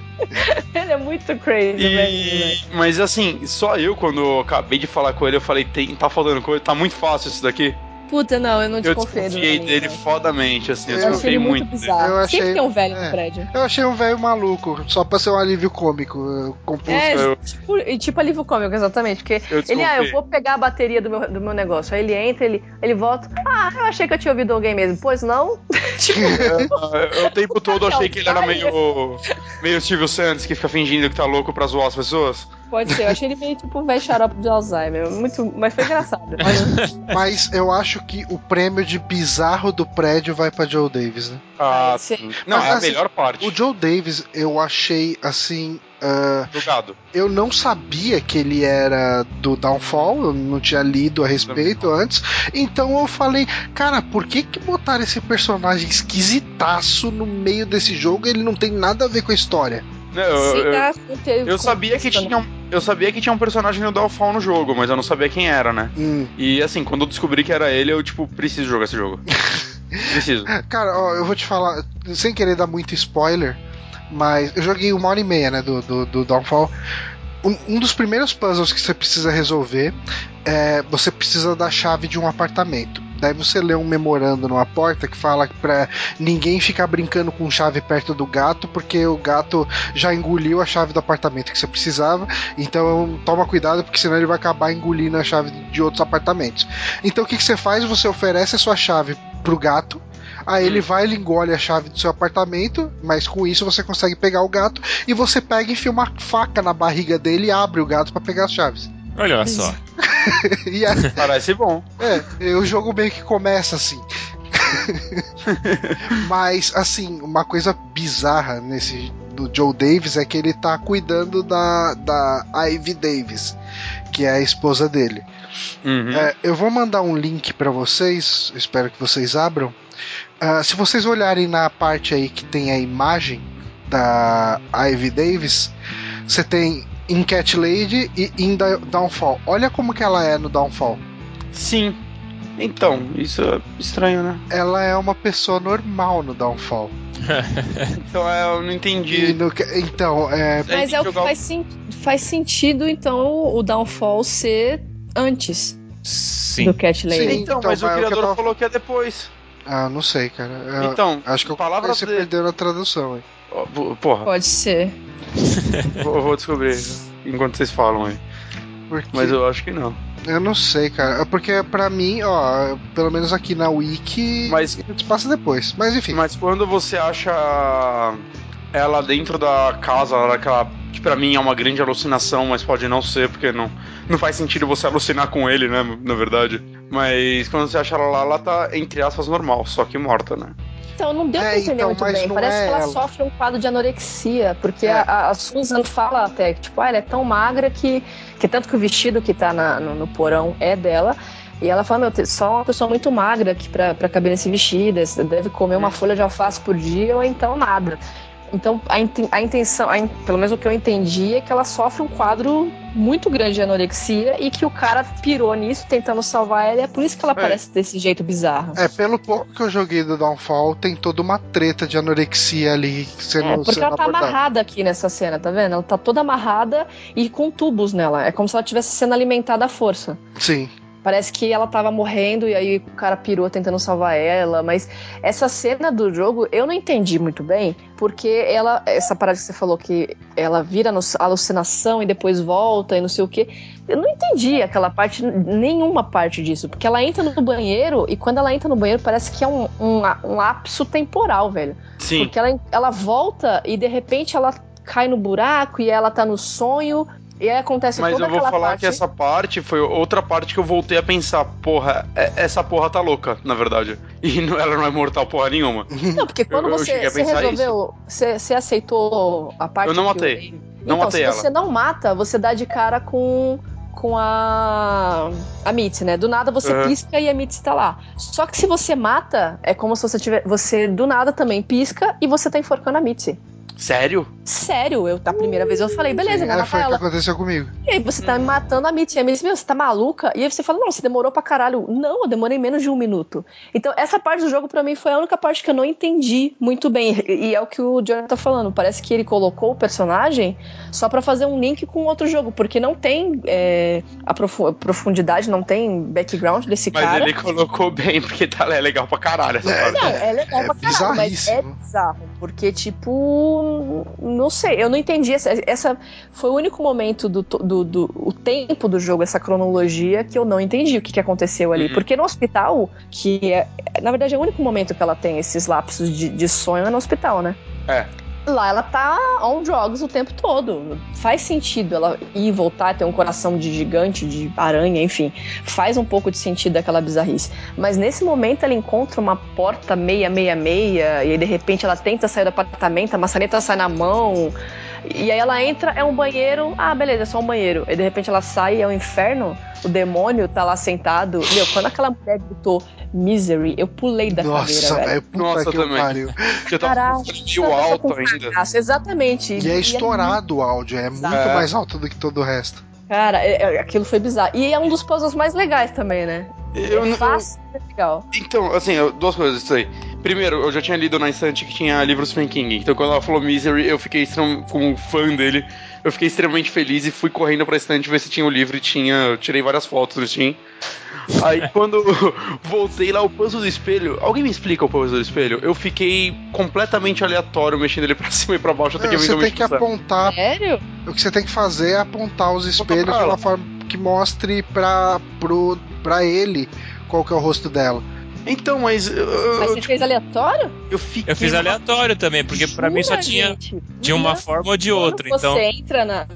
ele é muito crazy, velho. E, mas assim, só eu, quando eu acabei de falar com ele, eu falei, tem, tá faltando coisa, tá muito fácil isso daqui. Puta, não, eu não Eu desconfiei do desconfiei dele fodamente, assim, eu Eu Eu desconfiei muito, muito bizarro. Eu achei- Sempre tem um velho é. no prédio. Eu achei um velho maluco, só pra ser um alívio cômico. Composto. É, eu- tipo, e tipo alívio cômico, exatamente. Porque Eu ele, ah, eu vou pegar a bateria do meu, do meu negócio. Aí ele entra, ele, ele volta. Ah, eu achei que eu tinha ouvido alguém mesmo. Pois não? tipo, Eu, o tempo todo achei que ele era meio. meio Silvio Santos, que fica fingindo que tá louco pra zoar as pessoas. Pode ser. Eu achei ele meio tipo velho xarope de Alzheimer. Muito, mas foi engraçado. Mas eu acho que o prêmio de bizarro do prédio vai pra Joe Davis, né? Ah, Ah, sim. Não, Mas, é a assim, melhor parte O Joe Davis, eu achei assim. ah, gado. eu não sabia que ele era do Downfall, eu não tinha lido a respeito antes. Então eu falei, cara, por que que botaram esse personagem esquisitaço no meio desse jogo? Ele não tem nada a ver com a história. Não, eu, eu- eu sabia que tinha um, eu sabia que tinha um personagem no Downfall no jogo, mas eu não sabia quem era, né? Hum. E assim, quando eu descobri que era ele, eu tipo, preciso jogar esse jogo. preciso. Cara, ó, eu vou te falar, sem querer dar muito spoiler, mas eu joguei uma hora e meia, né, do, do, do Downfall. Um, um dos primeiros puzzles que você precisa resolver é você precisa da chave de um apartamento. Daí você lê um memorando numa porta que fala pra ninguém ficar brincando com chave perto do gato, porque o gato já engoliu a chave do apartamento que você precisava. Então toma cuidado, porque senão ele vai acabar engolindo a chave de outros apartamentos. Então o que, que você faz? Você oferece a sua chave pro gato. Aí ele vai, ele engole a chave do seu apartamento, mas com isso você consegue pegar o gato e você pega e enfia uma faca na barriga dele e abre o gato pra pegar as chaves. Olha só. E aí, Parece bom. é, o jogo meio que começa assim. Mas, assim, uma coisa bizarra nesse do Joe Davis é que ele tá cuidando da, da Ivy Davis, que é a esposa dele. Uhum. É, eu vou mandar um link pra vocês, espero que vocês abram. Ah, se vocês olharem na parte aí que tem a imagem da Ivy Davis, você tem em Cat Lady e em Downfall. Olha como que ela é no Downfall. Sim. Então, isso é estranho, né? Ela é uma pessoa normal no Downfall. Então é, eu não entendi. no então, é, Mas é o que faz, sen- faz sentido, então, o Downfall ser antes Sim. do Cat Lady. Sim. Então, então, mas o criador tava- falou que é depois. Ah, não sei, cara. Eu Então, acho que eu palavras você de- perdeu na tradução, hein? Porra, Pode ser. vou, vou descobrir enquanto vocês falam aí. Porque Mas eu acho que não. eu não sei, cara. É Porque pra mim, ó, pelo menos aqui na Wiki, Mas- passa depois. Mas enfim. Mas quando você acha ela dentro da casa, ela- aquela que pra mim é uma grande alucinação, mas pode não ser, porque não, não faz sentido você alucinar com ele, né, na verdade. Mas quando você acha ela lá, ela tá, entre aspas, normal, só que morta, né? Então, não deu É, pra entender então, muito bem. Parece é que ela, ela. sofre um quadro de anorexia, porque É. a, a Susan fala até que, tipo, ah, ela é tão magra que, que tanto que o vestido que tá na- no, no porão é dela. E ela fala, meu, só uma pessoa muito magra que pra, pra caber nesse vestido, você deve comer uma folha de alface por dia ou então nada. Então, a, inten- a intenção, a pelo menos o que eu entendi, é que ela sofre um quadro muito grande de anorexia e que o cara pirou nisso, tentando salvar ela, e é por isso que ela É. parece desse jeito bizarro. É, pelo pouco que eu joguei do Downfall, tem toda uma treta de anorexia ali sendo, É, porque sendo ela tá abordada. amarrada aqui nessa cena, tá vendo? Ela tá toda amarrada e com tubos nela. É como se ela estivesse sendo alimentada à força. Sim. Parece que ela tava morrendo e aí o cara pirou tentando salvar ela, mas essa cena do jogo eu não entendi muito bem, porque ela, essa parada que você falou que ela vira alucinação e depois volta e não sei o que, eu não entendi aquela parte, nenhuma parte disso, porque ela entra no banheiro e quando ela entra no banheiro parece que é um, um, um lapso temporal, velho. Sim. Porque ela, ela volta e de repente ela cai no buraco e ela tá no sonho. E aí acontece Mas toda eu vou falar parte. que essa parte foi outra parte que eu voltei a pensar, porra, é- essa porra tá louca, na verdade. E não- ela não é mortal porra nenhuma. Não, porque quando Eu- eu você, a você resolveu, você, você aceitou a parte Eu não matei. dei. Não então, matei se ela. você não mata, você dá de cara com com a a Mitzi, né? Do nada você Uhum. pisca e a Mitzi tá lá. Só que se você mata, é como se você tiver, você do nada também pisca e você tá enforcando a Mitzi. Sério? Sério, eu da primeira vez eu falei, beleza, Sim, vou é, matar foi o que aconteceu comigo. E aí você tá matando a Mitzi. E a Mitzi, meu, você tá maluca? E aí você fala, não, você demorou pra caralho. Não, eu demorei menos de um minuto. Então, essa parte do jogo, pra mim, foi a única parte que eu não entendi muito bem. E é o que o Jonathan tá falando. Parece que ele colocou o personagem só pra fazer um link com outro jogo, porque não tem é, a profu- profundidade, não tem background desse Mas cara. ele colocou bem, porque tá é legal pra caralho essa É. parte. Não, é legal É pra caralho, mas é bizarro. Porque, tipo, não sei, eu não entendi. Essa, essa foi o único momento do, do, do- o tempo do jogo, essa cronologia, que eu não entendi o que, que aconteceu ali. Uhum. Porque no hospital, que é, na verdade é o único momento que ela tem esses lapsos de, de sonho é no hospital, né? É. Lá ela tá on drugs o tempo todo. Faz sentido ela ir e voltar, ter um coração de gigante, de aranha, enfim. Faz um pouco de sentido aquela bizarrice. Mas nesse momento ela encontra uma porta meia, meia, meia, e aí de repente ela tenta sair do apartamento, a maçaneta sai na mão. E aí ela entra, é um banheiro, ah, beleza, é só um banheiro. E de repente ela sai, é um inferno, o demônio tá lá sentado. Meu, quando aquela mulher gritou misery, eu pulei da Nossa, cadeira, velho. velho, puta Nossa, também. Eu tava ela tá alto com ainda. Exatamente. E é estourado o áudio, é muito É. mais alto do que todo o resto. Cara, é- é- aquilo foi bizarro. E é um dos puzzles mais legais também, né? Eu, é não- fácil e é legal. Então, assim, duas coisas isso aí. Primeiro, eu já tinha lido na estante que tinha livros Stephen King. Então, quando ela falou Misery, eu fiquei como fã dele. Eu fiquei extremamente feliz e fui correndo pra estante ver se tinha o livro e tinha. Eu tirei várias fotos do Steam. Aí, quando voltei lá, o puzzle do espelho. Alguém me explica o puzzle do espelho? Eu fiquei completamente aleatório mexendo ele pra cima e pra baixo até que você tem que apontar. Sério? O que você tem que fazer é apontar os espelhos de uma forma que mostre pra, pro, pra ele qual que é o rosto dela. Então, mas. Eu, eu, Mas eu, você fez aleatório? eu fiquei. Eu fiz aleatório também, porque pra mim só tinha gente? de uma forma ou de Quando outra. você Então, entra na,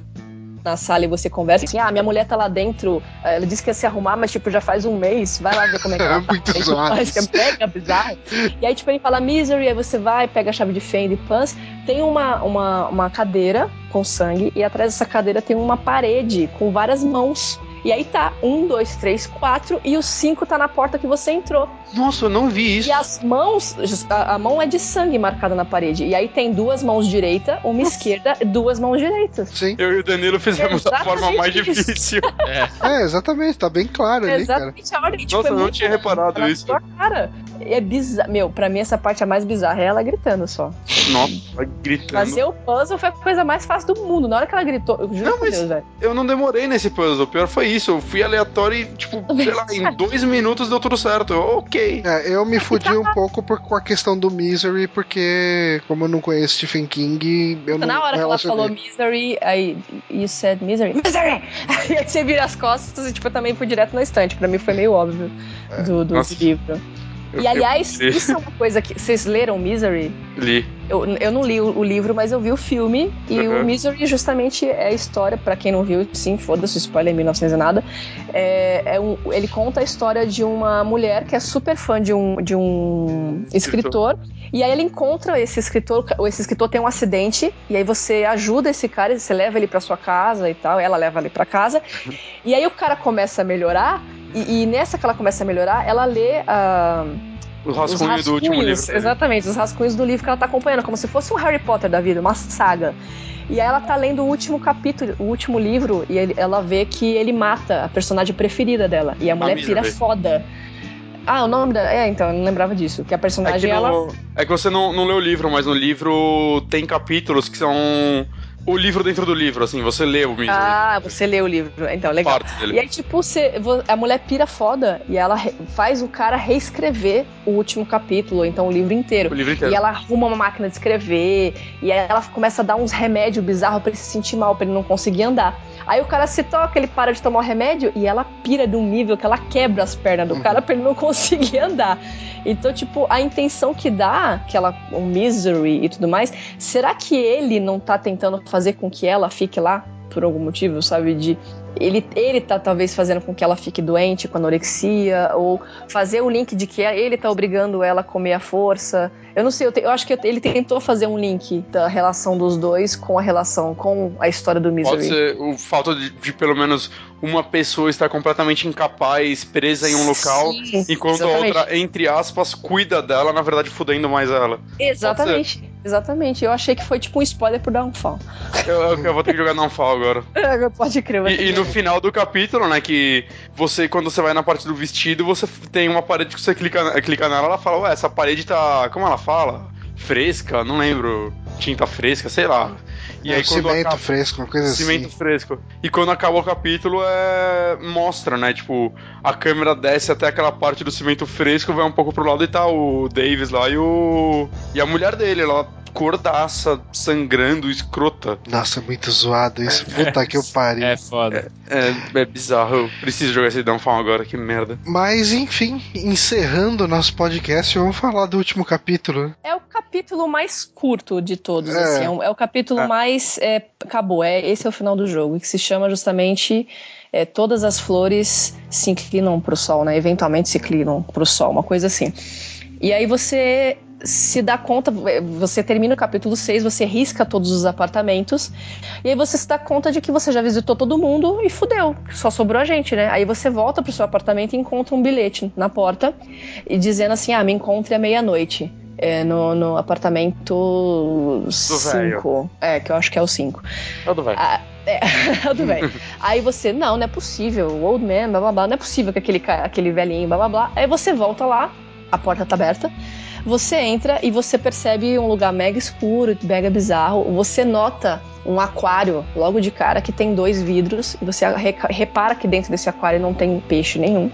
na sala e você conversa assim, ah, minha mulher tá lá dentro, eh, ela disse que ia se arrumar, mas tipo, já faz um mês, vai lá ver como é que É ela tá. muito Aí, tipo, zoado faz, isso. que é mega bizarro. E aí, tipo, ele fala misery, aí você vai, pega a chave de fenda e pans, tem uma, uma, uma cadeira com sangue, e atrás dessa cadeira tem uma parede com várias mãos. E aí tá, um, dois, três, quatro, e o cinco tá na porta que você entrou. Nossa, eu não vi isso. E as mãos, a, a mão é de sangue marcada na parede. E aí tem duas mãos direita, uma esquerda e duas mãos direitas. Sim. Eu e o Danilo fizemos da Exatamente forma mais isso. difícil. É, exatamente, tá bem claro É ali, cara. exatamente a ordem. Tipo, Nossa, é eu não tinha reparado na isso. cara. É bizarro. Meu, pra mim essa parte é a mais bizarra é ela gritando só. Nossa, gritando. Fazer o puzzle foi a coisa mais fácil do mundo. Na hora que ela gritou, eu juro Não, por mas- Deus, velho. Eu não demorei nesse puzzle, o pior foi isso. Eu fui aleatório e, tipo, sei lá, em dois minutos deu tudo certo. Ok. É, eu me fudi um pouco por, com a questão do Misery, porque como eu não conheço Stephen King, eu não Na hora que ela falou Misery, aí you said Misery, Misery! Aí você vira as costas e tipo, eu também fui direto na estante. Pra mim foi meio óbvio do, do Nossa. livro. E aliás, isso é uma coisa que. Vocês leram Misery? Li. Eu, eu não li o, o livro, mas eu vi o filme. E Uhum. o Misery justamente é a história, pra quem não viu, sim, foda-se, spoiler 1900 e nada. É, é um, ele conta a história de uma mulher que é super fã de um, de um escritor. E aí ele encontra esse escritor, esse escritor tem um acidente, e aí você ajuda esse cara, você leva ele pra sua casa e tal, ela leva ele pra casa. E aí o cara começa a melhorar, e, e nessa que ela começa a melhorar, ela lê a. O Os rascunho do último rascunhos, livro. Exatamente, os rascunhos do livro que ela tá acompanhando, como se fosse um Harry Potter da vida, uma saga. E aí ela tá lendo o último capítulo, o último livro, e ele- ela vê que ele mata a personagem preferida dela. E a mulher pira Misery. foda. Ah, o nome da. É, então, eu não lembrava disso. Que a É personagem, que, ela. no- é que você não, não leu o livro, mas no livro tem capítulos que são o livro dentro do livro, assim, você lê o Misery. Ah, você leu o livro. Então, legal. E aí, tipo, você, vo- a mulher pira foda e ela faz o cara reescrever o último capítulo, ou então o livro inteiro. O livro inteiro. E ela arruma uma máquina de escrever, e aí ela começa a dar uns remédios bizarros pra ele se sentir mal, pra ele não conseguir andar. Aí o cara se toca, ele para de tomar o remédio e ela pira de um nível que ela quebra as pernas do cara pra ele não conseguir andar. Então, tipo, a intenção que dá, que ela, o misery e tudo mais, será que ele não tá tentando fazer com que ela fique lá por algum motivo, sabe? De ele, ele tá talvez fazendo com que ela fique doente com anorexia, ou fazer o link de que ele tá obrigando ela a comer à força. Eu não sei, eu, te- eu acho que ele tentou fazer um link da relação dos dois com a relação com a história do Misery. Pode ser o fato de, de pelo menos uma pessoa estar completamente incapaz, presa em um local, Sim, enquanto exatamente. a outra, entre aspas, cuida dela, na verdade, fudendo mais ela. Exatamente, exatamente. Eu achei que foi tipo um spoiler pro Downfall. Eu, eu- eu vou ter que jogar Downfall agora. Pode crer, E, e no final do capítulo, né, que você, quando você vai na parte do vestido, você tem uma parede que você clica, clica nela, ela fala, ué, essa parede tá, como ela fala? Fresca, não lembro, tinta fresca, sei lá. E É, aí quando cimento acaba- fresco, uma coisa Cimento assim. fresco. E quando acaba o capítulo, é... mostra, né? Tipo, a câmera desce até aquela parte do cimento fresco, vai um pouco pro lado e tá o Davis lá e o. E a mulher dele, ela cordaça, sangrando, escrota. Nossa, é muito zoado isso. Puta que eu pariu. É foda. É, é bizarro. Eu preciso jogar esse Downfall agora, que merda. Mas enfim, encerrando o nosso podcast, vamos falar do último capítulo. É o capítulo mais curto de todos, É. assim. É, é o capítulo É. mais. é, acabou, é, esse é o final do jogo, que se chama justamente. é, todas as flores se inclinam pro sol, né? Eventualmente se inclinam pro sol, uma coisa assim. E aí você se dá conta, você termina o capítulo 6, você risca todos os apartamentos, e aí você se dá conta de que você já visitou todo mundo e fudeu, só sobrou a gente, né? Aí você volta pro seu apartamento e encontra um bilhete na porta e dizendo assim: ah, me encontre à meia-noite. É, no, no apartamento 5. É, que eu acho que é o 5. Tudo vai. Ah, é, tudo bem. Aí você, não, não é possível, o old man, blá blá blá, não é possível que aquele, aquele velhinho, blá blá blá. Aí você volta lá, a porta tá aberta, você entra e você percebe um lugar mega escuro, mega bizarro. Você nota um aquário logo de cara que tem dois vidros e você re- repara que dentro desse aquário não tem peixe nenhum.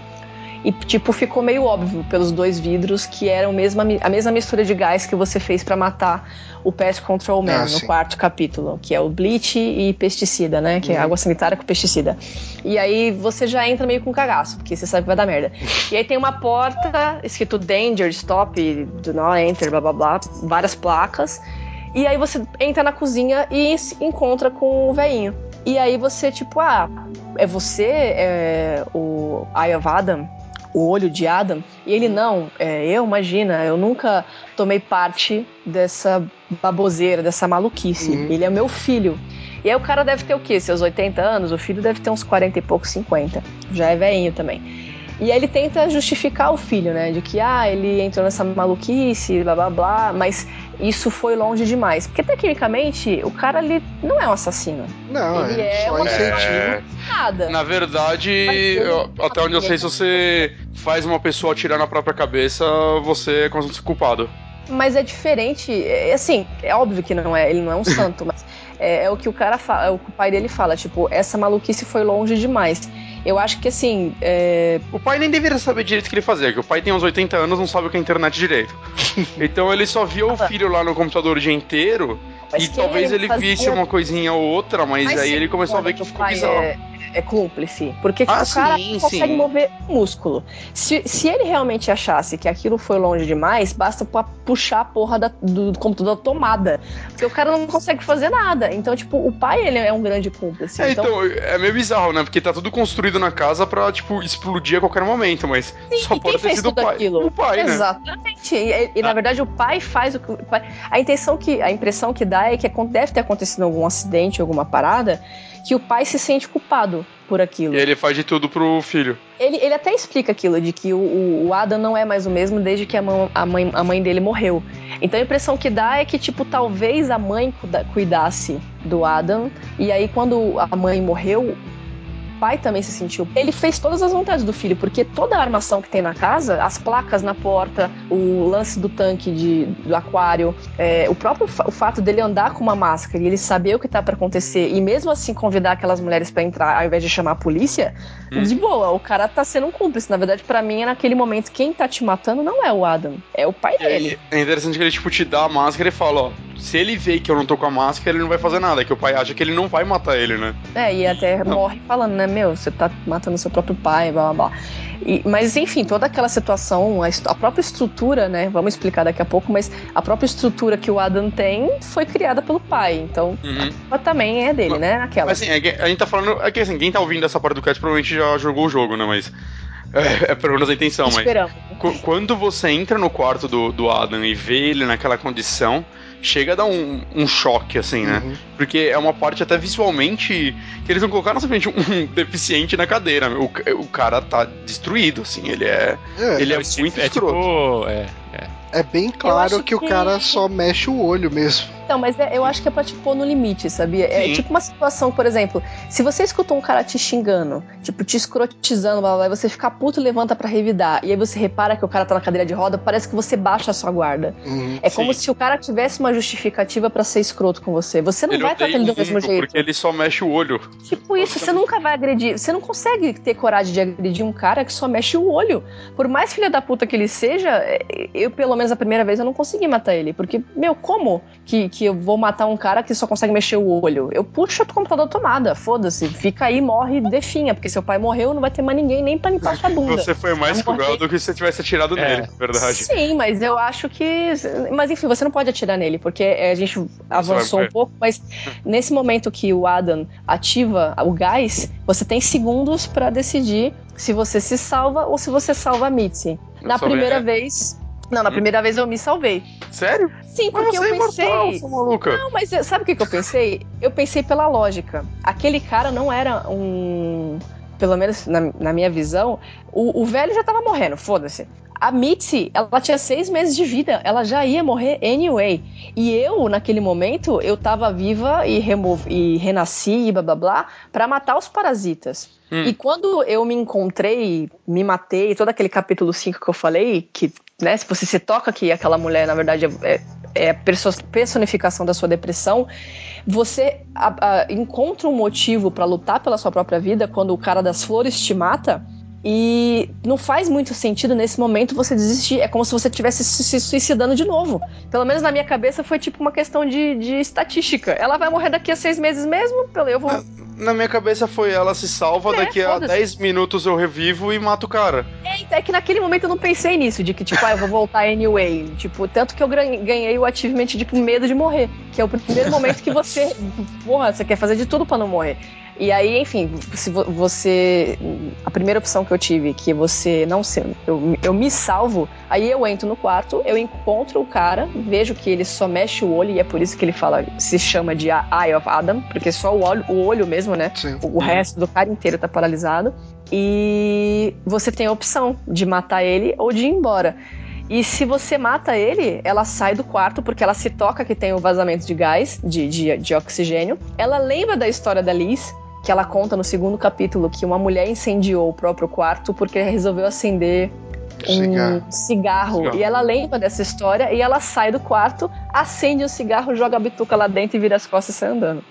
E, tipo, ficou meio óbvio pelos dois vidros que eram mesma, a mesma mistura de gás que você fez pra matar o Pest Control Man Ah, no sim. quarto capítulo, que é o bleach e pesticida, né? Que é Uhum. água sanitária com pesticida. E aí você já entra meio com cagaço, porque você sabe que vai dar merda. E aí tem uma porta escrito Danger, Stop, Do Not Enter, blá blá blá, várias placas. E aí você entra na cozinha e se encontra com o velhinho. E aí você, tipo, ah, é você, é o Eye of Adam, o olho de Adam? E ele, não, é, eu, imagina, eu nunca tomei parte dessa baboseira, dessa maluquice. Uhum. Ele é meu filho. E aí o cara deve ter o quê? Seus 80 anos? O filho deve ter uns 40 e poucos, 50. Já é velhinho também. E aí ele tenta justificar o filho, né? De que, ah, ele entrou nessa maluquice, blá blá blá, mas isso foi longe demais. Porque tecnicamente o cara ali não é um assassino. Não, Ele é, é uma- incentivo. É, Nada. na verdade, ele- eu- até onde eu sei, se você faz uma pessoa atirar na própria cabeça, você é considerado culpado. Mas é diferente, é, assim, é óbvio que não é, ele não é um santo, mas é, é o que o cara fala, é o que o pai dele fala, tipo, essa maluquice foi longe demais. Eu acho que assim. É... O pai nem deveria saber direito o que ele fazia, porque o pai tem uns 80 anos não sabe o que é internet direito. então ele só via o filho lá no computador o dia inteiro. Mas e que talvez ele, fazia- visse uma coisinha ou outra, mas, Mas aí sim, ele começou a ver que ficou bizarro. É, é cúmplice. Porque tipo, Ah, o cara sim, consegue sim. mover músculo. Se, se ele realmente achasse que aquilo foi longe demais, basta puxar a porra da- do, do computador da tomada. Porque o cara não consegue fazer nada. Então, tipo, o pai ele é um grande cúmplice. É, então, então, é meio bizarro, né? Porque tá tudo construído na casa pra, tipo, explodir a qualquer momento, mas só e pode ter sido o pai. aquilo? O pai, né? Exatamente. E, e, na verdade o pai faz o que o pai... A intenção que a impressão que dá é que deve ter acontecido algum acidente, alguma parada, que o pai se sente culpado por aquilo. E ele faz de tudo pro filho. Ele, ele até explica aquilo, de que o, o- Adam não é mais o mesmo desde que a, mão- a mãe, a mãe dele morreu. Então a impressão que dá é que, tipo, talvez a mãe cuida- cuidasse do Adam, e aí quando a mãe morreu, pai também se sentiu. Ele fez todas as vontades do filho, porque toda a armação que tem na casa, as placas na porta, o lance do tanque de, do aquário, é, o próprio fa- o fato dele andar com uma máscara e ele saber o que tá pra acontecer, e mesmo assim convidar aquelas mulheres pra entrar ao invés de chamar a polícia, Hum. de boa, o cara tá sendo um cúmplice. Na verdade, pra mim, naquele momento, quem tá te matando não é o Adam, é o pai dele. é interessante que ele, tipo, te dá a máscara e fala, ó, se ele vê que eu não tô com a máscara, ele não vai fazer nada, que o pai acha que ele não vai matar ele, né? É, e até Não. morre falando, né, meu, você tá matando seu próprio pai, blá blá blá. E- mas enfim, toda aquela situação, a, a própria estrutura, né, vamos explicar daqui a pouco, mas a própria estrutura que o Adam tem foi criada pelo pai, então mas também é dele, Mas- né, aquela. Mas assim, é a gente tá falando. É que assim, quem tá ouvindo essa parte do cast provavelmente já jogou o jogo, né? Mas. É, é pelo menos a intenção, mas. Esperamos. Qu- Quando você entra no quarto do, do Adam e vê ele naquela condição, chega a dar um, um choque, assim, né? Uhum. Porque é uma parte até visualmente que eles não colocaram simplesmente um deficiente na cadeira. O, o cara tá destruído, assim, ele é. É, Ele é, tipo- muito é escroto. tipo. É, é bem claro acho que, o que- cara só mexe o olho mesmo. Então, mas é- eu acho que é pra te pôr no limite, sabia? É Sim. tipo uma situação, por exemplo, se você escuta um cara te xingando, tipo, te escrotizando, blá, blá, blá, você fica puto e levanta pra revidar, e aí você repara que o cara tá na cadeira de roda, parece que você baixa a sua guarda. Uhum. É como Sim. se o cara tivesse uma justificativa pra ser escroto com você. Você não ele vai tratar odeia ele do mesmo jeito. porque ele só mexe o olho. Tipo isso, você nunca vai agredir. Você não consegue ter coragem de agredir um cara que só mexe o olho. Por mais filha da puta que ele seja, é, eu, pelo menos a primeira vez, eu não consegui matar ele. Porque, meu, como que, que eu vou matar um cara que só consegue mexer o olho? Eu puxo o computador da tomada, foda-se. Fica aí, morre e definha. Porque seu pai morreu, não vai ter mais ninguém nem pra limpar sua bunda. Você foi mais cruel do que se você tivesse atirado É. nele, verdade. Sim, mas eu acho que. Mas enfim, você não pode atirar nele, porque é, a gente avançou um pouco, mas nesse momento que o Adam ativa o gás, você tem segundos pra decidir se você se salva ou se você salva a Mitzi. Na primeira né? vez. Não, na Hum. primeira vez eu me salvei. Sério? Sim, porque você é eu imortal, maluca. Não, mas eu- sabe o que, que eu pensei? Eu pensei pela lógica. Aquele cara não era um. Pelo menos na, na minha visão, o, o velho já tava morrendo, foda-se. A Mitzi, ela tinha seis meses de vida, ela já ia morrer anyway. E eu, naquele momento, eu tava viva e, e renasci e blá blá blá pra matar os parasitas. Hum. E quando eu me encontrei, me matei, todo aquele capítulo 5 que eu falei, que, né, se você se toca que aquela mulher, na verdade, é, é a perso- personificação da sua depressão, você a- a- encontra um motivo pra lutar pela sua própria vida quando o cara das flores te mata. E não faz muito sentido nesse momento você desistir. É como se você estivesse se suicidando de novo. Pelo menos na minha cabeça foi tipo uma questão de, de estatística. Ela vai morrer daqui a seis meses mesmo? Pelo eu vou. Na minha cabeça foi ela se salva, É, daqui a. 10 minutos eu revivo e mato o cara. É, é que naquele momento eu não pensei nisso, de que, tipo, ah, eu vou voltar anyway. Tipo, tanto que eu ganhei o achievement de tipo, medo de morrer. Que é o primeiro momento que você. Porra, você quer fazer de tudo pra não morrer. E aí, enfim, se vo- você. A primeira opção que eu tive, que você não se. Eu, eu me salvo, aí eu entro no quarto, eu encontro o cara, vejo que ele só mexe o olho, e é por isso que ele fala, se chama de Eye of Adam, porque só o olho, o olho mesmo, né? Sim. O resto do cara inteiro tá paralisado. E você tem a opção de matar ele ou de ir embora. E se você mata ele, ela sai do quarto porque ela se toca que tem o vazamento de gás, de, de, de oxigênio. Ela lembra da história da Liz, que ela conta no segundo capítulo que uma mulher incendiou o próprio quarto porque resolveu acender um Cigarro. cigarro. Cigarro. E ela lembra dessa história e ela sai do quarto, acende o cigarro, joga a bituca lá dentro e vira as costas e sai andando.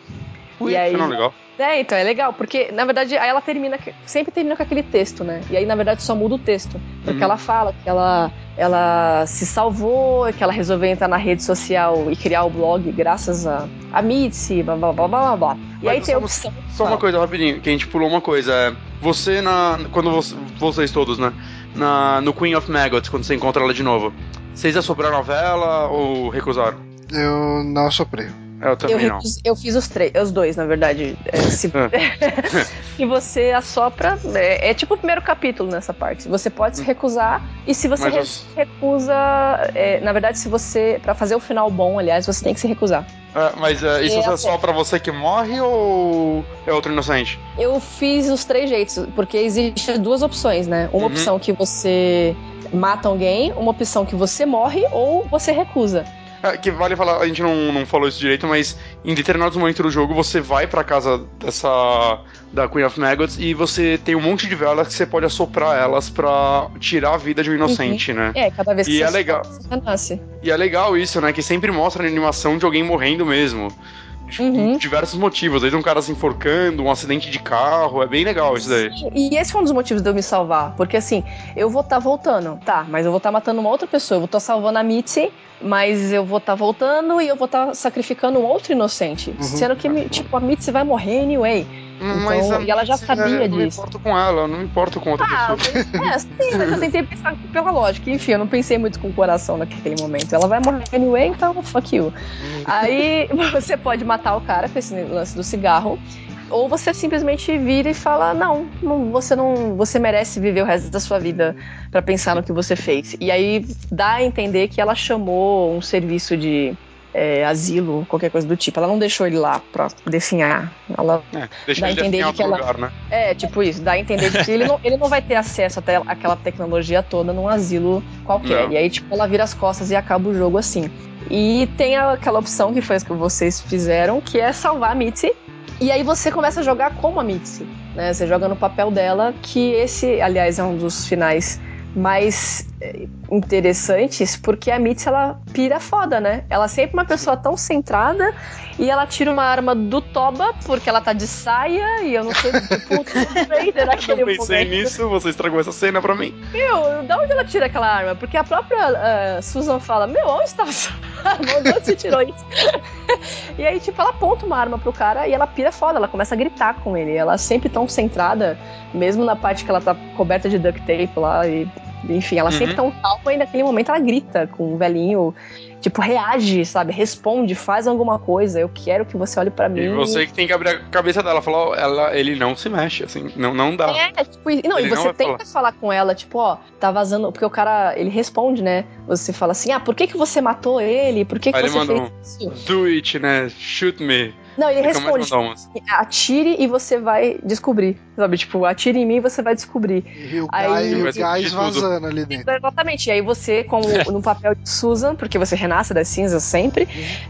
Ui, E aí- não legal. É, então, é legal, porque, na verdade, aí ela termina, sempre termina com aquele texto, né? E aí, na verdade, só muda o texto. Porque Uhum. ela fala que ela, ela se salvou, que ela resolveu entrar na rede social e criar o blog graças a, a Mitzi, blá, blá, blá, blá, blá, blá. E Mas aí tem a só- opção... Só uma coisa rapidinho, que a gente pulou uma coisa. É, você na. Quando você- vocês todos, né? Na, no Queen of Maggots, quando você encontra ela de novo. Vocês assopraram a vela ou recusaram? Eu não assoprei. É, eu Eu, também não. recus- eu fiz os três, os dois, na verdade. É, se, se você assopra, é, é tipo o primeiro capítulo nessa parte. Você pode se recusar, e se você re- os- recusa. é, na verdade, se você. Pra fazer o final bom, aliás, você tem que se recusar. É, mas é, isso É, é só pra você que morre ou é outro inocente? Eu fiz os três jeitos, porque existe duas opções, né? Uma Uhum. opção que você mata alguém, uma opção que você morre ou você recusa. É, que vale falar, a gente não, não falou isso direito, mas em determinados momentos do jogo você vai pra casa dessa. da Queen of Maggots e você tem um monte de velas que você pode assoprar elas pra tirar a vida de um inocente, né? É, cada vez que E você é legal. nasce. E é legal isso, né? Que sempre mostra a animação de alguém morrendo mesmo. Tipo, Uhum. Diversos motivos. Vezes um cara se enforcando, um acidente de carro. É bem legal isso daí. E esse foi um dos motivos de eu me salvar. Porque assim, eu vou estar voltando, tá, mas eu vou estar matando uma outra pessoa. Eu vou estar salvando a Mitzi, mas eu vou estar voltando e eu vou estar sacrificando um outro inocente. Uhum. Sendo que, tipo, a Mitzi vai morrer anyway. Mas Então, a e ela já sabia é, Eu não disso. importo com ela, eu não importo com outra Ah, pessoa. mas, é, sim, mas eu tentei pensar pela lógica. Enfim, eu não pensei muito com o coração naquele momento. Ela vai morrer anyway, então fuck you. Aí você pode matar o cara com esse lance do cigarro. Ou você simplesmente vira e fala: não, não, você não. Você merece viver o resto da sua vida pra pensar no que você fez. E aí dá a entender que ela chamou um serviço de é, asilo, qualquer coisa do tipo. Ela não deixou ele lá pra definhar. Ela É, deixa Dá ele entender de que ela- lugar, né? é, tipo isso, dá a entender que ele não, ele não vai ter acesso até aquela tecnologia toda num asilo qualquer. Não. E aí, tipo, ela vira as costas e acaba o jogo assim. E tem aquela opção que foi a que vocês fizeram, que é salvar a Mitzi. E aí você começa a jogar como a Mitzi, né? Você joga no papel dela, que esse, aliás, é um dos finais mais eh, interessantes, porque a Mitzi, ela pira foda, né? Ela é sempre uma pessoa tão centrada e ela tira uma arma do Toba, porque ela tá de saia e eu não sei, tipo, Tomb Raider Eu naquele não pensei nisso, você estragou essa cena pra mim. Meu, da onde ela tira aquela arma? Porque a própria ah, Susan fala, meu, onde estava essa arma? De onde você tirou isso? e aí, tipo, ela aponta uma arma pro cara e ela pira foda, ela começa a gritar com ele. Ela é sempre tão centrada, mesmo na parte que ela tá coberta de duct tape lá e... Enfim, ela Uhum. sempre tão calma e naquele momento ela grita com o velhinho, tipo, reage, sabe? Responde, faz alguma coisa. Eu quero que você olhe pra mim. E você que tem que abrir a cabeça dela, falar, ela, ele não se mexe, assim, não, não dá. É, tipo, e- não, Ele e você tenta falar. com ela, tipo, ó, tá vazando, porque o cara, ele responde, né? Você fala assim, ah, por que que você matou ele? Por que que Aí ele você manda fez um- isso? Do it, né? Shoot me. Não, ele responde, atire e você vai descobrir, sabe? Tipo, atire em mim e você vai descobrir. E o Aí- gás, e o gás vazando ali dentro. Exatamente, e aí você, como no papel de Susan, porque você renasce das cinzas sempre,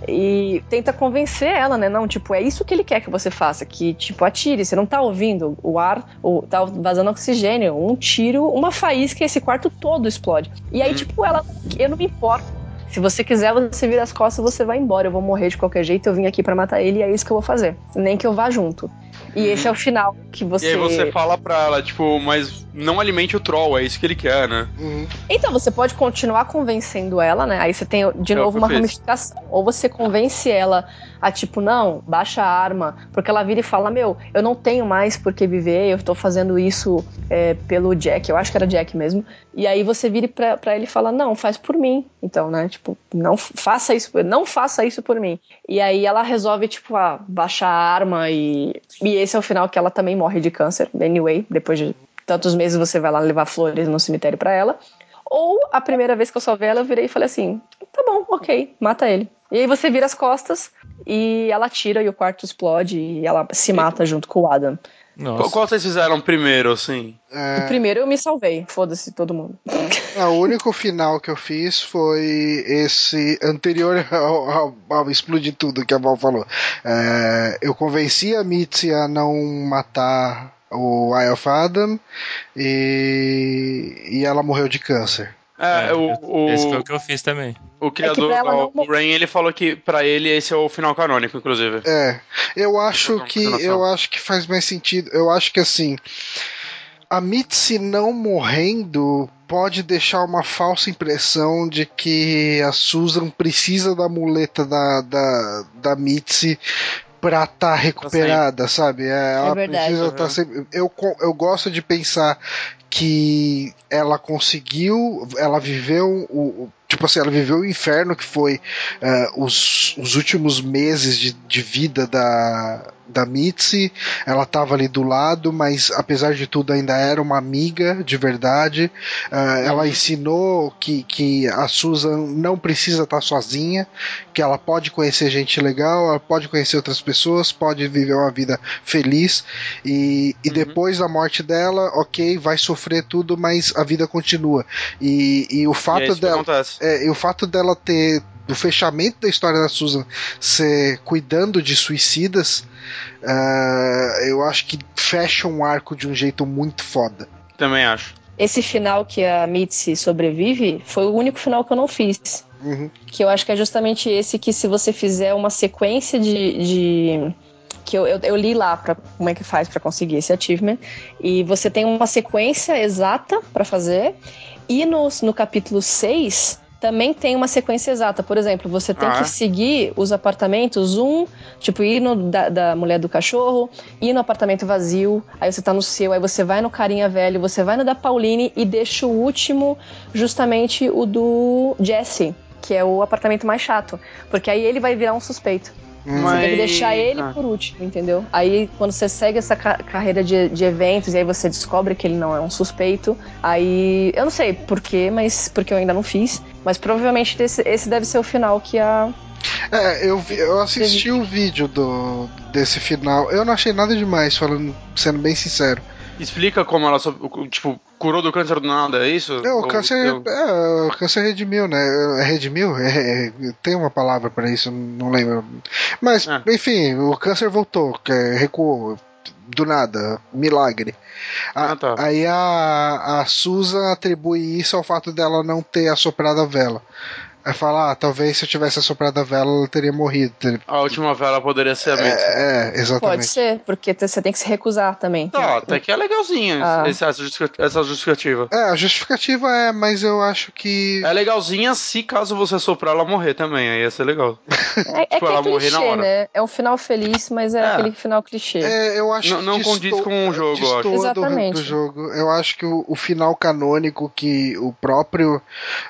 e tenta convencer ela, né? Não, tipo, é isso que ele quer que você faça, que, tipo, atire, você não tá ouvindo o ar, o, tá vazando oxigênio, um tiro, uma faísca e esse quarto todo explode. E aí, Uhum. tipo, ela, eu não me importo. Se você quiser, você vira as costas, você vai embora. Eu vou morrer de qualquer jeito, eu vim aqui pra matar ele e é isso que eu vou fazer. Nem que eu vá junto. E esse é o final que Uhum. E aí você fala pra ela, tipo, mas não alimente o troll, é isso que ele quer, né? Uhum. Então, você pode continuar convencendo ela, né? Aí você tem, de É novo, uma fiz. ramificação. Ou você convence ela a, tipo, não, baixa a arma. Porque ela vira e fala, meu, eu não tenho mais por que viver, eu tô fazendo isso é, pelo Jack. Eu acho que era Jack mesmo. E aí você vira pra, pra ele e fala, não, faz por mim. Então, né? Tipo, não faça isso, não faça isso por mim. E aí ela resolve, tipo, ah, baixar a arma e... E esse é o final que ela também morre de câncer. Anyway, depois de tantos meses você vai lá levar flores no cemitério pra ela. Ou a primeira vez que eu salvei ela, eu virei e falei assim: bom, ok, mata ele. E aí você vira as costas e ela tira e o quarto explode e ela se mata junto com o Adam. Qual, Nossa. qual vocês fizeram primeiro, assim? É, O primeiro eu me salvei, foda-se todo mundo. é, o único final que eu fiz foi esse anterior ao, ao- ao explodir tudo que a Val falou. É, eu convenci a Mitzi a não matar o Eye of Adam e, e ela morreu de câncer. É, É, o, o- Esse foi o que eu fiz também. O criador, pra ela ó, não o Rain, ele falou que pra ele esse é o final canônico, inclusive. É, eu acho Outra que eu acho que faz mais sentido. Eu acho que assim, a Mitzi não morrendo pode deixar uma falsa impressão de que a Susan precisa da muleta da, da, da Mitzi pra estar recuperada, sabe? É, ela verdade. precisa Uhum. estar sempre. Eu, eu gosto de pensar que ela conseguiu, ela viveu o, o- tipo assim, ela viveu o inferno que foi eh, os, os últimos meses de, de vida da, da Mitzi, ela estava ali do lado, mas apesar de tudo ainda era uma amiga de verdade. Eh, Ela ensinou que, que a Susan não precisa estar sozinha, que ela pode conhecer gente legal, ela pode conhecer outras pessoas, pode viver uma vida feliz. E, e depois da morte dela, ok, vai sofrer tudo, mas a vida continua. E, e o e é fato que dela. É, e o fato dela ter. Do fechamento da história da Susan ser cuidando de suicidas, ah, eu acho que fecha um arco de um jeito muito foda. Também acho. Esse final que a Mitzi sobrevive foi o único final que eu não fiz. Uhum. Que eu acho que é justamente esse que se você fizer uma sequência de. de- que eu, eu, eu li lá pra, como é que faz pra conseguir esse achievement. E você tem uma sequência exata pra fazer. E no, no capítulo 6 também tem uma sequência exata. Por exemplo, você tem Ah, que seguir os apartamentos, um, tipo, ir no da, da mulher do cachorro, ir no apartamento vazio, aí você tá no seu, aí você vai no carinha velho, você vai no da Pauline e deixa o último, justamente o do Jesse, que é o apartamento mais chato. Porque aí ele vai virar um suspeito. Hum. Você tem que deixar ele Ah. por último, entendeu? Aí quando você segue essa ca- carreira de, de eventos e aí você descobre que ele não é um suspeito, aí eu não sei porquê, mas porque eu ainda não fiz, mas provavelmente esse, esse deve ser o final que a É, eu, vi- eu assisti o vídeo do, desse final. Eu não achei nada demais, falando, sendo bem sincero. Explica como ela, tipo, curou do câncer do nada, é isso? É, o Ou- câncer, eu- é, o câncer redimiu, né? É redimiu? É, é, tem uma palavra pra isso, não lembro. Mas, Ah. enfim, o câncer voltou, que é, recuou do nada, milagre. A- Ah, tá. Aí a, a Susan atribui isso ao fato dela não ter assoprado a vela. Aí fala, ah, talvez se eu tivesse assoprado a vela, ela teria morrido. A última vela poderia ser a Mitzi. É, é, exatamente. pode ser, porque te- você tem que se recusar também. Tá, até que é legalzinha Ah. essa, essa justifica- essa justificativa. É, a justificativa é, mas eu acho que. É legalzinha se caso você soprar ela morrer também, aí ia ser legal. É, é Tipo, que ela é morrer na clichê, hora. né? É um final feliz, mas é, É. aquele final clichê. É, eu acho Não- que não condiz com o jogo, eu acho. destoa do, Exatamente. do jogo. Eu acho que o, o final canônico que o próprio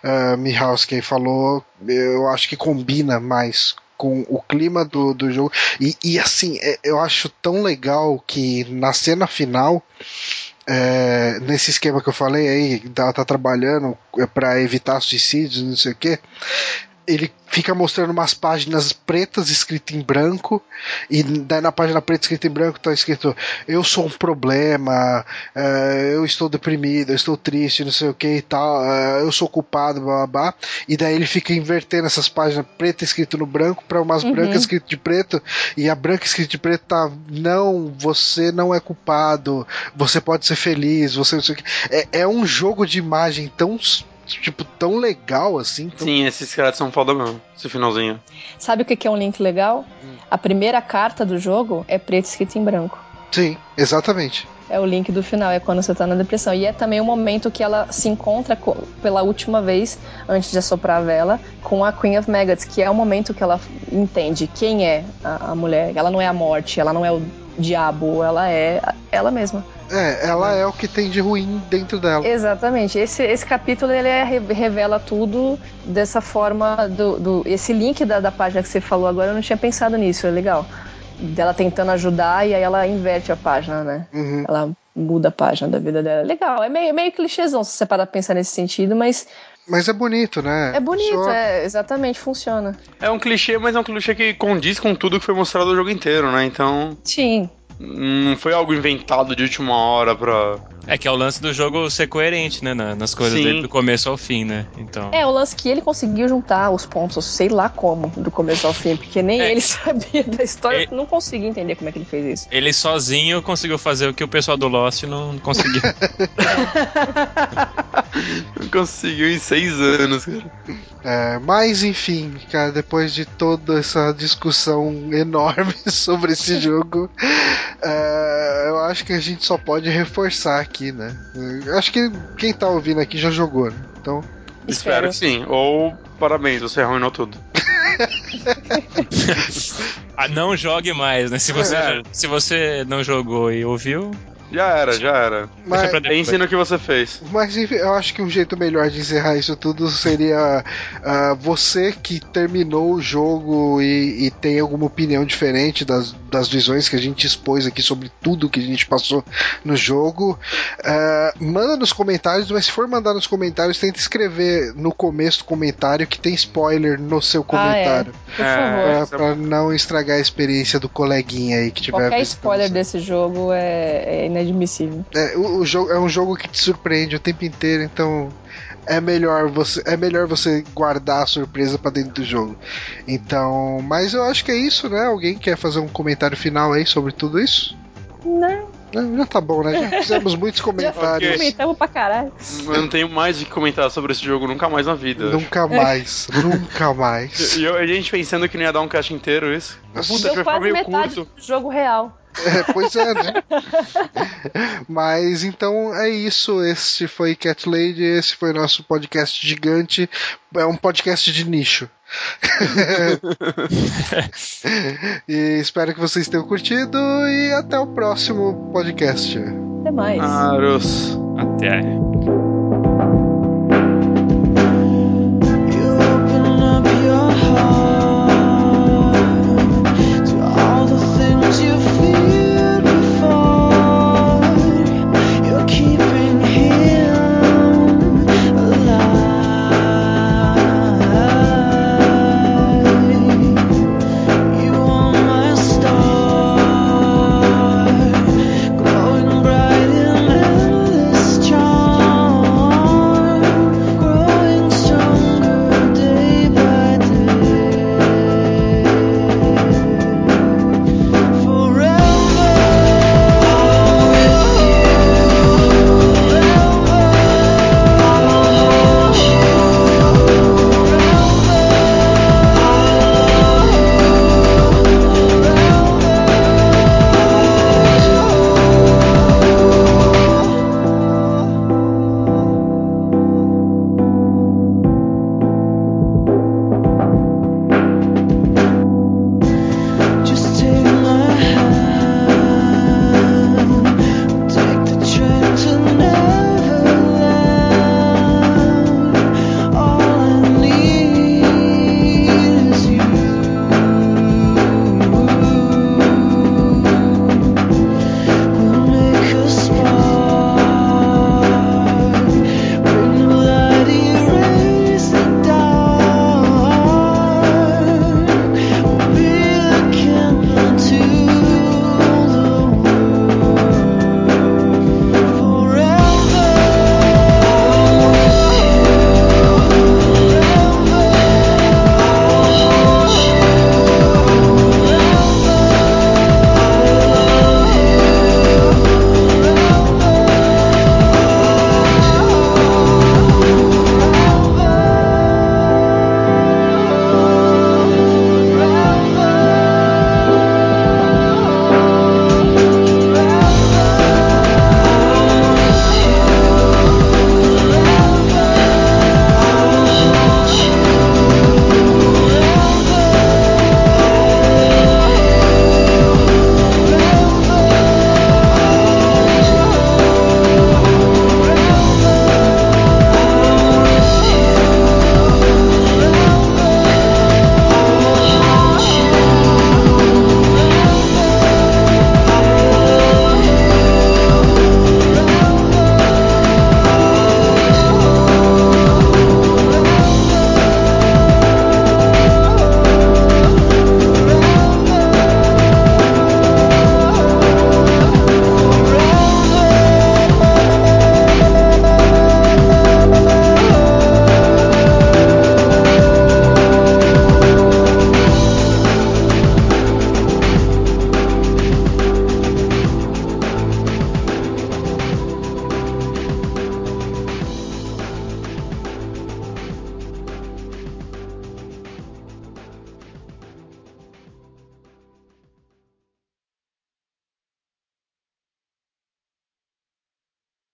uh, Mihalski falou, eu acho que combina mais com o clima do, do jogo. E, e, assim, é- eu acho tão legal que na cena final. é, nesse esquema que eu falei aí, ela tá trabalhando é, pra evitar suicídios, não sei o que. Ele fica mostrando umas páginas pretas escritas em branco, e daí na página preta escrita em branco tá escrito: Eu sou um problema, é, eu estou deprimido, eu estou triste, não sei o que e tal, é, eu sou culpado, blá blá blá. E daí ele fica invertendo essas páginas preta escrito no branco para umas Uhum. brancas escrito de preto, e a branca escrita de preto tá: Não, você não é culpado, você pode ser feliz, você não sei o que. É, é um jogo de imagem tão. Tipo, tão legal assim. tão- Sim, esses caras são foda mesmo, esse finalzinho. Sabe o que que é um link legal? Hum. A primeira carta do jogo é preto escrito em branco. Sim, exatamente. É o link do final, é quando você tá na depressão. E é também o momento que ela se encontra co- pela última vez, antes de assoprar a vela, com a Queen of Maggots, que é o momento que ela entende quem é a, a mulher. Ela não é a morte, ela não é o diabo, ela é ela mesma. É, ela é o que tem de ruim dentro dela. Exatamente. Esse, esse capítulo ele é- re- revela tudo dessa forma do, do- esse link da, da página que você falou agora eu não tinha pensado nisso, é legal. Dela tentando ajudar e aí ela inverte a página, né? Uhum. Ela muda a página da vida dela. Legal, é meio, meio clichêzão se você parar pra pensar nesse sentido, mas Mas é bonito, né? é bonito, Só- é, exatamente, funciona. É um clichê, mas é um clichê que condiz com tudo que foi mostrado o jogo inteiro, né? Então, Sim. não foi algo inventado de última hora pra. É que é o lance do jogo ser coerente, né? na- Nas coisas Sim. dele do começo ao fim, né? Então. É, o lance que ele conseguiu juntar os pontos, sei lá como, do começo ao fim, porque nem É. ele sabia da história, É. não conseguia entender como é que ele fez isso. Ele sozinho conseguiu fazer o que o pessoal do Lost não conseguiu. Conseguiu em seis 10 anos, cara. É, mas enfim, cara, depois de toda essa discussão enorme sobre esse jogo, é, eu acho que a gente só pode reforçar aqui, né? Eu acho que quem tá ouvindo aqui já jogou, né? Então, Espero que sim. Ou parabéns, você arruinou tudo. Ah, não jogue mais, né? Se você, É. se você não jogou e ouviu, Já era, já era. mas, pra depois. Pense no que você fez. mas eu acho que um jeito melhor de encerrar isso tudo seria ah, você que terminou o jogo e, e tem alguma opinião diferente das, das visões que a gente expôs aqui sobre tudo que a gente passou no jogo. ah, manda nos comentários, mas se for mandar nos comentários, tenta escrever no começo do comentário que tem spoiler no seu comentário. Por É, favor. Pra, pra não estragar a experiência do coleguinha aí que tiver Qualquer spoiler desse jogo é, é inadmissível. É, o, o jogo é um jogo que te surpreende o tempo inteiro, então é melhor você é melhor você guardar a surpresa pra dentro do jogo. Então, mas eu acho que é isso, né? Alguém quer fazer um comentário final aí sobre tudo isso? Não, Não, já tá bom, né? Já fizemos muitos já comentários. comentamos pra caralho. Eu não tenho mais o que comentar sobre esse jogo nunca mais na vida. Nunca mais, nunca mais. E eu- a gente pensando que não ia dar um cast inteiro isso. Nossa. Puta, Deu quase meio metade curto. do jogo real. É, pois é, né? Mas então é isso. Este foi Cat Lady, esse foi nosso podcast gigante. É um podcast de nicho. e espero que vocês tenham curtido e até o próximo podcast. Até mais. Aros. até.